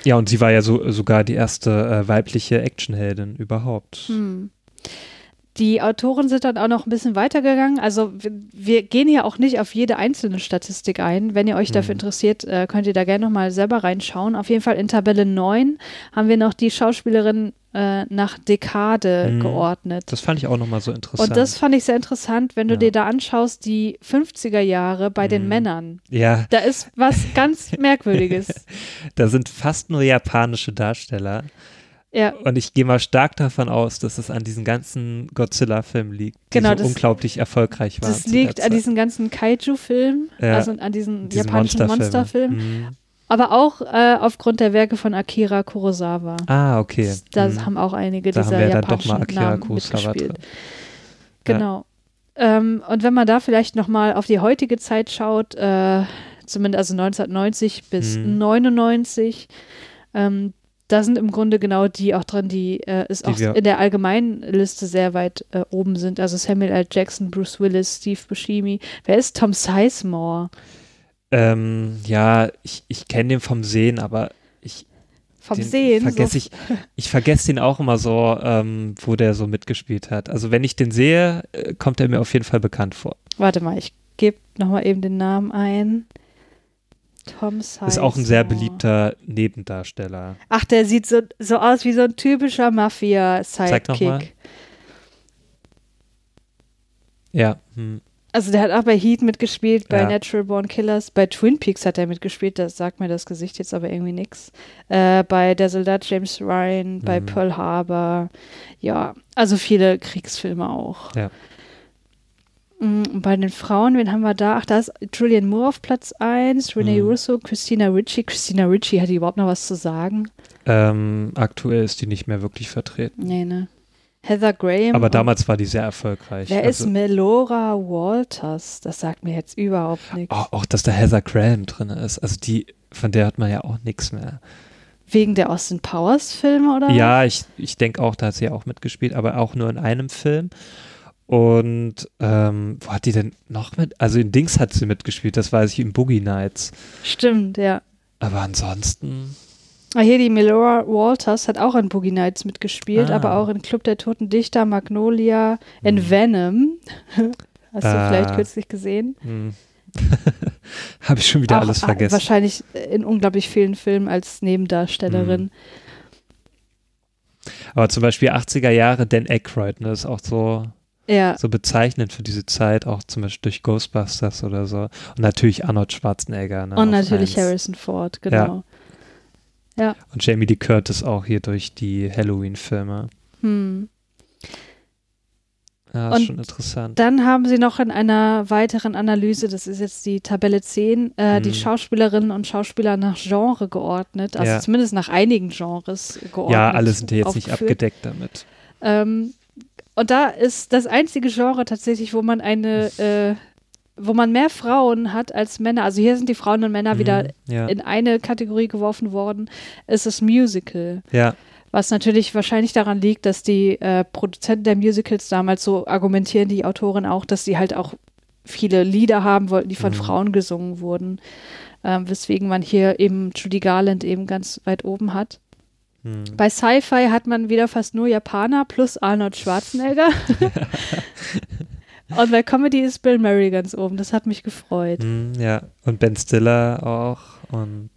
B: Ja, und sie war ja so, sogar die erste äh, weibliche Actionheldin überhaupt.
A: Hm. Die Autoren sind dann auch noch ein bisschen weitergegangen. Also wir, wir gehen ja auch nicht auf jede einzelne Statistik ein. Wenn ihr euch dafür
B: Mhm.
A: interessiert, äh, könnt ihr da gerne nochmal selber reinschauen. Auf jeden Fall in Tabelle 9 haben wir noch die Schauspielerin äh, nach Dekade
B: Mhm.
A: geordnet.
B: Das fand ich auch nochmal so interessant.
A: Und das fand ich sehr interessant, wenn du
B: Ja.
A: dir da anschaust, die 50er Jahre bei den
B: Mhm.
A: Männern.
B: ja,
A: Da ist was ganz Merkwürdiges.
B: da sind fast nur japanische Darsteller.
A: Ja,
B: Und ich gehe mal stark davon aus, dass es an diesen ganzen Godzilla-Filmen liegt, die
A: Genau,
B: so
A: das-
B: unglaublich erfolgreich waren.
A: das liegt an diesen ganzen Kaiju-Filmen,
B: Ja.
A: also an diesen
B: Diesen
A: japanischen
B: Monsterfilme.
A: Monsterfilmen,
B: Mhm.
A: aber auch äh, aufgrund der Werke von Akira Kurosawa.
B: Ah, okay.
A: Da
B: Mhm.
A: haben auch einige
B: Da haben
A: dieser
B: wir dann doch
A: japanischen
B: mal Akira
A: Namen
B: Kurosawa
A: mitgespielt.
B: drin.
A: Genau. Ähm, und wenn man da vielleicht nochmal auf die heutige Zeit schaut, äh, zumindest also 1990 bis
B: Mhm.
A: 99, ähm, da sind im Grunde genau die auch drin, die äh, ist
B: Die
A: auch
B: wir-
A: in der allgemeinen Liste sehr weit äh, oben sind. Also Samuel L. Jackson, Bruce Willis, Steve Buscemi. Wer ist Tom Sizemore?
B: Ähm, ja, ich, ich kenne den vom Sehen, aber ich
A: Vom Sehen.
B: vergesse
A: so,
B: ich, ich vergesse den auch immer so, ähm, wo der so mitgespielt hat. Also wenn ich den sehe, äh, kommt er mir auf jeden Fall bekannt vor.
A: Warte mal, ich gebe nochmal eben den Namen ein. Tom Sizemore.
B: Ist auch ein sehr beliebter Nebendarsteller.
A: Ach, der sieht so, so aus wie so ein typischer
B: Zeig.
A: Mafia-Sidekick.
B: Ja, hm.
A: Also der hat auch bei Heat mitgespielt, bei
B: Ja.
A: Natural Born Killers, bei Twin Peaks hat er mitgespielt, das sagt mir das Gesicht jetzt aber irgendwie nix. Äh, bei Der Soldat James Ryan, bei
B: Mhm.
A: Pearl Harbor, ja, also viele Kriegsfilme auch.
B: Ja.
A: Mm, bei den Frauen, wen haben wir da? Ach, da ist Julianne Moore auf Platz 1, Renee
B: Mhm.
A: Russo, Christina Ricci. Christina Ricci, hat die überhaupt noch was zu sagen?
B: ähm, aktuell ist die nicht mehr wirklich vertreten.
A: Nee, ne. Heather Graham.
B: Aber damals war die sehr erfolgreich.
A: Wer ist
B: Also-
A: Melora Walters? Das sagt mir jetzt überhaupt nichts.
B: Oh, auch, dass da Heather Graham drin ist. Also die, von der hat man ja auch nichts mehr.
A: Wegen der Austin Powers Filme oder?
B: Ja, ich, ich denke auch, da hat sie ja auch mitgespielt, aber auch nur in einem Film. Und ähm, wo hat die denn noch mit? Also in Dings hat sie mitgespielt, das weiß ich, in Boogie Nights.
A: Stimmt, ja.
B: Aber ansonsten,
A: Ah, hier die Melora Walters hat auch in Boogie Nights mitgespielt,
B: Ah.
A: aber auch in Club der Toten Dichter, Magnolia, in
B: Hm.
A: Venom. Hast du
B: Ah.
A: vielleicht kürzlich gesehen?
B: hm. habe ich schon wieder
A: Auch,
B: alles vergessen.
A: Wahrscheinlich in unglaublich vielen Filmen als Nebendarstellerin.
B: Hm. Aber zum Beispiel 80er Jahre, Dan Aykroyd, ne, ist auch so,
A: Ja,
B: so bezeichnend für diese Zeit, auch zum Beispiel durch Ghostbusters oder so. Und natürlich Arnold Schwarzenegger. Ne,
A: und natürlich
B: eins.
A: Harrison Ford, genau.
B: Und Jamie Lee Curtis auch hier durch die Halloween-Filme.
A: Hm.
B: Ja, ist
A: Und
B: schon interessant.
A: Dann haben sie noch in einer weiteren Analyse, das ist jetzt die Tabelle 10, äh, die
B: Mhm.
A: Schauspielerinnen und Schauspieler nach Genre geordnet, also
B: Ja.
A: zumindest nach einigen Genres geordnet.
B: Ja, alle sind ja jetzt nicht abgedeckt damit.
A: Ähm, und da ist das einzige Genre tatsächlich, wo man eine, äh, wo man mehr Frauen hat als Männer. Also hier sind die Frauen und Männer wieder
B: Mhm, ja.
A: in eine Kategorie geworfen worden. ist das Musical.
B: ja,
A: Was natürlich wahrscheinlich daran liegt, dass die äh, Produzenten der Musicals damals so argumentieren, die Autoren auch, dass sie halt auch viele Lieder haben wollten, die von
B: Mhm.
A: Frauen gesungen wurden. Ähm, weswegen man hier eben Judy Garland eben ganz weit oben hat.
B: Hm.
A: Bei Sci-Fi hat man wieder fast nur Japaner plus Arnold Schwarzenegger. Und bei Comedy ist Bill Murray ganz oben. Das hat mich gefreut.
B: Hm, ja. Und Ben Stiller auch und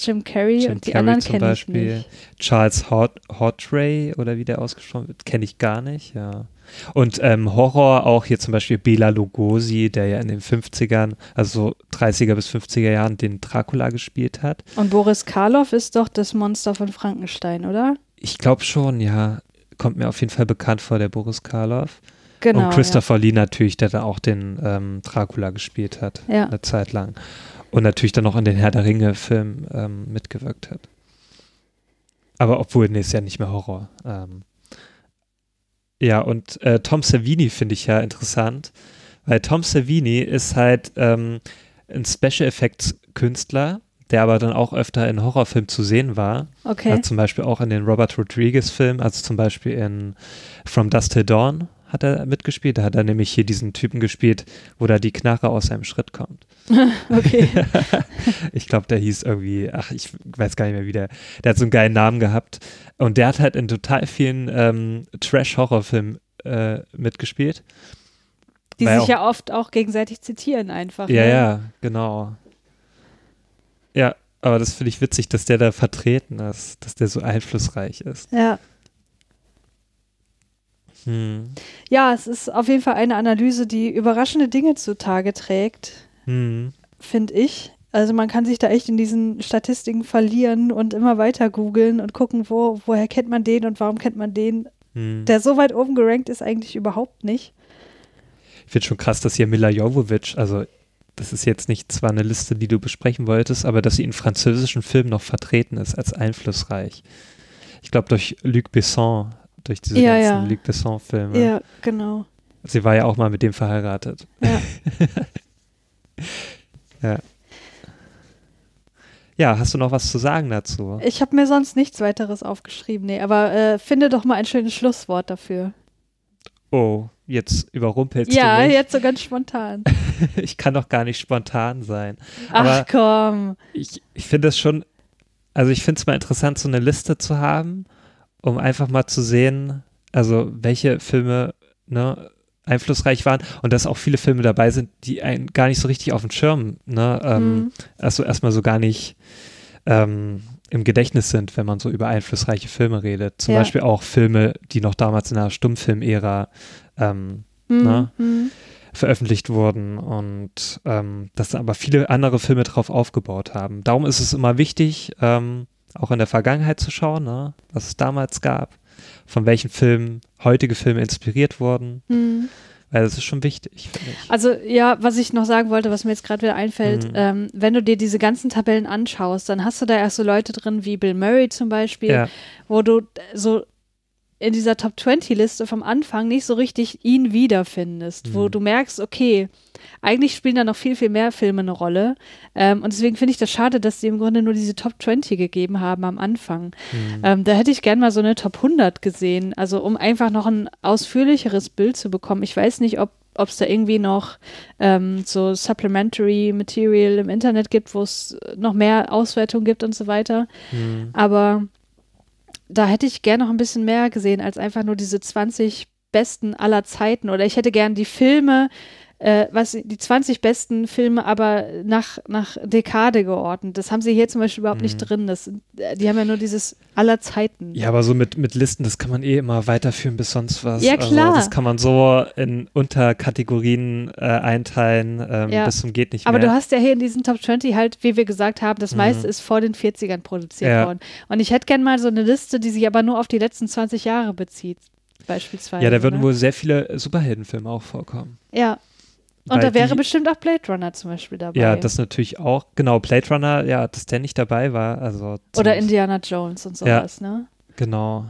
A: Jim Carrey
B: Jim
A: und die
B: Carrey
A: anderen
B: zum
A: kenne ich
B: Beispiel.
A: nicht.
B: Charles Hot, Hotray oder wie der ausgesprochen wird, kenne ich gar nicht, ja. Und ähm, Horror auch hier zum Beispiel Bela Lugosi, der ja in den 50ern, also so 30er bis 50er Jahren den Dracula gespielt hat.
A: Und Boris Karloff ist doch das Monster von Frankenstein, oder?
B: Ich glaube schon, ja. Kommt mir auf jeden Fall bekannt vor, der Boris Karloff.
A: Genau.
B: und Christopher Lee natürlich, der da auch den ähm, Dracula gespielt hat,
A: Ja. ja.
B: eine Zeit lang. Und natürlich dann noch in den Herr der Ringe-Film ähm, mitgewirkt hat. Aber obwohl, nee, ist ja nicht mehr Horror. Ähm, ja, und äh, Tom Savini finde ich ja interessant, weil Tom Savini ist halt ähm, ein Special Effects Künstler, der aber dann auch öfter in Horrorfilmen zu sehen war.
A: Okay.
B: Hat zum Beispiel auch in den Robert Rodriguez-Filmen, also zum Beispiel in From Dust Till Dawn hat er mitgespielt. Da hat er nämlich hier diesen Typen gespielt, wo da die Knarre aus seinem Schritt kommt.
A: okay.
B: ich glaube, der hieß irgendwie, ach, ich weiß gar nicht mehr wie der, der hat so einen geilen Namen gehabt. Und der hat halt in total vielen ähm, Trash-Horrorfilmen äh, mitgespielt.
A: Die sich
B: ja
A: ja oft auch gegenseitig zitieren einfach.
B: Ja,
A: ne?
B: ja, genau. Ja, aber das finde ich witzig, dass der da vertreten ist, dass der so einflussreich ist.
A: Ja.
B: Hm.
A: ja, es ist auf jeden Fall eine Analyse, die überraschende Dinge zutage trägt,
B: Hm.
A: finde ich. Also man kann sich da echt in diesen Statistiken verlieren und immer weiter googeln und gucken, wo, woher kennt man den und warum kennt man den.
B: Hm.
A: Der so weit oben gerankt ist eigentlich überhaupt nicht.
B: Ich finde schon krass, dass hier Mila Jovovich, also das ist jetzt nicht zwar eine Liste, die du besprechen wolltest, aber dass sie in französischen Filmen noch vertreten ist als einflussreich. Ich glaube durch Luc Besson, durch diese
A: Ja,
B: ganzen
A: ja.
B: Luc Besson-Filme.
A: Ja, genau.
B: Sie war ja auch mal mit dem verheiratet.
A: Ja.
B: ja. Ja, hast du noch was zu sagen dazu?
A: Ich habe mir sonst nichts weiteres aufgeschrieben, nee, aber äh, finde doch mal ein schönes Schlusswort dafür.
B: Oh, jetzt überrumpelst
A: ja,
B: du mich.
A: jetzt so ganz spontan.
B: Ich kann doch gar nicht spontan sein.
A: Ach
B: Aber
A: komm.
B: ich, ich finde es schon, also ich finde es mal interessant, so eine Liste zu haben, um einfach mal zu sehen, also welche Filme ne, einflussreich waren und dass auch viele Filme dabei sind, die einen gar nicht so richtig auf dem Schirm, ne, ähm,
A: Hm.
B: also erstmal so gar nicht ähm, im Gedächtnis sind, wenn man so über einflussreiche Filme redet. Zum
A: Ja.
B: Beispiel auch Filme, die noch damals in der Stummfilmära ähm,
A: Hm,
B: Na?
A: hm.
B: veröffentlicht wurden und ähm, dass aber viele andere Filme drauf aufgebaut haben. Darum ist es immer wichtig, ähm, auch in der Vergangenheit zu schauen, ne, was es damals gab, von welchen Filmen heutige Filme inspiriert wurden,
A: Hm.
B: weil das ist schon wichtig, finde ich.
A: Also ja, was ich noch sagen wollte, was mir jetzt gerade wieder einfällt,
B: Mhm.
A: ähm, wenn du dir diese ganzen Tabellen anschaust, dann hast du da erst so Leute drin wie Bill Murray zum Beispiel,
B: Ja,
A: wo du so in dieser Top 20 Liste vom Anfang nicht so richtig ihn wiederfindest, wo
B: Mhm.
A: du merkst, okay, eigentlich spielen da noch viel, viel mehr Filme eine Rolle. Ähm, und deswegen finde ich das schade, dass sie im Grunde nur diese Top 20 gegeben haben am Anfang.
B: Mhm.
A: Ähm, da hätte ich gern mal so eine Top 100 gesehen, also um einfach noch ein ausführlicheres Bild zu bekommen. Ich weiß nicht, ob ob es da irgendwie noch ähm, so Supplementary Material im Internet gibt, wo es noch mehr Auswertung gibt und so weiter.
B: Mhm.
A: Aber da hätte ich gern noch ein bisschen mehr gesehen als einfach nur diese 20 besten aller Zeiten. Oder ich hätte gern die Filme, äh, was die 20 besten Filme, aber nach, nach Dekade geordnet. Das haben sie hier zum Beispiel überhaupt nicht
B: Mhm.
A: drin. Das, äh, die haben ja nur dieses aller Zeiten.
B: Ja, aber so mit, mit Listen, das kann man eh immer weiterführen bis sonst was.
A: Ja, klar.
B: Also das kann man so in Unterkategorien äh, einteilen, ähm,
A: Ja.
B: bis zum geht nicht
A: Aber
B: mehr.
A: du hast ja hier in diesen Top 20 halt, wie wir gesagt haben, das
B: Mhm.
A: meiste ist vor den 40ern produziert
B: Ja.
A: worden. Und ich hätte gern mal so eine Liste, die sich aber nur auf die letzten 20 Jahre bezieht, beispielsweise.
B: ja, da würden
A: ne?
B: wohl sehr viele Superheldenfilme auch vorkommen.
A: Ja. Und da wäre
B: die-
A: bestimmt auch Blade Runner zum Beispiel dabei.
B: Ja, das natürlich auch. Genau, Blade Runner, ja, dass der nicht dabei war. Also
A: Oder Indiana Jones und
B: Ja.
A: sowas, ne?
B: Genau.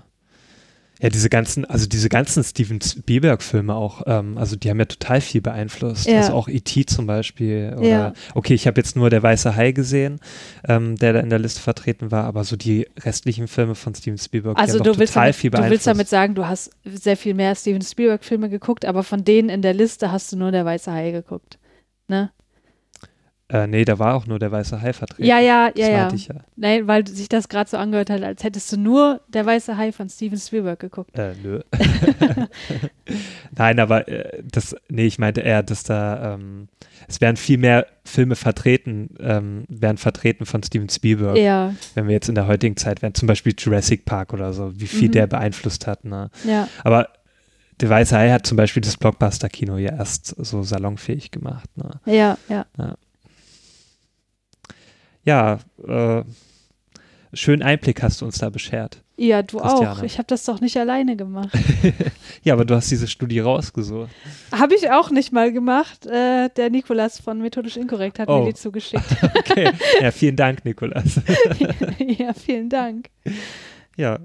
B: Ja, diese ganzen, also diese ganzen Steven Spielberg-Filme auch, ähm, also die haben ja total viel beeinflusst.
A: Ja.
B: Also auch E.T. zum Beispiel. Oder,
A: Ja.
B: okay, ich habe jetzt nur Der Weiße Hai gesehen, ähm, der da in der Liste vertreten war, aber so die restlichen Filme von Steven Spielberg,
A: Also
B: haben
A: du
B: total
A: damit,
B: viel
A: du
B: beeinflusst.
A: willst damit sagen, du hast sehr viel mehr Steven Spielberg-Filme geguckt, aber von denen in der Liste hast du nur der Weiße Hai geguckt. Ne?
B: Äh, nee, da war auch nur Der Weiße Hai vertreten.
A: Ja, ja,
B: das
A: ja, ja.
B: meinte ich ja.
A: Nein, weil sich das gerade so angehört hat, als hättest du nur der Weiße Hai von Steven Spielberg geguckt.
B: Äh, nö. Nein, aber äh, das, nee, ich meinte eher, dass da, ähm, es werden viel mehr Filme vertreten, ähm, werden vertreten von Steven Spielberg,
A: Ja,
B: wenn wir jetzt in der heutigen Zeit wären, zum Beispiel Jurassic Park oder so, wie viel
A: Mhm.
B: der beeinflusst hat, ne?
A: ja.
B: Aber der Weiße Hai hat zum Beispiel das Blockbuster-Kino ja erst so salonfähig gemacht, ne?
A: Ja, ja.
B: Ja, äh, schönen Einblick hast du uns da beschert.
A: Ja, du auch.
B: Christiane.
A: Ich habe das doch nicht alleine gemacht.
B: Ja, aber du hast diese Studie rausgesucht.
A: habe ich auch nicht mal gemacht. Äh, der Nikolas von Methodisch Inkorrekt hat
B: Oh.
A: mir die zugeschickt.
B: Okay, ja, vielen Dank, Nikolas.
A: ja, vielen Dank.
B: Ja,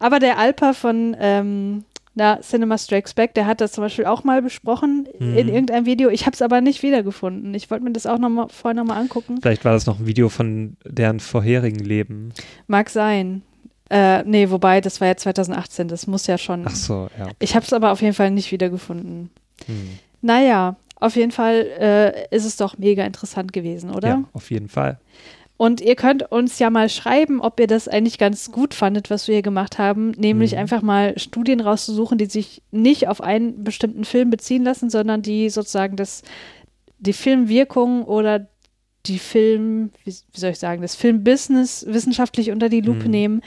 A: Aber der Alpa von ähm, na, Cinema Strikes Back, der hat das zum Beispiel auch mal besprochen
B: Mhm.
A: in irgendeinem Video. Ich habe es aber nicht wiedergefunden. Ich wollte mir das auch noch mal, vorher nochmal angucken.
B: vielleicht war das noch ein Video von deren vorherigen Leben.
A: Mag sein. Äh, nee, wobei, das war ja 2018. Das muss ja schon.
B: Ach so, ja.
A: Ich habe es aber auf jeden Fall nicht wiedergefunden.
B: Hm.
A: Naja, auf jeden Fall äh, ist es doch mega interessant gewesen, oder?
B: Ja, auf jeden Fall.
A: Und ihr könnt uns ja mal schreiben, ob ihr das eigentlich ganz gut fandet, was wir hier gemacht haben, nämlich
B: Mhm.
A: einfach mal Studien rauszusuchen, die sich nicht auf einen bestimmten Film beziehen lassen, sondern die sozusagen das, die Filmwirkung oder die Film, wie, wie soll ich sagen, das Filmbusiness wissenschaftlich unter die Lupe
B: Mhm.
A: nehmen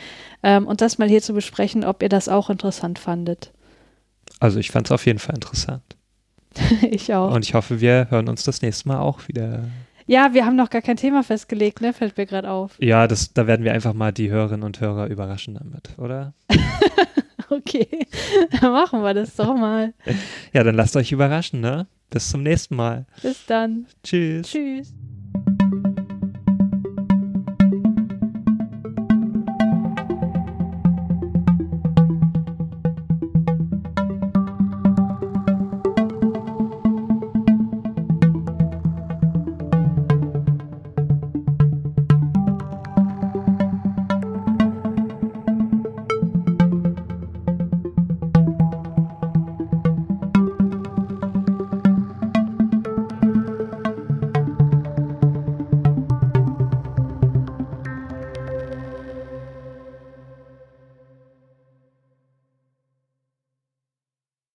A: ähm, und das mal hier zu besprechen, ob ihr das auch interessant fandet.
B: Also ich fand es auf jeden Fall interessant.
A: ich auch.
B: Und ich hoffe, wir hören uns das nächste Mal auch wieder.
A: Ja, wir haben noch gar kein Thema festgelegt, ne? Fällt mir gerade auf.
B: Ja, das, da werden wir einfach mal die Hörerinnen und Hörer überraschen damit, oder?
A: Okay, dann machen wir das doch mal.
B: Ja, dann lasst euch überraschen, ne? Bis zum nächsten Mal.
A: Bis dann.
B: Tschüss.
A: Tschüss.